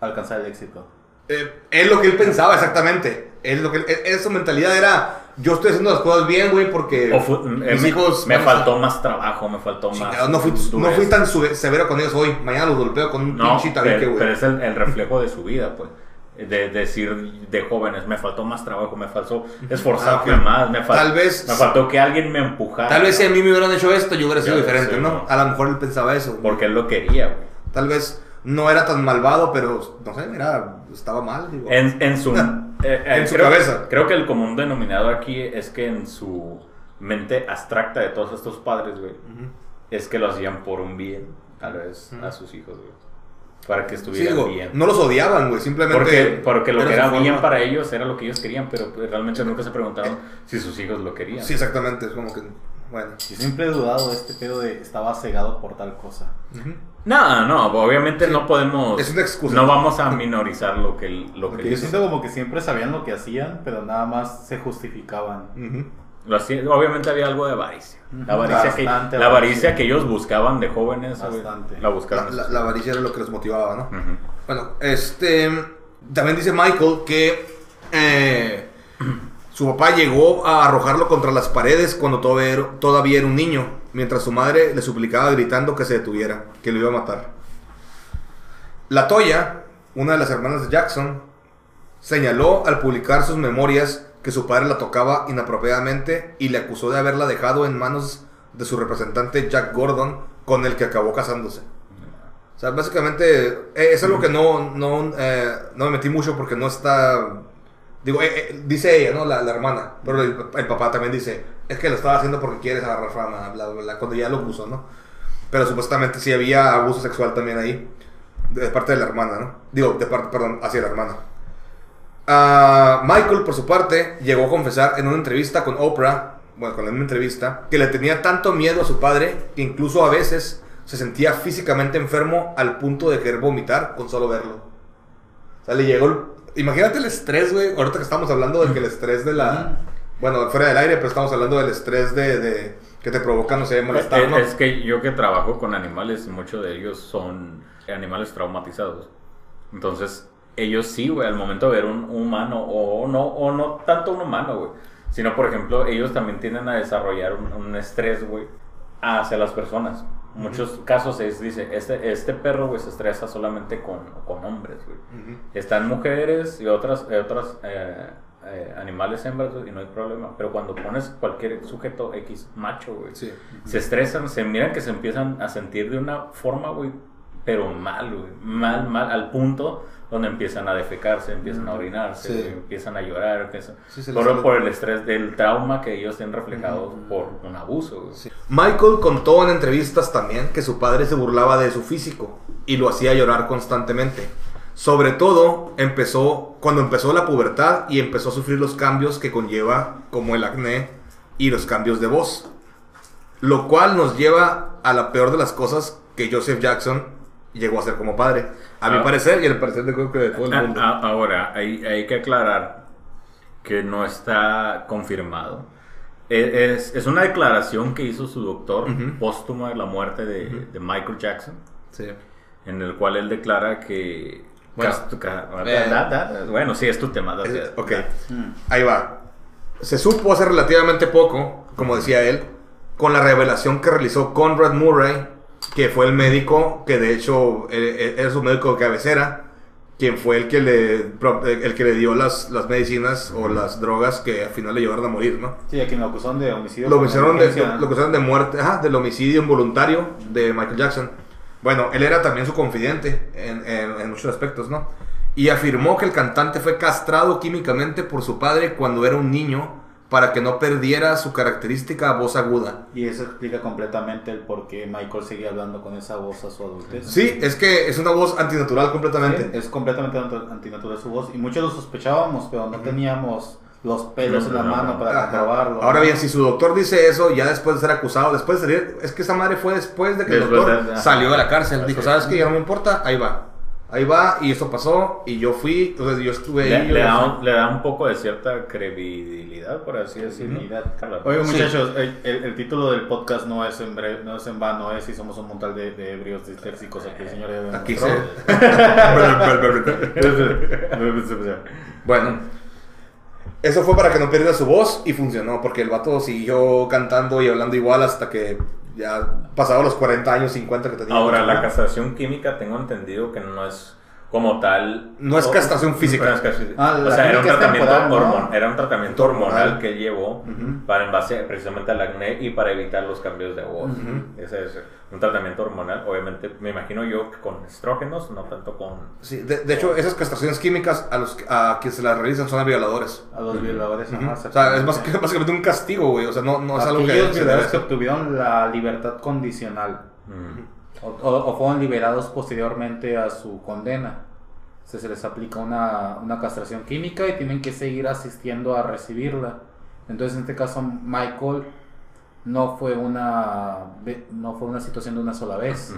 Speaker 1: alcanzar el éxito.
Speaker 3: Eh, es lo que él pensaba exactamente. Es lo que él- e- es- su mentalidad era yo estoy haciendo las cosas bien, güey, porque
Speaker 2: O fu- eh,
Speaker 3: mis
Speaker 2: me,
Speaker 3: hijos
Speaker 2: me
Speaker 3: van a
Speaker 2: faltó más trabajo, me faltó más.
Speaker 3: No fui, no fui tan severo con ellos hoy. Mañana los golpeo con un
Speaker 2: No,
Speaker 3: pinche tabique,
Speaker 2: pero,
Speaker 3: güey.
Speaker 2: pero es el, el reflejo de su vida, pues. De decir de jóvenes, me faltó más trabajo, me faltó esforzarme
Speaker 3: Ah,
Speaker 2: más, me, fal-
Speaker 3: Tal vez-
Speaker 2: me faltó que alguien me empujara.
Speaker 3: Tal vez si a mí me hubieran hecho esto, yo hubiera sido diferente,
Speaker 2: sí,
Speaker 3: ¿no?
Speaker 2: no.
Speaker 3: A lo mejor él pensaba eso. güey.
Speaker 2: Porque él lo quería, güey.
Speaker 3: Tal vez no era tan malvado, pero no sé, era, estaba mal, digo.
Speaker 2: En, en su, eh, eh,
Speaker 3: En su
Speaker 2: creo,
Speaker 3: cabeza.
Speaker 2: Creo que el común denominador aquí es que en su mente abstracta de todos estos padres, güey, es que lo hacían por un bien, tal vez, a sus hijos, güey. Para que
Speaker 3: Sí,
Speaker 2: estuvieran
Speaker 3: digo,
Speaker 2: bien.
Speaker 3: no los odiaban, güey, simplemente.
Speaker 2: Porque, porque lo que era bien
Speaker 3: forma.
Speaker 2: para ellos era lo que ellos querían, pero pues, realmente nunca se preguntaron si sus hijos lo querían.
Speaker 3: Sí, exactamente, es como que. Bueno.
Speaker 1: Yo siempre he dudado de este pedo de estaba cegado por tal cosa.
Speaker 3: Ujú.
Speaker 2: No, no, obviamente no podemos.
Speaker 3: Es una excusa.
Speaker 2: No vamos a minorizar lo que, lo que
Speaker 1: Porque yo siento como que siempre sabían lo que hacían, pero nada más se justificaban.
Speaker 3: Ujú.
Speaker 2: Lo hacía- obviamente había algo de avaricia. La avaricia, que,
Speaker 1: Bastante
Speaker 2: la avaricia que ellos buscaban de jóvenes.
Speaker 1: Bastante.
Speaker 2: La
Speaker 3: La,
Speaker 2: buscaban.
Speaker 3: la- la avaricia era lo que los motivaba, ¿no? Bueno, este. También dice Michael que. eh, su papá llegó a arrojarlo contra las paredes cuando todavía era, un niño, mientras su madre le suplicaba gritando que se detuviera, que lo iba a matar. La Toya, una de las hermanas de Jackson, señaló al publicar sus memorias que su padre la tocaba inapropiadamente y le acusó de haberla dejado en manos de su representante Jack Gordon, con el que acabó casándose. O sea, básicamente, eh, es algo que no, no, eh, no me metí mucho porque no está... Digo, eh, eh, dice ella, ¿no? La, la hermana. Pero el, papá también dice, es que lo estaba haciendo porque quieres agarrar fama, bla, bla, cuando ya lo puso, ¿no? Pero supuestamente sí había abuso sexual también ahí, de parte de la hermana, ¿no? Digo, de parte, perdón, hacia la hermana. Ah, Michael, por su parte, llegó a confesar en una entrevista con Oprah, bueno, con la misma entrevista, que le tenía tanto miedo a su padre que incluso a veces se sentía físicamente enfermo al punto de querer vomitar con solo verlo. O sea, le llegó el- Imagínate el estrés, güey. Ahorita que estamos hablando de que el estrés de la... Bueno, fuera del aire, pero estamos hablando del estrés de... de- que te provoca, no sé, malestar,
Speaker 2: Es,
Speaker 3: ¿no?
Speaker 2: es que yo que trabajo con animales, muchos de ellos son animales traumatizados. Entonces, ellos sí, güey, al momento de ver un humano, o no, o no tanto un humano, güey, sino, por ejemplo, ellos también tienden a desarrollar un, un estrés, güey, hacia las personas. Muchos casos es, dice, este, este perro, güey, se estresa solamente con, con hombres, güey. Están mujeres y otras, eh, otras eh, eh, animales hembras güey, y no hay problema. Pero cuando pones cualquier sujeto X macho, güey,
Speaker 3: Sí.
Speaker 2: se estresan, se miran que se empiezan a sentir de una forma, güey, pero mal, güey. Mal, mal, al punto donde empiezan a defecarse, empiezan a orinarse,
Speaker 3: Sí.
Speaker 2: empiezan a llorar, empiezan...
Speaker 3: Sí,
Speaker 2: por, el estrés del trauma que ellos tienen reflejado por un abuso.
Speaker 3: Michael contó en entrevistas también que su padre se burlaba de su físico y lo hacía llorar constantemente. Sobre todo empezó cuando empezó la pubertad y empezó a sufrir los cambios que conlleva como el acné y los cambios de voz. Lo cual nos lleva a la peor de las cosas que Joseph Jackson llegó a ser como padre. A mi
Speaker 2: Ah.
Speaker 3: parecer y al parecer de creo que de todo el
Speaker 2: Ah,
Speaker 3: mundo.
Speaker 2: ah, Ahora, hay, hay que aclarar que no está confirmado. E- Es, es una declaración que hizo su doctor
Speaker 3: Ujú.
Speaker 2: póstuma de la muerte de, de Michael Jackson,
Speaker 3: Sí.
Speaker 2: en el cual él declara que...
Speaker 3: Bueno,
Speaker 2: cas- ca-
Speaker 3: eh,
Speaker 2: da- da- bueno, sí, es tu tema. da-
Speaker 3: Es-
Speaker 2: da-
Speaker 3: ok.
Speaker 2: da.
Speaker 3: Ahí va. Se supo hace relativamente poco, como decía él, con la revelación que realizó Conrad Murray, que fue el médico, que de hecho eh, eh, era su médico de cabecera, quien fue el que le, pro- el que le dio las, las medicinas o las drogas que al final le llevaron a morir, ¿no?
Speaker 1: Sí, a quien lo acusaron de homicidio.
Speaker 3: Lo acusaron de, lo, lo acusaron de muerte, ajá, del homicidio involuntario de Michael Jackson. Bueno, él era también su confidente en, en- en muchos aspectos, ¿no? Y afirmó que el cantante fue castrado químicamente por su padre cuando era un niño para que no perdiera su característica voz aguda.
Speaker 1: Y eso explica completamente el por qué Michael seguía hablando con esa voz a su adultez.
Speaker 3: Sí, es que es una voz antinatural completamente.
Speaker 1: Es completamente anti- antinatural su voz. Y muchos lo sospechábamos, pero no teníamos los pelos en la
Speaker 2: No, no,
Speaker 1: mano
Speaker 2: no.
Speaker 1: para comprobarlo.
Speaker 3: Ahora bien, si su doctor dice eso, ya después de ser acusado, después de salir, es que esa madre fue después de que el doctor
Speaker 2: de-
Speaker 3: salió de la cárcel. Dijo, ¿sabes
Speaker 2: es.
Speaker 3: qué? Ya no me importa, ahí va. Ahí va, y eso pasó, y yo fui, entonces yo estuve
Speaker 2: Le,
Speaker 3: ahí.
Speaker 2: le da un, le da un poco de cierta credibilidad, por así decirlo.
Speaker 1: Oye,
Speaker 3: Sí.
Speaker 1: muchachos, el, el- el título del podcast no es en, bre- no es en vano, es si somos un montal de, de ebrios disléxicos aquí, señor.
Speaker 3: Aquí
Speaker 1: se.
Speaker 3: se... bueno, eso fue para que no perdiera su voz y funcionó, porque el vato siguió cantando y hablando igual hasta que ya pasado los 40 años, 50 que tenía.
Speaker 2: Ahora, la
Speaker 3: Ajá.
Speaker 2: castración química tengo entendido que no es como tal.
Speaker 3: No es castración física.
Speaker 2: No es castración-
Speaker 1: Ah,
Speaker 2: o sea, era un tratamiento,
Speaker 1: temporal, ¿no?
Speaker 2: hormon- era un tratamiento
Speaker 3: Hormonal.
Speaker 2: que él llevó para en base precisamente al acné y para evitar los cambios de voz. Ese es un tratamiento hormonal, obviamente, me imagino yo que con estrógenos, no tanto con.
Speaker 3: Sí, de, de hecho, esas castraciones químicas a los a quienes se las realizan son a violadores.
Speaker 1: A los violadores. ajá,
Speaker 3: O sea, es más que- básicamente un castigo, güey. O sea, no, no es algo que...
Speaker 1: Aquellos violadores que obtuvieron la libertad condicional
Speaker 2: Mm.
Speaker 1: o, o- o fueron liberados posteriormente a su condena. Se les aplica una, una castración química y tienen que seguir asistiendo a recibirla. Entonces, en este caso, Michael no fue una no fue una situación de una sola vez.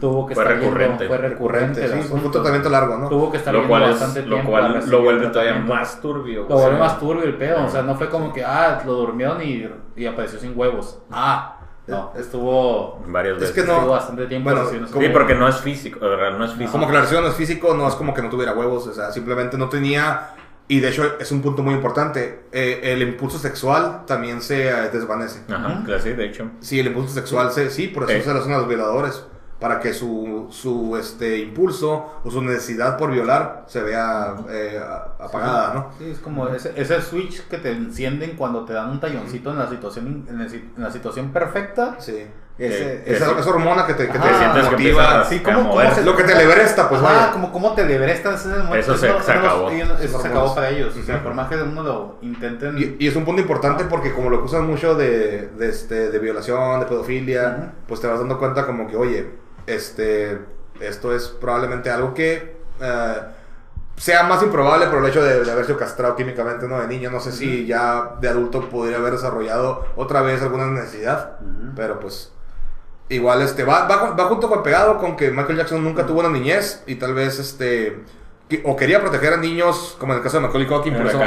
Speaker 1: Tuvo que
Speaker 2: Fue
Speaker 1: estar yendo-
Speaker 2: recurrente.
Speaker 1: fue recurrente.
Speaker 3: Sí, fue un tratamiento largo, ¿no?
Speaker 1: Tuvo que estar
Speaker 2: Lo cual,
Speaker 1: bastante
Speaker 2: es, lo, cual lo
Speaker 1: el
Speaker 2: vuelve todavía más turbio.
Speaker 1: Lo vuelve
Speaker 2: sea,
Speaker 1: más turbio el pedo, o sea, no fue como que, ah, lo durmieron y, y apareció sin huevos. Ah, no, estuvo,
Speaker 2: Varias
Speaker 3: Es
Speaker 2: veces.
Speaker 3: que no-
Speaker 1: estuvo bastante tiempo
Speaker 3: bueno, como-
Speaker 2: Sí, porque no es físico, no es.
Speaker 3: Como que la lesión no es físico, no es como que no tuviera huevos, o sea, simplemente no tenía... Y de hecho es un punto muy importante, eh, el impulso sexual también se eh, desvanece.
Speaker 2: Ajá, claro, sí, de hecho.
Speaker 3: Sí, el impulso sexual, se, sí, por eso
Speaker 2: Sí.
Speaker 3: se le hacen a los violadores, para que su, su este, impulso o su necesidad por violar se vea eh, apagada, ¿no?
Speaker 1: Sí, es como ese, ese switch que te encienden cuando te dan un talloncito en la situación en, el en la situación perfecta.
Speaker 3: Sí.
Speaker 1: Ese,
Speaker 3: Esa, esa hormona que te, que te
Speaker 1: Ajá.
Speaker 2: sientes que
Speaker 3: motiva.
Speaker 1: sí, ¿cómo- cómo se-
Speaker 3: Lo que te liberesta, pues
Speaker 1: Ajá,
Speaker 3: vaya.
Speaker 1: como cómo te lebrestas ese momento.
Speaker 2: Eso se-
Speaker 1: no-
Speaker 2: se acabó.
Speaker 1: ellos- Eso se acabó para ellos. O sea, por más que uno lo intenten.
Speaker 3: Y, y es un punto importante porque como lo acusan mucho de, de, este, de violación, de pedofilia,
Speaker 1: Ujú.
Speaker 3: pues te vas dando cuenta como que, oye, este, esto es probablemente algo que eh, sea más improbable por el hecho de, de haber sido castrado químicamente, ¿no? De niño, no sé si ya de adulto podría haber desarrollado otra vez alguna necesidad, pero pues... Igual este va, va, va junto con pegado con que Michael Jackson nunca tuvo una niñez y tal vez este o quería proteger a niños como en el caso de Macaulay Culkin, por eso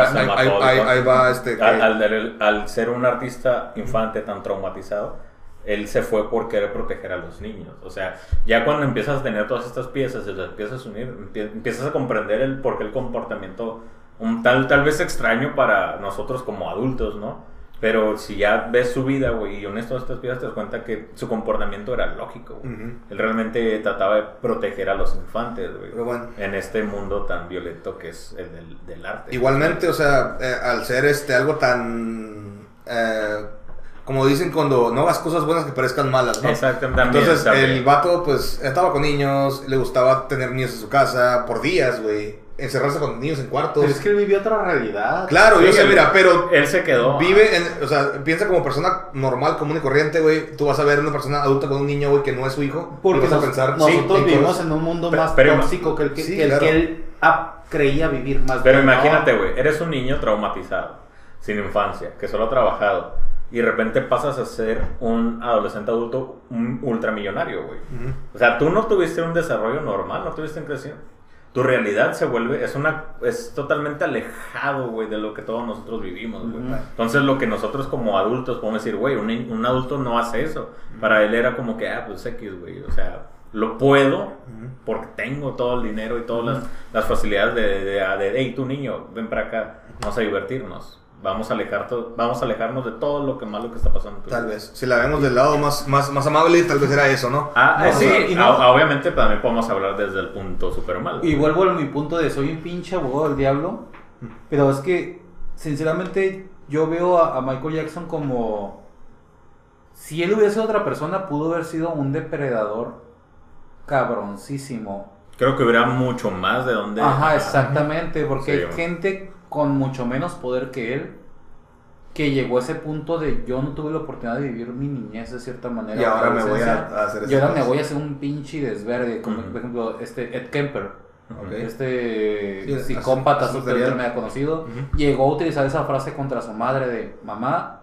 Speaker 3: ahí, va este que-
Speaker 2: Al, al- al ser un artista infante tan traumatizado, él se fue por querer proteger a los niños. O sea, ya cuando empiezas a tener todas estas piezas y las empiezas a unir, empie- empiezas a comprender el por qué el comportamiento un tal, tal vez extraño para nosotros como adultos, ¿no? Pero si ya ves su vida, güey, y unes todas estas piezas, te das cuenta que su comportamiento era lógico, güey. Él realmente trataba de proteger a los infantes, güey.
Speaker 3: Pero bueno.
Speaker 2: En este mundo tan violento que es el del, del arte.
Speaker 3: Igualmente, o sea, eh, al ser este algo tan eh, como dicen cuando no hagas cosas buenas que parezcan malas, ¿no?
Speaker 2: Exactamente. también,
Speaker 3: Entonces
Speaker 2: también.
Speaker 3: el vato pues estaba con niños, le gustaba tener niños en su casa por días, güey, encerrarse con niños en cuartos.
Speaker 1: Pero es que él vivió otra realidad.
Speaker 3: Claro, yo sé,
Speaker 2: él-
Speaker 3: mira, pero
Speaker 2: Él se quedó.
Speaker 3: vive, en, o sea, piensa como persona normal, común y corriente, güey. Tú vas a ver una persona adulta con un niño, güey, que no es su hijo.
Speaker 1: Porque
Speaker 3: y vas a pensar,
Speaker 1: nosotros
Speaker 3: sí,
Speaker 1: vivimos en un mundo
Speaker 2: Pero-
Speaker 1: más
Speaker 2: pero-
Speaker 1: tóxico que el que,
Speaker 3: Sí,
Speaker 1: que el
Speaker 3: claro.
Speaker 1: que él ah, creía vivir más
Speaker 2: Pero
Speaker 1: bien, ¿no?
Speaker 2: imagínate, güey, eres un niño traumatizado, sin infancia, que solo ha trabajado, y de repente pasas a ser un adolescente adulto un ultramillonario, güey. O sea, tú no tuviste un desarrollo normal, no tuviste un crecimiento. Tu realidad se vuelve, es una, es totalmente alejado, güey, de lo que todos nosotros vivimos, güey. Entonces, lo que nosotros como adultos podemos decir, güey, un, un adulto no hace eso. Para él era como que, ah, pues X, güey, o sea, lo puedo porque tengo todo el dinero y todas las, las facilidades de, de, de, hey, tu niño, ven para acá, vamos a divertirnos. Vamos a, alejar vamos a alejarnos de todo lo que malo que está pasando. en tu
Speaker 3: Tal
Speaker 2: vida".
Speaker 3: vez. Si la vemos del lado más, más, más amable, tal vez era eso, ¿no?
Speaker 2: Ah,
Speaker 1: No,
Speaker 2: eh,
Speaker 1: o
Speaker 2: sí,
Speaker 1: sea, y no-
Speaker 2: a- obviamente también podemos hablar desde el punto super malo.
Speaker 1: Y vuelvo a mi punto de soy un pinche abogado del diablo. Pero es que, sinceramente, yo veo a, a Michael Jackson como. Si él hubiese sido otra persona, pudo haber sido un depredador cabroncísimo.
Speaker 2: Creo que hubiera mucho más de donde...
Speaker 1: Ajá, exactamente. Porque
Speaker 2: Sí,
Speaker 1: hay gente con mucho menos poder que él. Que llegó a ese punto de yo no tuve la oportunidad de vivir mi niñez de cierta manera.
Speaker 3: Y ahora me voy a, hacer
Speaker 1: Y ahora me voy a hacer un pinche desverde. Como por ejemplo, este Ed Kemper.
Speaker 3: Ok.
Speaker 1: Este
Speaker 3: Sí,
Speaker 1: psicópata súper ultra conocido. Llegó a utilizar esa frase contra su madre de mamá,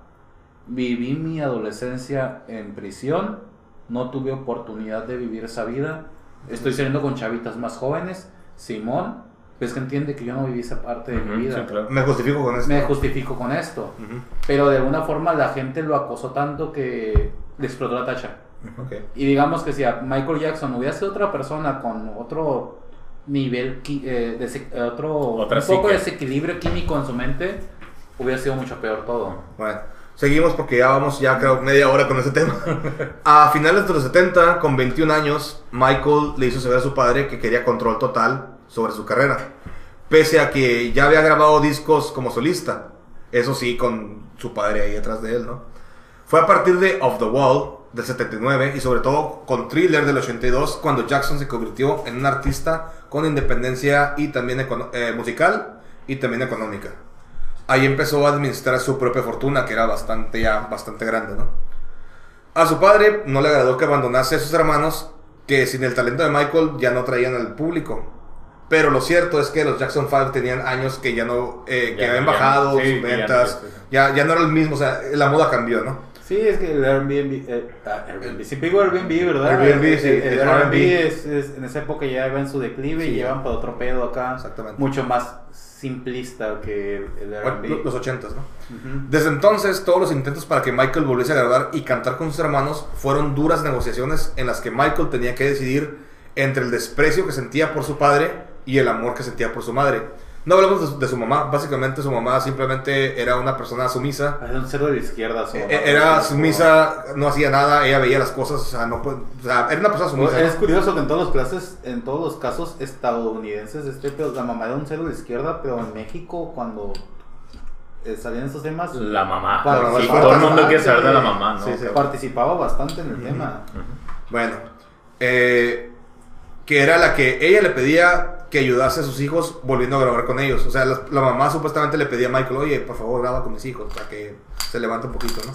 Speaker 1: viví mi adolescencia en prisión, no tuve oportunidad de vivir esa vida, estoy saliendo con chavitas más jóvenes, Simón, pues que entiende que yo no viví esa parte de mi vida.
Speaker 2: sí, claro.
Speaker 3: Me justifico con esto.
Speaker 1: Me justifico con esto. Pero de alguna forma la gente lo acosó tanto que le explotó la tacha. Y digamos que si a Michael Jackson hubiera sido otra persona con otro nivel, eh, de, eh, otro
Speaker 2: Otra
Speaker 1: un poco de desequilibrio químico en su mente, hubiera sido mucho peor todo.
Speaker 3: Bueno, seguimos porque ya vamos ya creo media hora con ese tema. A finales de los 70, con 21 años, Michael le hizo saber a su padre que quería control total sobre su carrera. Pese a que ya había grabado discos como solista. Eso sí, con su padre ahí detrás de él, ¿no? Fue a partir de Off the Wall del 79 y sobre todo con Thriller del 82 cuando Jackson se convirtió en un artista con independencia y también eh, musical y también económica. Ahí empezó a administrar su propia fortuna, que era bastante ya bastante grande, ¿no? A su padre no le agradó que abandonase a sus hermanos, que sin el talento de Michael ya no traían al público. Pero lo cierto es que los Jackson 5 tenían años que ya no, eh, que
Speaker 2: Ya,
Speaker 3: habían
Speaker 2: ya,
Speaker 3: bajado
Speaker 2: sí,
Speaker 3: sus ventas,
Speaker 2: sí.
Speaker 3: ya, ya no era el mismo, o sea, la moda cambió, ¿no?
Speaker 1: Sí, es que el Airbnb, eh, ah, Airbnb, sí, digo Airbnb, ¿verdad?
Speaker 3: Airbnb,
Speaker 1: El-
Speaker 3: sí,
Speaker 1: el, Airbnb
Speaker 3: R&B.
Speaker 1: es, es- en esa época ya iba en su declive
Speaker 3: Sí.
Speaker 1: y llevan para otro pedo acá.
Speaker 3: Exactamente.
Speaker 1: Mucho más simplista que el
Speaker 3: Bueno,
Speaker 1: Airbnb.
Speaker 3: los 80s, ¿no? Desde entonces, todos los intentos para que Michael volviese a grabar y cantar con sus hermanos fueron duras negociaciones en las que Michael tenía que decidir entre el desprecio que sentía por su padre y el amor que sentía por su madre. No hablamos de su, de su mamá, básicamente su mamá simplemente era una persona sumisa.
Speaker 1: Era un cerdo de izquierda. su
Speaker 3: Eh,
Speaker 1: mamá.
Speaker 3: Era sumisa, no hacía nada, ella veía las cosas, o sea, no o sea, era una persona sumisa.
Speaker 1: Es
Speaker 3: ¿no?
Speaker 1: curioso que en todos los clases, en todos los casos estadounidenses, este pedo, la mamá era un cero de izquierda, pero en México cuando eh, salían estos temas,
Speaker 2: La mamá.
Speaker 1: participaba
Speaker 2: Sí, todo el mundo
Speaker 1: bastante,
Speaker 2: quiere saber de la mamá, ¿no?
Speaker 3: Sí, sí.
Speaker 1: Participaba bastante en el tema.
Speaker 3: Bueno, eh, que era la que ella le pedía que ayudase a sus hijos volviendo a grabar con ellos. O sea, la, mamá supuestamente le pedía a Michael, oye, por favor, graba con mis hijos para que se levante un poquito, ¿no?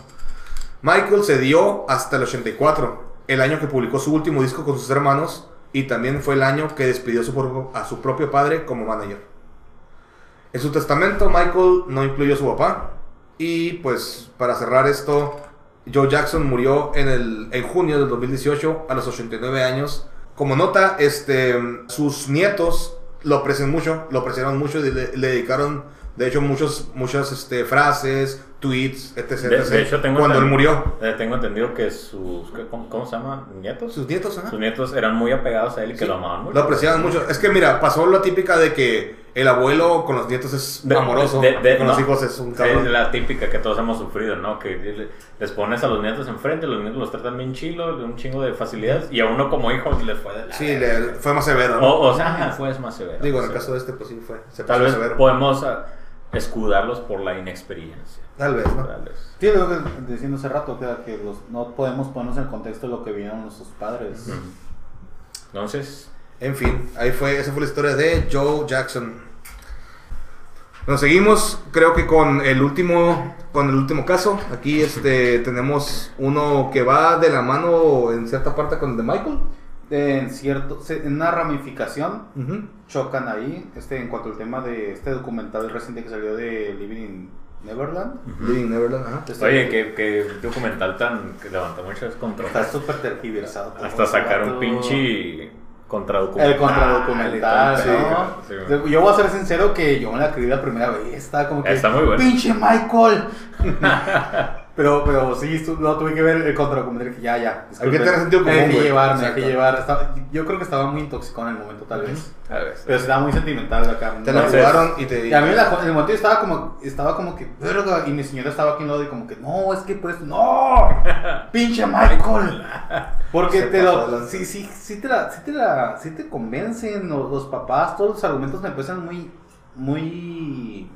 Speaker 3: Michael se dio hasta el 84, el año que publicó su último disco con sus hermanos y también fue el año que despidió a su propio padre como manager. En su testamento, Michael no incluyó a su papá. Y pues, para cerrar esto, Joe Jackson murió en, el, en junio del 2018 a los 89 años. Como nota, este, sus nietos lo aprecian mucho, lo apreciaron mucho y le, le dedicaron, de hecho, muchos, muchas este, frases, tweets, etc.
Speaker 2: De,
Speaker 3: etc.,
Speaker 2: de hecho, tengo
Speaker 3: cuando él murió.
Speaker 2: eh, tengo entendido que sus. ¿qué- ¿Cómo, cómo se llaman? ¿Nietos?
Speaker 3: Sus nietos, ajá.
Speaker 2: Sus nietos eran muy apegados a él y que lo amaban mucho.
Speaker 3: Lo apreciaban mucho. Es que mira, pasó la típica de que el abuelo con los nietos es
Speaker 2: De-
Speaker 3: amoroso,
Speaker 2: de- de-
Speaker 3: con los hijos es un
Speaker 2: Es
Speaker 3: cabrón.
Speaker 2: la típica que todos hemos sufrido, ¿no? Que le- les pones a los nietos enfrente, los nietos los tratan bien chilo, de un chingo de facilidades, y a uno como hijo les fue de la
Speaker 3: Sí, le- fue más severo. ¿no?
Speaker 2: O, o sea, ajá, fue más severo.
Speaker 3: Digo, en el caso de este, pues sí fue. Se
Speaker 2: Tal vez
Speaker 3: severo.
Speaker 2: podemos ah, escudarlos por la inexperiencia.
Speaker 3: Tal vez, ¿no?
Speaker 2: Tal vez.
Speaker 1: Sí, lo que diciendo hace rato, que, que los, no podemos ponernos en el contexto de lo que vieron nuestros padres.
Speaker 2: Entonces,
Speaker 3: En fin, ahí fue, esa fue la historia de Joe Jackson. Nos seguimos, creo que con el último, con el último caso. Aquí este tenemos uno que va de la mano en cierta parte con el de Michael.
Speaker 1: En cierto, en una ramificación chocan ahí, este, en cuanto al tema de este documental reciente que salió de Living in Neverland.
Speaker 3: Living Neverland, ajá.
Speaker 2: Oye, qué, qué documental tan que levantó muchas
Speaker 1: Está
Speaker 2: controversias.
Speaker 1: súper tergiversado.
Speaker 2: Hasta sacar un pinche contradocumental.
Speaker 1: El contradocumental,
Speaker 2: Sí,
Speaker 1: ¿no?
Speaker 2: sí,
Speaker 1: yo voy a ser sincero que yo me la creí la primera vez. Estaba como que.
Speaker 2: Está muy bueno.
Speaker 1: ¡Pinche Michael! pero, pero sí, no tuve que ver el contradocumental. que Ya, ya.
Speaker 3: Hay que tener sentido común,
Speaker 1: dejé
Speaker 3: güey.
Speaker 1: llevar, me
Speaker 3: Exacto.
Speaker 1: dejé llevar. Estaba- yo creo que estaba muy intoxicado en el momento, tal vez.
Speaker 2: A ver,
Speaker 1: Pero estaba muy sentimental acá.
Speaker 3: Te la jugaron y te.
Speaker 1: Y a mí la- en el momento yo estaba como, estaba como que, verga, y mi señora estaba aquí en lado y como que, no, es que pues, no, pinche Michael. Porque te lo, sí, sí, sí te la, sí te la, sí te convencen los, los papás, todos los argumentos me parecen muy, muy,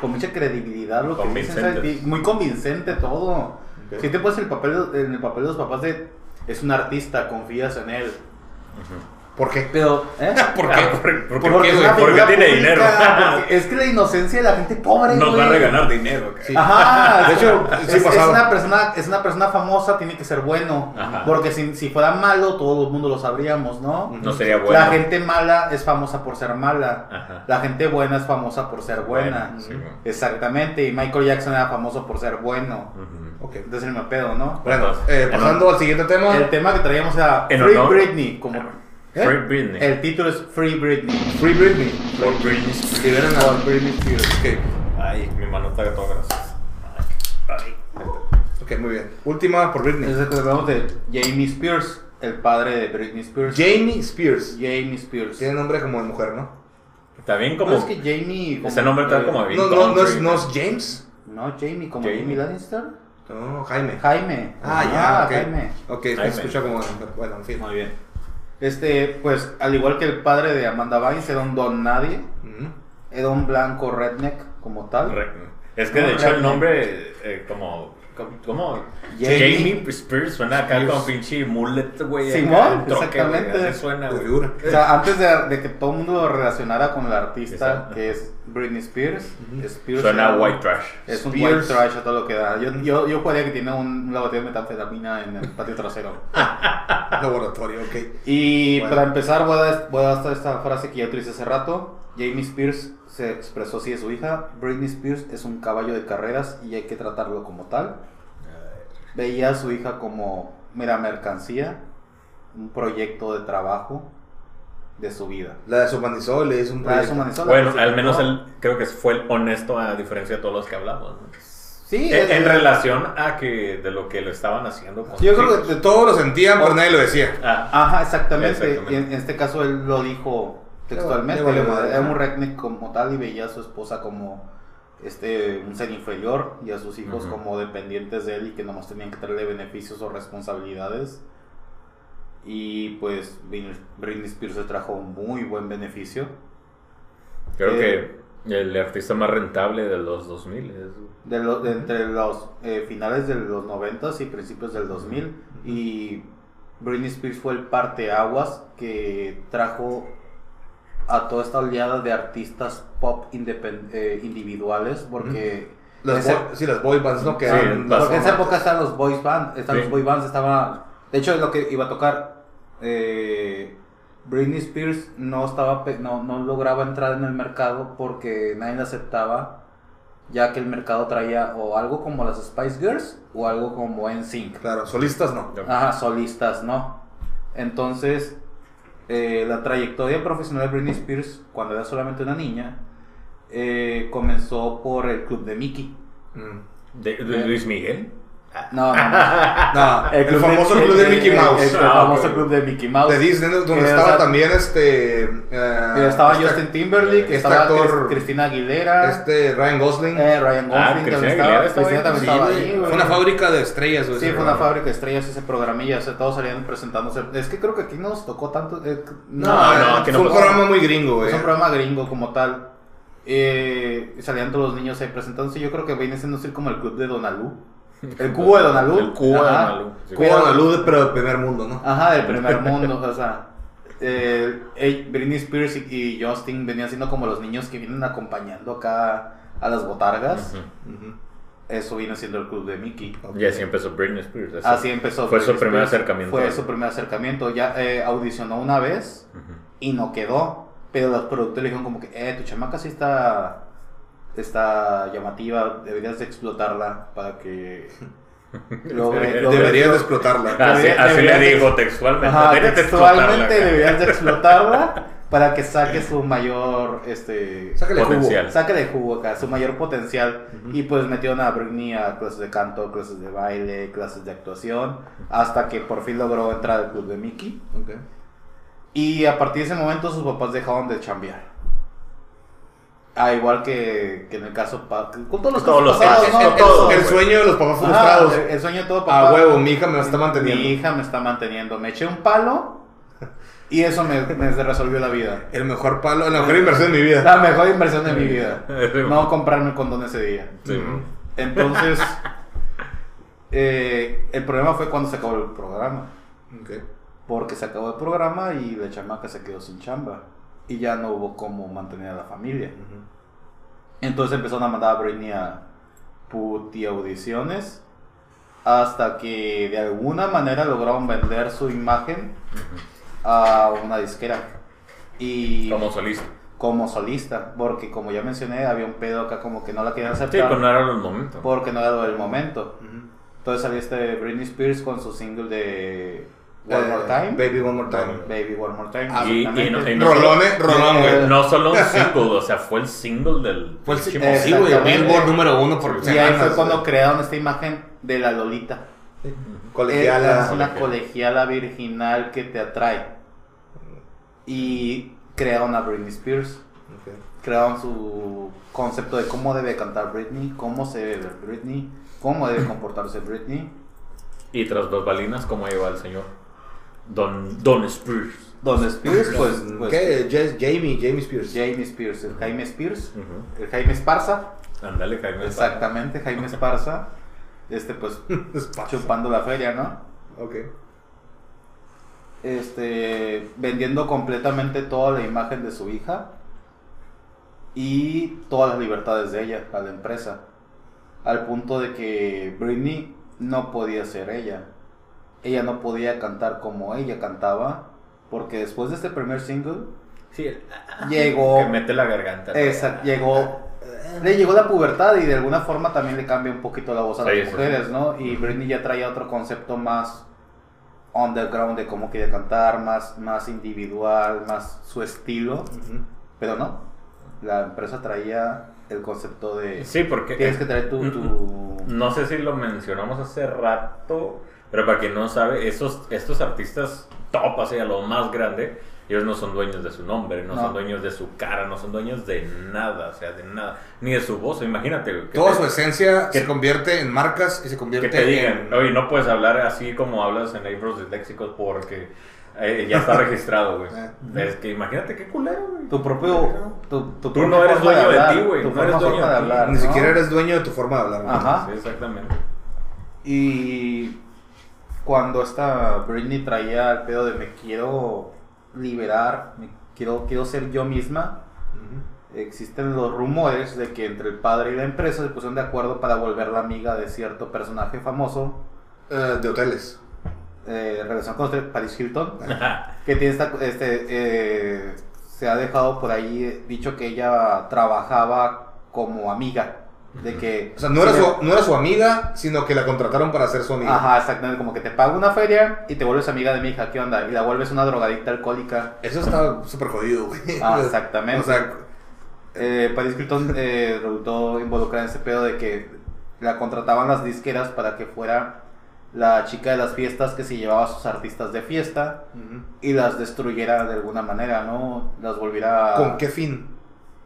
Speaker 1: con mucha credibilidad lo que dicen, ¿sabes? Muy convincente todo. Si te pones el papel, en el papel de los papás de, es un artista, confías en él.
Speaker 3: ¿Por qué?
Speaker 1: Pero, ¿eh?
Speaker 3: ¿Por qué?
Speaker 2: ¿por- por qué,
Speaker 1: Porque
Speaker 2: Porque tiene
Speaker 1: pública,
Speaker 2: dinero.
Speaker 1: porque Es que la inocencia de la gente pobre.
Speaker 2: Nos va a regalar dinero.
Speaker 3: Sí.
Speaker 1: Ajá,
Speaker 3: De hecho,
Speaker 1: es,
Speaker 3: sí
Speaker 1: es una persona, es una persona famosa, tiene que ser bueno.
Speaker 2: Ajá.
Speaker 1: Porque si, si fuera malo, todo el mundo lo sabríamos, ¿no?
Speaker 2: No sería bueno.
Speaker 1: La gente mala es famosa por ser mala.
Speaker 2: Ajá.
Speaker 1: La gente buena es famosa por ser buena.
Speaker 2: Bueno, sí, güey.
Speaker 1: Exactamente. Y Michael Jackson era famoso por ser bueno.
Speaker 2: Ujú.
Speaker 3: Ok.
Speaker 1: Entonces el pedo, ¿no?
Speaker 3: Bueno, eh, pasando al siguiente tema.
Speaker 1: El tema que traíamos era
Speaker 2: En
Speaker 1: Free Britney. Como.
Speaker 2: Free Britney.
Speaker 1: El título es Free Britney.
Speaker 3: Free Britney.
Speaker 2: Por Britney
Speaker 3: Si vieron a
Speaker 1: Por Britney Spears.
Speaker 3: Ok,
Speaker 2: Ay, mi mano está toda grasa.
Speaker 3: ok, muy bien. Última por Britney.
Speaker 1: Entonces hablamos de Jamie Spears, el padre de Britney Spears.
Speaker 3: Jamie Spears.
Speaker 1: Jamie Spears.
Speaker 3: Tiene nombre como de mujer, ¿no?
Speaker 2: Está bien
Speaker 1: No,
Speaker 2: como.
Speaker 1: es que Jamie. como-
Speaker 2: Ese nombre está como bien
Speaker 3: No, no, no es, no es James.
Speaker 1: No, Jamie, como
Speaker 2: Jamie.
Speaker 1: Jamie, Lannister.
Speaker 3: No, Jaime.
Speaker 1: Jaime.
Speaker 3: Ah, ya, ok.
Speaker 1: Jaime.
Speaker 3: Ok, se escucha como. Bueno, en fin.
Speaker 1: Muy bien. Este, pues, al igual que el padre de Amanda Bynes, era un don nadie. Era un blanco redneck como tal.
Speaker 2: Es que
Speaker 1: No,
Speaker 2: de hecho el nombre, eh, como. Como
Speaker 1: Jamie.
Speaker 2: Jamie, Spears suena acá
Speaker 3: Spears.
Speaker 2: con pinche mullet, güey.
Speaker 1: Simón,
Speaker 2: troque,
Speaker 1: exactamente.
Speaker 2: Así suena, güey.
Speaker 1: O sea, antes de, de que todo el mundo lo relacionara con la artista
Speaker 2: Exacto.
Speaker 1: que es Britney Spears, Spears
Speaker 2: Suena white trash.
Speaker 1: Es un
Speaker 3: Spears.
Speaker 1: white trash a todo lo que da. Yo, yo, yo jugaría que tiene un, una botella de metanfetamina en el patio trasero.
Speaker 3: Laboratorio, ok.
Speaker 1: Y
Speaker 3: Bueno.
Speaker 1: para empezar, voy a, dar- voy a dar esta frase que ya utilicé hace rato. Jamie Spears se expresó así de su hija. Britney Spears es un caballo de carreras y hay que tratarlo como tal. Veía a su hija como mera mercancía, un proyecto de trabajo de su vida.
Speaker 3: La deshumanizó le hizo un
Speaker 1: La
Speaker 3: proyecto.
Speaker 1: deshumanizó, la
Speaker 2: Bueno, al menos él creo que fue el honesto a diferencia de todos los que hablamos. ¿no?
Speaker 1: Sí,
Speaker 2: En, relación a que de lo que lo estaban haciendo. con
Speaker 1: Yo creo que de
Speaker 3: Todos lo sentían, pero nadie lo decía.
Speaker 2: Ah,
Speaker 1: Ajá, exactamente.
Speaker 2: Exactamente.
Speaker 1: Y en en este caso él lo dijo textualmente.
Speaker 3: Le valió madre.
Speaker 1: Era un redneck como tal y veía a su esposa como este un ser inferior y a sus hijos como dependientes de él y que nomás tenían que traerle beneficios o responsabilidades. Y pues Britney Spears le trajo un muy buen beneficio.
Speaker 2: creo
Speaker 1: Eh,
Speaker 2: que el artista más rentable de los 2000 es.
Speaker 1: De lo- de entre los eh, finales de los 90 y principios del 2000 y Britney Spears fue el parteaguas que trajo a toda esta oleada de artistas pop eh, individuales porque
Speaker 3: Las
Speaker 1: ese-
Speaker 3: boy, sí, las boy bands, ¿no? Que
Speaker 2: Sí,
Speaker 3: eran-
Speaker 2: las-
Speaker 1: porque en esa época estaban los boys band, estaban
Speaker 2: Sí.
Speaker 1: los boy bands, estaba de hecho es lo que iba a tocar eh, Britney Spears no estaba no, no lograba entrar en el mercado porque nadie la aceptaba ya que el mercado traía o algo como las Spice Girls o algo como NSYNC
Speaker 3: Claro, solistas no.
Speaker 1: Ajá, solistas, ¿no? Entonces, eh, la trayectoria profesional de Britney Spears, cuando era solamente una niña, eh, comenzó por el club de Mickey.
Speaker 3: Mm.
Speaker 2: ¿De, de Luis Miguel?
Speaker 1: No, no, no.
Speaker 3: No, el,
Speaker 1: club
Speaker 3: famoso
Speaker 1: de-
Speaker 3: club de Mickey Mouse.
Speaker 1: El, el
Speaker 2: Ah,
Speaker 1: famoso club de Mickey Mouse.
Speaker 3: de Disney, donde
Speaker 1: Que, o
Speaker 3: estaba
Speaker 1: sea,
Speaker 3: también este. eh,
Speaker 1: Estaba
Speaker 3: este-
Speaker 1: Justin Timberlake,
Speaker 3: este
Speaker 1: estaba
Speaker 3: actor-
Speaker 1: Cris- Cristina Aguilera,
Speaker 3: Este Ryan Gosling.
Speaker 1: eh, Ryan Gosling
Speaker 2: Ah, Cristina
Speaker 1: estaba. Cristina también
Speaker 3: Sí,
Speaker 1: estaba ahí, güey.
Speaker 3: Fue una fábrica de estrellas, güey.
Speaker 1: Sí, fue una fábrica de estrellas ese programilla, o sea, todos salían presentándose. Es que creo que aquí no nos tocó tanto. eh,
Speaker 3: No,
Speaker 2: No,
Speaker 3: no,
Speaker 2: no, que no
Speaker 3: fue un programa muy gringo, güey.
Speaker 1: Es un programa gringo como tal. Eh, salían todos los niños ahí presentándose. Yo creo que viene siendo así como el club de Donalú. El cubo de Donalú.
Speaker 2: El cubo de
Speaker 1: Ajá.
Speaker 2: Donalú, sí.
Speaker 3: Cuba la luz, pero del primer mundo, ¿no?
Speaker 1: Ajá, del primer mundo. o sea, eh, eh, Britney Spears y, Justin venían siendo como los niños que vienen acompañando acá a las botargas.
Speaker 2: Ujú.
Speaker 3: Ujú.
Speaker 1: Eso viene siendo el club de Mickey.
Speaker 2: Y así empezó Britney Spears. eso.
Speaker 1: Así empezó.
Speaker 2: Fue su
Speaker 1: Britney
Speaker 2: primer
Speaker 1: Spears.
Speaker 2: acercamiento.
Speaker 1: Fue su primer acercamiento. Ya eh, audicionó una vez
Speaker 2: Ujú.
Speaker 1: y no quedó. Pero los productores le dijeron como que, eh, tu chamaca sí está, está llamativa, deberías de explotarla para que logre... logre-
Speaker 3: Deberías de explotarla.
Speaker 2: Así, le
Speaker 1: de-
Speaker 2: dijo textualmente.
Speaker 1: Ajá,
Speaker 2: Deberías de
Speaker 1: textualmente
Speaker 2: explotarla.
Speaker 1: deberías de explotarla para que saque su mayor, este...
Speaker 3: Sácale
Speaker 2: Potencial.
Speaker 3: jugo.
Speaker 1: Saque de jugo acá, su mayor potencial. Y pues metieron a Britney a clases de canto, clases de baile, clases de actuación, hasta que por fin logró entrar al club de Mickey. Y a partir de ese momento sus papás dejaron de chambear. Ah, igual que, que en el caso... Con todos los
Speaker 2: Todos los
Speaker 1: casos pasados,
Speaker 2: casos,
Speaker 1: ¿no?
Speaker 3: El, sueño de los papás frustrados.
Speaker 1: el, el sueño de todo papá.
Speaker 3: A huevo, mi hija me está manteniendo.
Speaker 1: Mi hija me está manteniendo. Me eché un palo y eso me, me resolvió la vida.
Speaker 3: El mejor palo, la mejor inversión de mi vida.
Speaker 1: La mejor inversión de mi vida. No comprarme el condón ese día.
Speaker 2: Sí.
Speaker 1: Entonces, eh, el problema fue cuando se acabó el programa. Porque se acabó el programa y la chamaca se quedó sin chamba. Y ya no hubo cómo mantener a la familia. Entonces empezaron a mandar a Britney a puti audiciones. Hasta que de alguna manera lograron vender su imagen a una disquera. Y
Speaker 2: Como solista.
Speaker 1: como solista. Porque como ya mencioné, había un pedo acá como que no la querían
Speaker 2: Sí,
Speaker 1: aceptar.
Speaker 2: pero no era el momento.
Speaker 1: Porque no era el momento. Entonces salió este Britney Spears con su single de One More
Speaker 3: Eh,
Speaker 1: Time.
Speaker 3: Baby One More Time.
Speaker 1: Baby One More Time.
Speaker 2: Y- y no- y no-
Speaker 3: Rolón, eh, rolón, güey.
Speaker 2: No solo un single, o sea, fue el single del.
Speaker 3: Fue el eh, sí, güey,
Speaker 1: Exactamente.
Speaker 3: Billboard número uno por
Speaker 1: Y ahí fue cuando crearon esta imagen de la Lolita.
Speaker 3: Colegiala.
Speaker 1: Es una colegiala virginal que te atrae. Y crearon a Britney Spears. Crearon su concepto de cómo debe cantar Britney, cómo se debe ver Britney, cómo debe comportarse Britney.
Speaker 2: Y tras dos balinas, ¿cómo lleva el señor? Don, Don Spears.
Speaker 1: Don Spears, pues, pues
Speaker 3: ¿Qué? Jamie, Jamie Spears.
Speaker 1: Jamie Spears, el Jaime Spears, el Jaime Esparza,
Speaker 2: Ándale, Jaime.
Speaker 1: exactamente, Jaime Esparza, este pues
Speaker 3: Esparza.
Speaker 1: chupando la feria, ¿no?
Speaker 3: Ok.
Speaker 1: este, vendiendo completamente toda la imagen de su hija y todas las libertades de ella a la empresa. Al punto de que Britney no podía ser ella. Ella no podía cantar como ella cantaba. Porque después de este primer single,
Speaker 2: Sí, el-
Speaker 1: llegó.
Speaker 2: que mete la garganta.
Speaker 1: Esa- llegó. Le llegó la pubertad y de alguna forma también le cambia un poquito la voz a
Speaker 2: Sí,
Speaker 1: las
Speaker 2: sí.
Speaker 1: mujeres, ¿no? Y Britney ya traía otro concepto más underground de cómo quiere cantar, más, más individual, más su estilo.
Speaker 3: Ujú.
Speaker 1: Pero no, la empresa traía el concepto de
Speaker 2: Sí, porque.
Speaker 1: tienes que traer tu... tu-
Speaker 2: No sé si lo mencionamos hace rato, pero para quien no sabe, esos, estos artistas top, así a lo más grande, ellos no son dueños de su nombre, no,
Speaker 1: No.
Speaker 2: son dueños de su cara, no son dueños de nada, o sea, de nada, ni de su voz. Imagínate, que
Speaker 3: Toda
Speaker 2: te-
Speaker 3: su esencia
Speaker 2: que-
Speaker 3: se convierte en marcas y se convierte
Speaker 2: que te digan,
Speaker 3: en...
Speaker 2: oye, no puedes hablar así como hablas en libros disléxicos porque eh, ya está registrado, güey.
Speaker 3: Eh.
Speaker 2: Es que imagínate qué culero, güey.
Speaker 1: tu propio... Tu, tu
Speaker 2: Tú no eres dueño de
Speaker 1: hablar,
Speaker 2: ti, güey,
Speaker 1: Tu
Speaker 2: no eres dueño de
Speaker 1: de hablar,
Speaker 3: Ni
Speaker 1: ¿no?
Speaker 3: siquiera eres dueño de tu forma de hablar.
Speaker 1: Ajá.
Speaker 2: Sí, exactamente.
Speaker 1: Y cuando esta Britney traía el pedo de me quiero liberar, me quiero, quiero ser yo misma, existen los rumores de que entre el padre y la empresa se pusieron de acuerdo para volverla amiga de cierto personaje famoso,
Speaker 3: Eh, de hoteles.
Speaker 1: eh, en relación con usted, Paris Hilton, que tiene esta, este, eh, se ha dejado por ahí dicho que ella trabajaba como amiga, de que...
Speaker 3: O sea, no era, su, no era su amiga, sino que la contrataron para ser su amiga.
Speaker 1: Ajá, exactamente, como que te pago una feria y te vuelves amiga de mi hija, ¿qué onda? Y la vuelves una drogadicta alcohólica.
Speaker 3: Eso está súper jodido, güey.
Speaker 1: Ah, exactamente.
Speaker 3: O sea,
Speaker 1: Eh, Paris Hilton eh, resultó involucrada en ese pedo de que la contrataban las disqueras para que fuera la chica de las fiestas que se llevaba a sus artistas de fiesta y las destruyera de alguna manera, ¿no? Las volviera
Speaker 3: ¿con qué fin?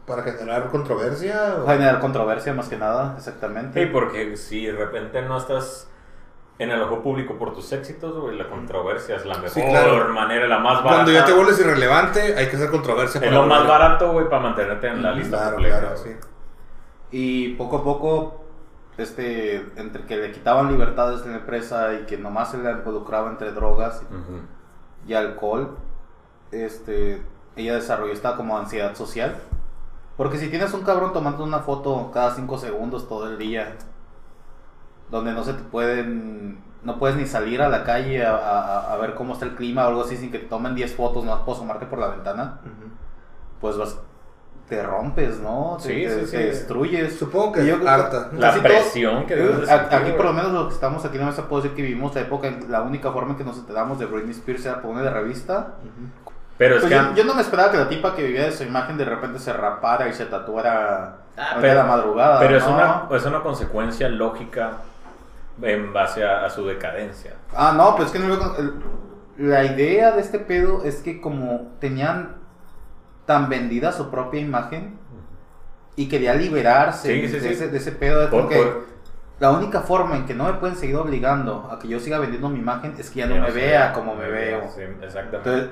Speaker 3: ¿Para generar controversia? o-
Speaker 1: generar controversia más que nada, exactamente.
Speaker 2: Sí, porque si de repente no estás en el ojo público por tus éxitos, güey, la controversia es la mejor
Speaker 3: Sí, claro.
Speaker 2: manera, la más barata.
Speaker 3: Cuando ya te vuelves irrelevante, hay que hacer controversia.
Speaker 2: Es
Speaker 3: para
Speaker 2: lo más
Speaker 3: volver-
Speaker 2: barato, güey, para mantenerte en la
Speaker 1: Mm,
Speaker 2: lista
Speaker 3: Claro,
Speaker 2: completa,
Speaker 3: claro, sí.
Speaker 1: Y poco a poco, este, entre que le quitaban libertades de la empresa y que nomás se la involucraba entre drogas
Speaker 2: Ujú.
Speaker 1: y alcohol, este, ella desarrolló esta como ansiedad social. Porque si tienes un cabrón tomando una foto cada 5 segundos todo el día, donde no se te pueden, no puedes ni salir a la calle a, a- a ver cómo está el clima o algo así sin que te tomen 10 fotos, no puedo asomarte por la ventana,
Speaker 3: Ujú.
Speaker 1: pues vas, te rompes, ¿no? Te,
Speaker 2: Sí,
Speaker 1: te-
Speaker 2: sí, sí.
Speaker 1: te destruyes.
Speaker 3: Supongo que
Speaker 1: yo-
Speaker 3: harta.
Speaker 2: La
Speaker 1: Casi todo-
Speaker 2: presión que debes de
Speaker 1: A-
Speaker 2: sentir,
Speaker 1: Aquí por lo menos los que estamos aquí en la mesa puedo decir que vivimos la época en la única forma en que nos enteramos de Britney Spears era por una de revista.
Speaker 3: Ujú.
Speaker 2: Pero es
Speaker 1: Pues
Speaker 2: que...
Speaker 1: yo, yo no me esperaba que la tipa que vivía de su imagen de repente se rapara y se tatuara
Speaker 2: Ah,
Speaker 1: a
Speaker 2: pero-
Speaker 1: la madrugada.
Speaker 2: Pero es
Speaker 1: ¿no?
Speaker 2: una, es una consecuencia lógica en base a, a su decadencia.
Speaker 1: Ah, no, pues es que no la idea de este pedo es que como tenían tan vendida su propia imagen y quería liberarse
Speaker 2: Sí, sí,
Speaker 1: de,
Speaker 2: sí.
Speaker 1: Ese, de ese pedo de
Speaker 2: Por-
Speaker 1: porque
Speaker 2: por-
Speaker 1: la única forma en que no me pueden seguir obligando a que yo siga vendiendo mi imagen es que ya no me vea como me veo.
Speaker 2: Sí, exactamente.
Speaker 1: Entonces,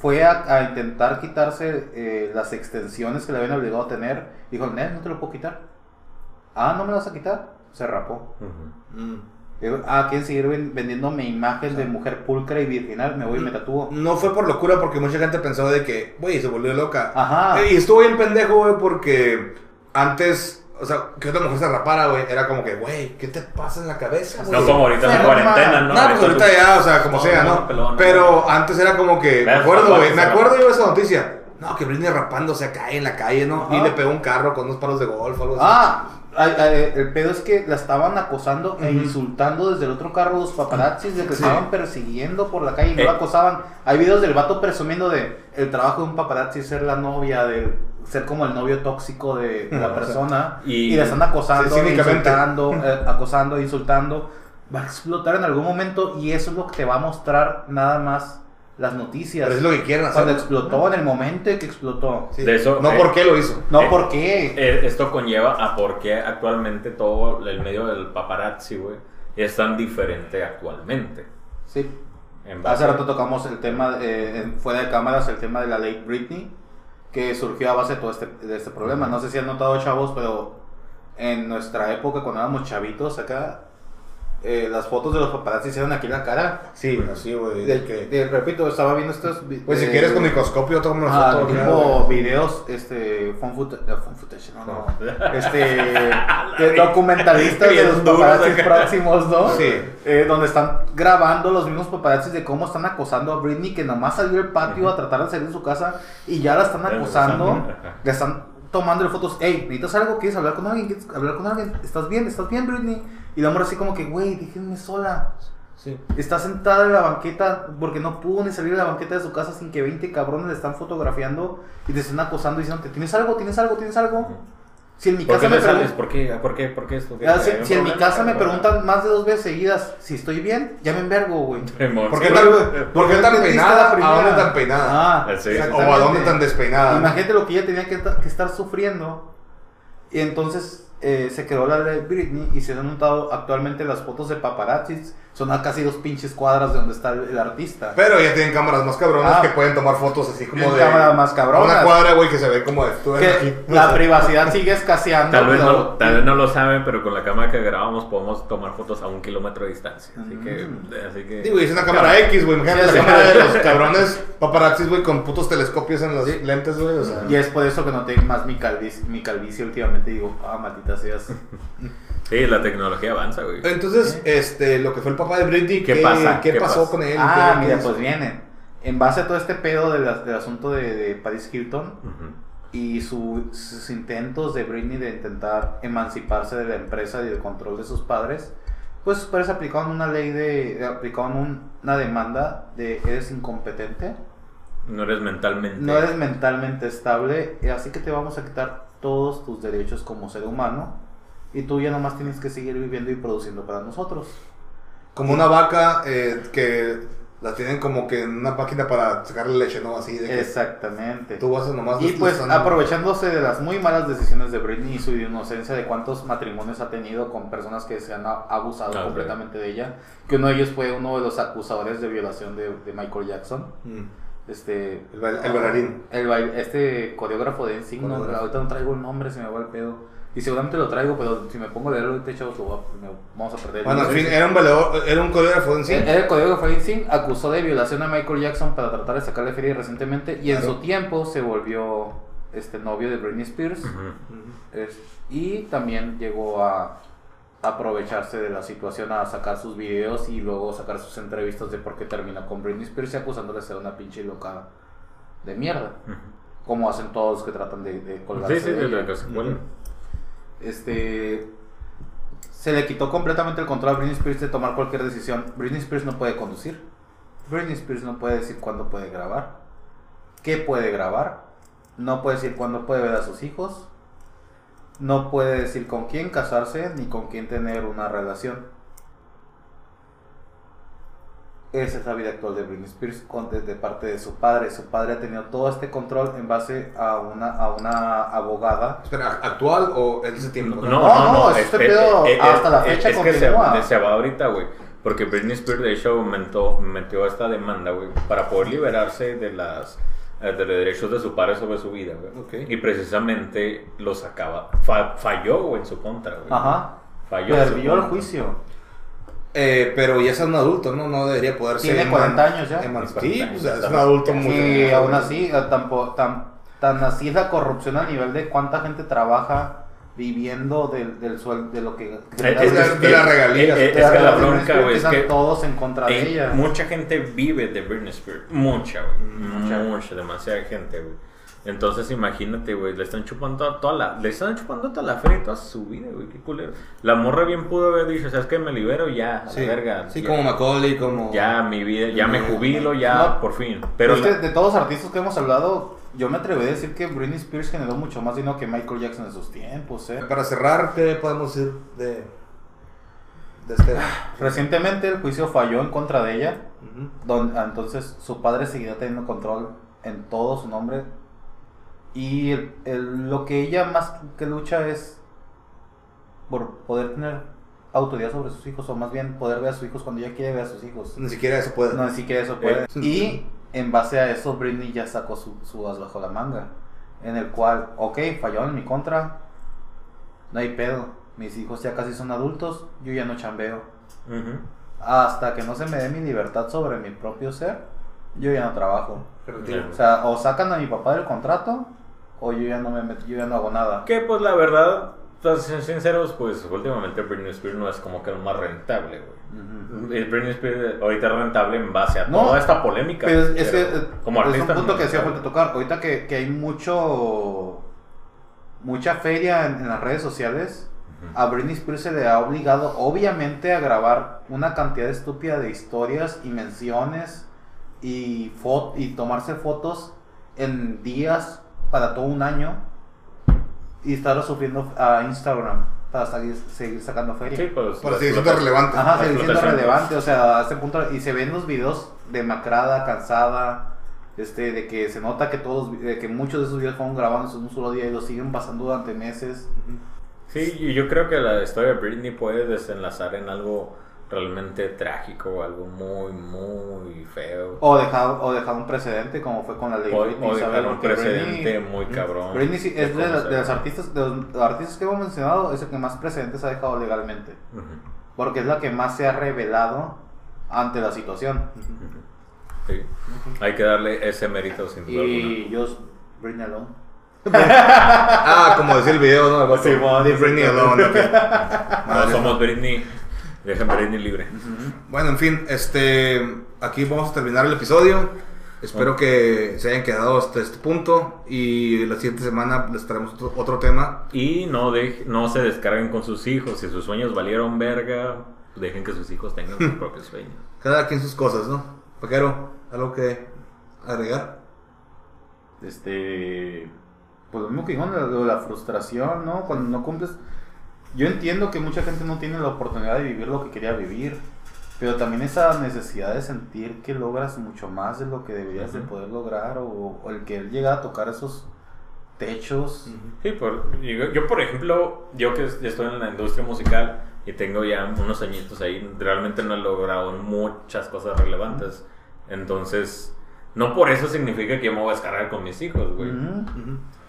Speaker 1: fue a, a intentar quitarse eh, las extensiones que le habían obligado a tener. Dijo, Nel, no te lo puedo quitar. Ah, ¿no me lo vas a quitar? Se rapó.
Speaker 2: Ujú.
Speaker 3: Mm.
Speaker 1: Digo, ah, quieren seguir ven- vendiendo mi imagen de mujer pulcra y virginal. Me voy y me tatúo.
Speaker 3: No fue por locura porque mucha gente pensó de que, güey, se volvió loca.
Speaker 1: Ajá.
Speaker 3: Y estuvo bien pendejo, güey, porque antes, o sea, que otra mujer se rapara, güey, era como que, güey, ¿qué te pasa en la cabeza, güey?
Speaker 2: No como ahorita en la cuarentena, ¿no?
Speaker 3: No, pues ahorita ya, o sea, como
Speaker 2: No,
Speaker 3: sea,
Speaker 2: no,
Speaker 3: Pero antes era como que, me acuerdo, güey, me acuerdo yo de esa noticia. No, que Britney rapándose acá en la calle, ¿no? Y le pegó un carro con unos palos de golf, algo así.
Speaker 1: Ah, ay, ay, el pedo es que la estaban acosando e insultando desde el otro carro los paparazzis de que
Speaker 3: Sí.
Speaker 1: estaban persiguiendo por la calle y no
Speaker 2: Eh.
Speaker 1: la acosaban. Hay videos del vato presumiendo de el trabajo de un paparazzi ser la novia, de ser como el novio tóxico de, de la persona
Speaker 2: y-
Speaker 1: y, la están acosando,
Speaker 3: Sí,
Speaker 1: insultando, eh, acosando, insultando. Va a explotar en algún momento y eso es lo que te va a mostrar nada más las noticias.
Speaker 3: Pero es lo que quieren hacer.
Speaker 1: Cuando explotó, en el momento en que explotó.
Speaker 3: Sí.
Speaker 2: De eso,
Speaker 3: no
Speaker 2: eh,
Speaker 3: por qué lo hizo.
Speaker 1: No,
Speaker 2: Eh,
Speaker 1: ¿por qué?
Speaker 2: Eh, Esto conlleva a por qué actualmente todo el medio del paparazzi, güey, es tan diferente actualmente.
Speaker 1: Sí.
Speaker 2: En base-
Speaker 1: Hace rato tocamos el tema, eh, en- fuera de cámaras, el tema de la ley Britney, que surgió a base de todo este, de este problema. No sé si han notado, chavos, pero en nuestra época, cuando éramos chavitos acá, eh, las fotos de los paparazzi hicieron aquí la cara.
Speaker 3: Sí, güey.
Speaker 1: De-
Speaker 3: que-
Speaker 1: de- repito, estaba viendo estos...
Speaker 3: Pues si quieres con microscopio, toma una
Speaker 1: Ah,
Speaker 3: foto.
Speaker 1: tipo
Speaker 3: güey.
Speaker 1: videos, este, phone footage, no, no, este, documentalistas de los
Speaker 2: acá.
Speaker 1: próximos, ¿no?
Speaker 3: Sí.
Speaker 1: Eh, donde están grabando los mismos paparazzis de cómo están acosando a Britney, que nomás salió al patio a tratar de salir de su casa y ya la están acosando, le están tomando fotos, hey, ¿necesitas algo? ¿Quieres hablar con alguien? ¿Quieres hablar con alguien? ¿Estás bien? ¿Estás bien, Britney? Y la amor así como que, güey, déjenme sola.
Speaker 3: Sí.
Speaker 1: Está sentada en la banqueta porque no pudo ni salir de la banqueta de su casa sin que 20 cabrones le están fotografiando y te están acosando y diciendo, ¿tienes algo? ¿Tienes algo? ¿Tienes algo? Si en mi
Speaker 2: ¿Por
Speaker 1: casa me preguntan...
Speaker 2: ¿Por qué? ¿Por qué? ¿Por qué esto? ¿Qué-
Speaker 1: Ah, si, en mi casa me
Speaker 2: ¿Hay un
Speaker 1: preguntan más de dos veces seguidas si estoy bien, ya me envergo, güey.
Speaker 3: ¿Por qué tan, por qué tan peinada? ¿A dónde tan peinada?
Speaker 1: Ah,
Speaker 2: Sí, sí.
Speaker 3: o a dónde tan despeinada?
Speaker 1: Imagínate lo que ella tenía que, que estar sufriendo. Y entonces eh, se quedó la de Britney y se han notado actualmente las fotos de paparazzis. Son a casi dos pinches cuadras de donde está el, el artista.
Speaker 3: Pero ya tienen cámaras más cabronas
Speaker 1: Ah.
Speaker 3: que pueden tomar fotos así como de.
Speaker 1: cámaras más cabronas.
Speaker 3: Una cuadra, güey, que se ve como de. tú ven
Speaker 1: que
Speaker 3: aquí.
Speaker 1: la privacidad sigue escaseando.
Speaker 2: Tal vez, no, tal vez no lo saben, pero con la cámara que grabamos podemos tomar fotos a un kilómetro de distancia. Así que.
Speaker 1: Mm.
Speaker 2: Así que
Speaker 3: Digo, es una cámara X, güey. Imagínate
Speaker 1: Sí,
Speaker 3: la
Speaker 1: sí.
Speaker 3: cámara de los cabrones paparazzis, güey, con putos telescopios en las lentes, güey. O sea.
Speaker 1: Y es por eso que noté más mi calvicie, mi calvicie últimamente. Digo, ah, maldita seas.
Speaker 2: Sí, la tecnología avanza, güey.
Speaker 3: Entonces, este, lo que fue el papá de Britney,
Speaker 2: ¿Qué pasa?
Speaker 3: ¿Qué,
Speaker 2: ¿Qué
Speaker 3: pasó
Speaker 2: pasa?
Speaker 3: con él?
Speaker 1: Ah,
Speaker 3: ¿Qué- qué
Speaker 1: mira, pues vienen. En base a todo este pedo del, del asunto de, de Paris Hilton y su- sus intentos de Britney de intentar emanciparse de la empresa y del control de sus padres, pues sus padres aplicaron una ley de. aplicaron un- una demanda de eres incompetente,
Speaker 2: No eres mentalmente.
Speaker 1: no eres mentalmente estable, y así que te vamos a quitar todos tus derechos como ser humano y tú ya nomás tienes que seguir viviendo y produciendo para nosotros.
Speaker 3: Como una vaca eh, que la tienen como que en una máquina para sacarle leche, ¿no? Así de que
Speaker 1: Exactamente.
Speaker 3: tú vas a nomás.
Speaker 1: Y pues aprovechándose de las muy malas decisiones de Britney y su inocencia de cuántos matrimonios ha tenido con personas que se han abusado
Speaker 2: Ah,
Speaker 1: completamente de ella, que uno de ellos fue uno de los acusadores de violación de, de Michael Jackson,
Speaker 3: Mm.
Speaker 1: este
Speaker 3: El, bail- el bailarín.
Speaker 1: el bail- este coreógrafo de NSYNC, no,
Speaker 3: Coreógrafo.
Speaker 1: ahorita no traigo el nombre, se me va el pedo. Y seguramente lo traigo, pero si me pongo a leerlo ahorita, chavos, vamos a perder. el
Speaker 3: Bueno, en
Speaker 1: hilo.
Speaker 3: fin, era un bailador, era un coreógrafo en sí.
Speaker 1: El, el coreógrafo de NSYNC acusó de violación a Michael Jackson para tratar de sacarle feria recientemente y en su tiempo se volvió este novio de Britney Spears es- y también llegó a aprovecharse de la situación a sacar sus videos y luego sacar sus entrevistas de por qué termina con Britney Spears y acusándole de ser una pinche loca de mierda,
Speaker 2: Ujú.
Speaker 1: como hacen todos los que tratan de, de colgarse
Speaker 2: Sí, sí,
Speaker 1: de
Speaker 2: de la que se cuelgan.
Speaker 1: Este se le quitó completamente el control a Britney Spears de tomar cualquier decisión. Britney Spears no puede conducir. Britney Spears no puede decir cuándo puede grabar. ¿Qué puede grabar? No puede decir cuándo puede ver a sus hijos. No puede decir con quién casarse ni con quién tener una relación. Esa es la vida actual de Britney Spears con, de, de parte de su padre. Su padre ha tenido todo este control en base a una, a una abogada
Speaker 3: Espera, ¿actual o en ese tiempo?
Speaker 2: No,
Speaker 1: No,
Speaker 2: no,
Speaker 1: no,
Speaker 2: no.
Speaker 1: este pedo hasta la fecha
Speaker 2: es que se, se va ahorita, güey. Porque Britney Spears, de hecho, aumentó, metió esta demanda, güey, para poder liberarse de las eh, de los derechos de su padre sobre su vida, güey.
Speaker 3: Ok.
Speaker 2: Y precisamente lo sacaba. Fa- falló, güey, en su contra, güey.
Speaker 1: Ajá.
Speaker 2: Falló. en su
Speaker 1: Perdió el juicio.
Speaker 3: Eh, pero ya es un adulto, ¿no? No debería poder ser.
Speaker 1: Tiene 40 años ya.
Speaker 3: eman-
Speaker 2: 40
Speaker 3: Sí, pues, es un adulto muy.
Speaker 1: Y aún así, eh, tampo- tan, tan así es la corrupción a nivel de cuánta gente trabaja viviendo del, del sueldo, de lo que...
Speaker 2: Eh,
Speaker 3: de
Speaker 2: es
Speaker 3: la- de las
Speaker 2: eh, eh, Es que la
Speaker 1: regalías,
Speaker 2: bronca, güey, es que
Speaker 1: todos en contra de
Speaker 2: Eh,
Speaker 1: ella.
Speaker 2: Mucha gente vive de Britney Spears. Mucha, güey.
Speaker 1: Mucha.
Speaker 2: Mucha, demasiada gente, güey. Entonces imagínate, güey, le están chupando toda la, le están chupando toda la feria y toda su vida, güey, qué culero. La morra bien pudo haber dicho, ¿sabes qué? Me libero ya, a
Speaker 3: Sí,
Speaker 2: la verga.
Speaker 3: sí
Speaker 2: ya,
Speaker 3: como Macaulay, como.
Speaker 2: ya mi vida, ya me jubilo, ya,
Speaker 1: No,
Speaker 2: por fin.
Speaker 1: Pero es que de todos los artistas que hemos hablado, yo me atrevería a decir que Britney Spears generó mucho más dinero que Michael Jackson en sus tiempos, ¿eh?
Speaker 3: Para cerrar, ¿qué podemos decir de. de este.
Speaker 1: Recientemente el juicio falló en contra de ella. Entonces su padre seguirá teniendo control en todo su nombre. Y el- el- lo que ella más que lucha es por poder tener autoridad sobre sus hijos, o más bien poder ver a sus hijos cuando ella quiere ver a sus hijos.
Speaker 3: Ni siquiera eso puede.
Speaker 1: No, ni siquiera eso puede.
Speaker 3: Eh,
Speaker 1: Y en base a eso, Britney ya sacó su, su as bajo la manga. En el cual, ok, falló en mi contra. No hay pedo. Mis hijos ya casi son adultos. Yo ya no chambeo. Hasta que no se me dé mi libertad sobre mi propio ser, yo ya no trabajo. O sea, o sacan a mi papá del contrato, o yo ya no me met- yo ya no hago nada.
Speaker 2: Que pues la verdad, ser sinceros, pues últimamente Britney Spears no es como que lo más rentable, güey. El Britney Spears ahorita es rentable en base a
Speaker 1: No,
Speaker 2: toda esta polémica.
Speaker 1: Pero es, es
Speaker 2: pero
Speaker 1: eh,
Speaker 2: como
Speaker 1: es
Speaker 2: artista
Speaker 1: un punto
Speaker 2: no
Speaker 1: que
Speaker 2: es
Speaker 1: hacía falta tocar. Ahorita que, que hay mucho mucha feria en, en las redes sociales, a Britney Spears se le ha obligado, obviamente, a grabar una cantidad estúpida de historias y menciones y, y tomarse fotos en días para todo un año y estar sufriendo a Instagram para seguir, seguir sacando feria.
Speaker 2: Sí, pues.
Speaker 3: Para seguir siendo relevante.
Speaker 1: Ajá, sigue siendo relevante, o sea, a este punto, y se ven los videos demacrada, cansada, este, de que se nota que todos, de que muchos de esos videos fueron grabados en un solo día y los siguen pasando durante meses.
Speaker 2: Sí, y yo creo que la historia de Britney puede desenlazar en algo realmente trágico, algo muy, muy feo.
Speaker 1: O dejar, o dejar un precedente como fue con la ley
Speaker 2: O,
Speaker 1: Britney,
Speaker 2: o dejar un precedente
Speaker 1: Britney-
Speaker 2: muy cabrón.
Speaker 1: Britney sí- es de,
Speaker 2: se
Speaker 1: de los artistas, de los artistas que hemos mencionado, es el que más precedentes ha dejado legalmente. Porque es la que más se ha revelado ante la situación.
Speaker 2: Sí. Hay que darle ese mérito sin duda alguna.
Speaker 1: Y yo, Britney alone.
Speaker 3: Ah, como decía el video, ¿no? Vato.
Speaker 1: Sí,
Speaker 3: Britney alone, ok.
Speaker 2: No somos Britney, dejen Britney libre.
Speaker 3: Bueno, en fin, este, aquí vamos a terminar el episodio. Espero que se hayan quedado hasta este punto y la siguiente semana les traemos otro, otro tema.
Speaker 2: Y no, dej- no se descarguen con sus hijos. Si sus sueños valieron verga, dejen que sus hijos tengan sus propios sueños.
Speaker 3: Cada quien sus cosas, ¿no? Paquero, ¿algo que agregar?
Speaker 1: Este. Pues lo mismo que de la frustración, ¿no? Cuando no cumples. Yo entiendo que mucha gente no tiene la oportunidad de vivir lo que quería vivir. Pero también esa necesidad de sentir que logras mucho más de lo que deberías de poder lograr. O, o el que él llega a tocar esos techos.
Speaker 2: Sí, por, yo, yo, por ejemplo, yo que es- estoy en la industria musical y tengo ya unos añitos ahí, realmente no he logrado muchas cosas relevantes. Entonces, no por eso significa que yo me voy a descargar con mis hijos, güey.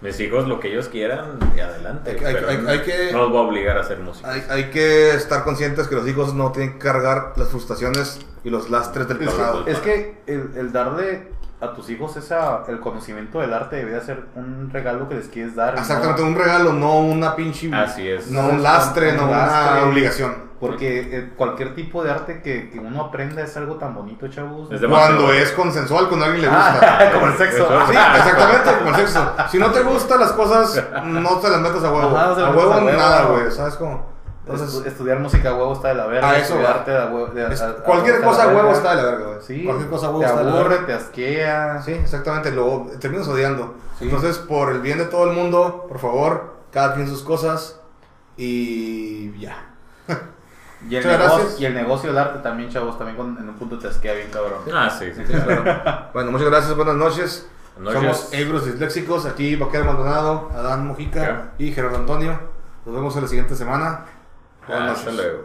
Speaker 2: Mis hijos lo que ellos quieran y adelante.
Speaker 3: Hay que- hay-
Speaker 2: pero
Speaker 3: hay- hay que-
Speaker 2: no los voy a obligar a hacer música.
Speaker 3: Hay, hay que estar conscientes que los hijos no tienen que cargar las frustraciones y los lastres del pasado.
Speaker 1: es que el, el darle a tus hijos esa, el conocimiento del arte debería ser un regalo que les quieres dar. ¿no?
Speaker 3: Exactamente, un regalo, no una pinche.
Speaker 2: Así es.
Speaker 3: No un lastre,
Speaker 1: Un
Speaker 3: no
Speaker 1: lastre.
Speaker 3: una obligación.
Speaker 1: Porque eh, cualquier tipo de arte que, que uno aprenda es algo tan bonito, chavos.
Speaker 2: Es.
Speaker 3: Cuando es consensual, cuando a alguien le
Speaker 1: Ah,
Speaker 3: gusta.
Speaker 1: como el sexo.
Speaker 3: Sí, exactamente, como el sexo. Si no te gustan las cosas, no te las metas a huevo.
Speaker 1: Ajá, no se las
Speaker 3: a huevo,
Speaker 1: a huevo.
Speaker 3: nada, güey. ¿Sabes cómo?
Speaker 1: Entonces, estudiar música a huevo está de la verga.
Speaker 3: A eso
Speaker 1: estudiar
Speaker 3: va.
Speaker 1: arte a huevo, de-
Speaker 3: es-
Speaker 1: a- a-
Speaker 3: cualquier cosa a huevo está de la verga, güey.
Speaker 1: Sí.
Speaker 3: Cualquier cosa a huevo
Speaker 1: te
Speaker 3: está de la
Speaker 1: aburre,
Speaker 3: verga.
Speaker 1: te asquea.
Speaker 3: Sí, exactamente, lo terminas odiando.
Speaker 1: Sí.
Speaker 3: Entonces, por el bien de todo el mundo, por favor, cada quien sus cosas y ya.
Speaker 1: Y el, negocio, y el negocio del arte también, chavos, también con- en un punto te asquea bien, cabrón.
Speaker 2: Ah, sí, sí.
Speaker 3: Sí, claro. bueno, muchas gracias, buenas noches.
Speaker 2: Buenas noches.
Speaker 3: Somos Ebros Disléxicos, aquí Vaquero Maldonado, Adán Mojica
Speaker 2: Ya.
Speaker 3: y Gerardo Antonio. Nos vemos en la siguiente semana. Buenas
Speaker 2: Hasta
Speaker 3: noches.
Speaker 2: luego.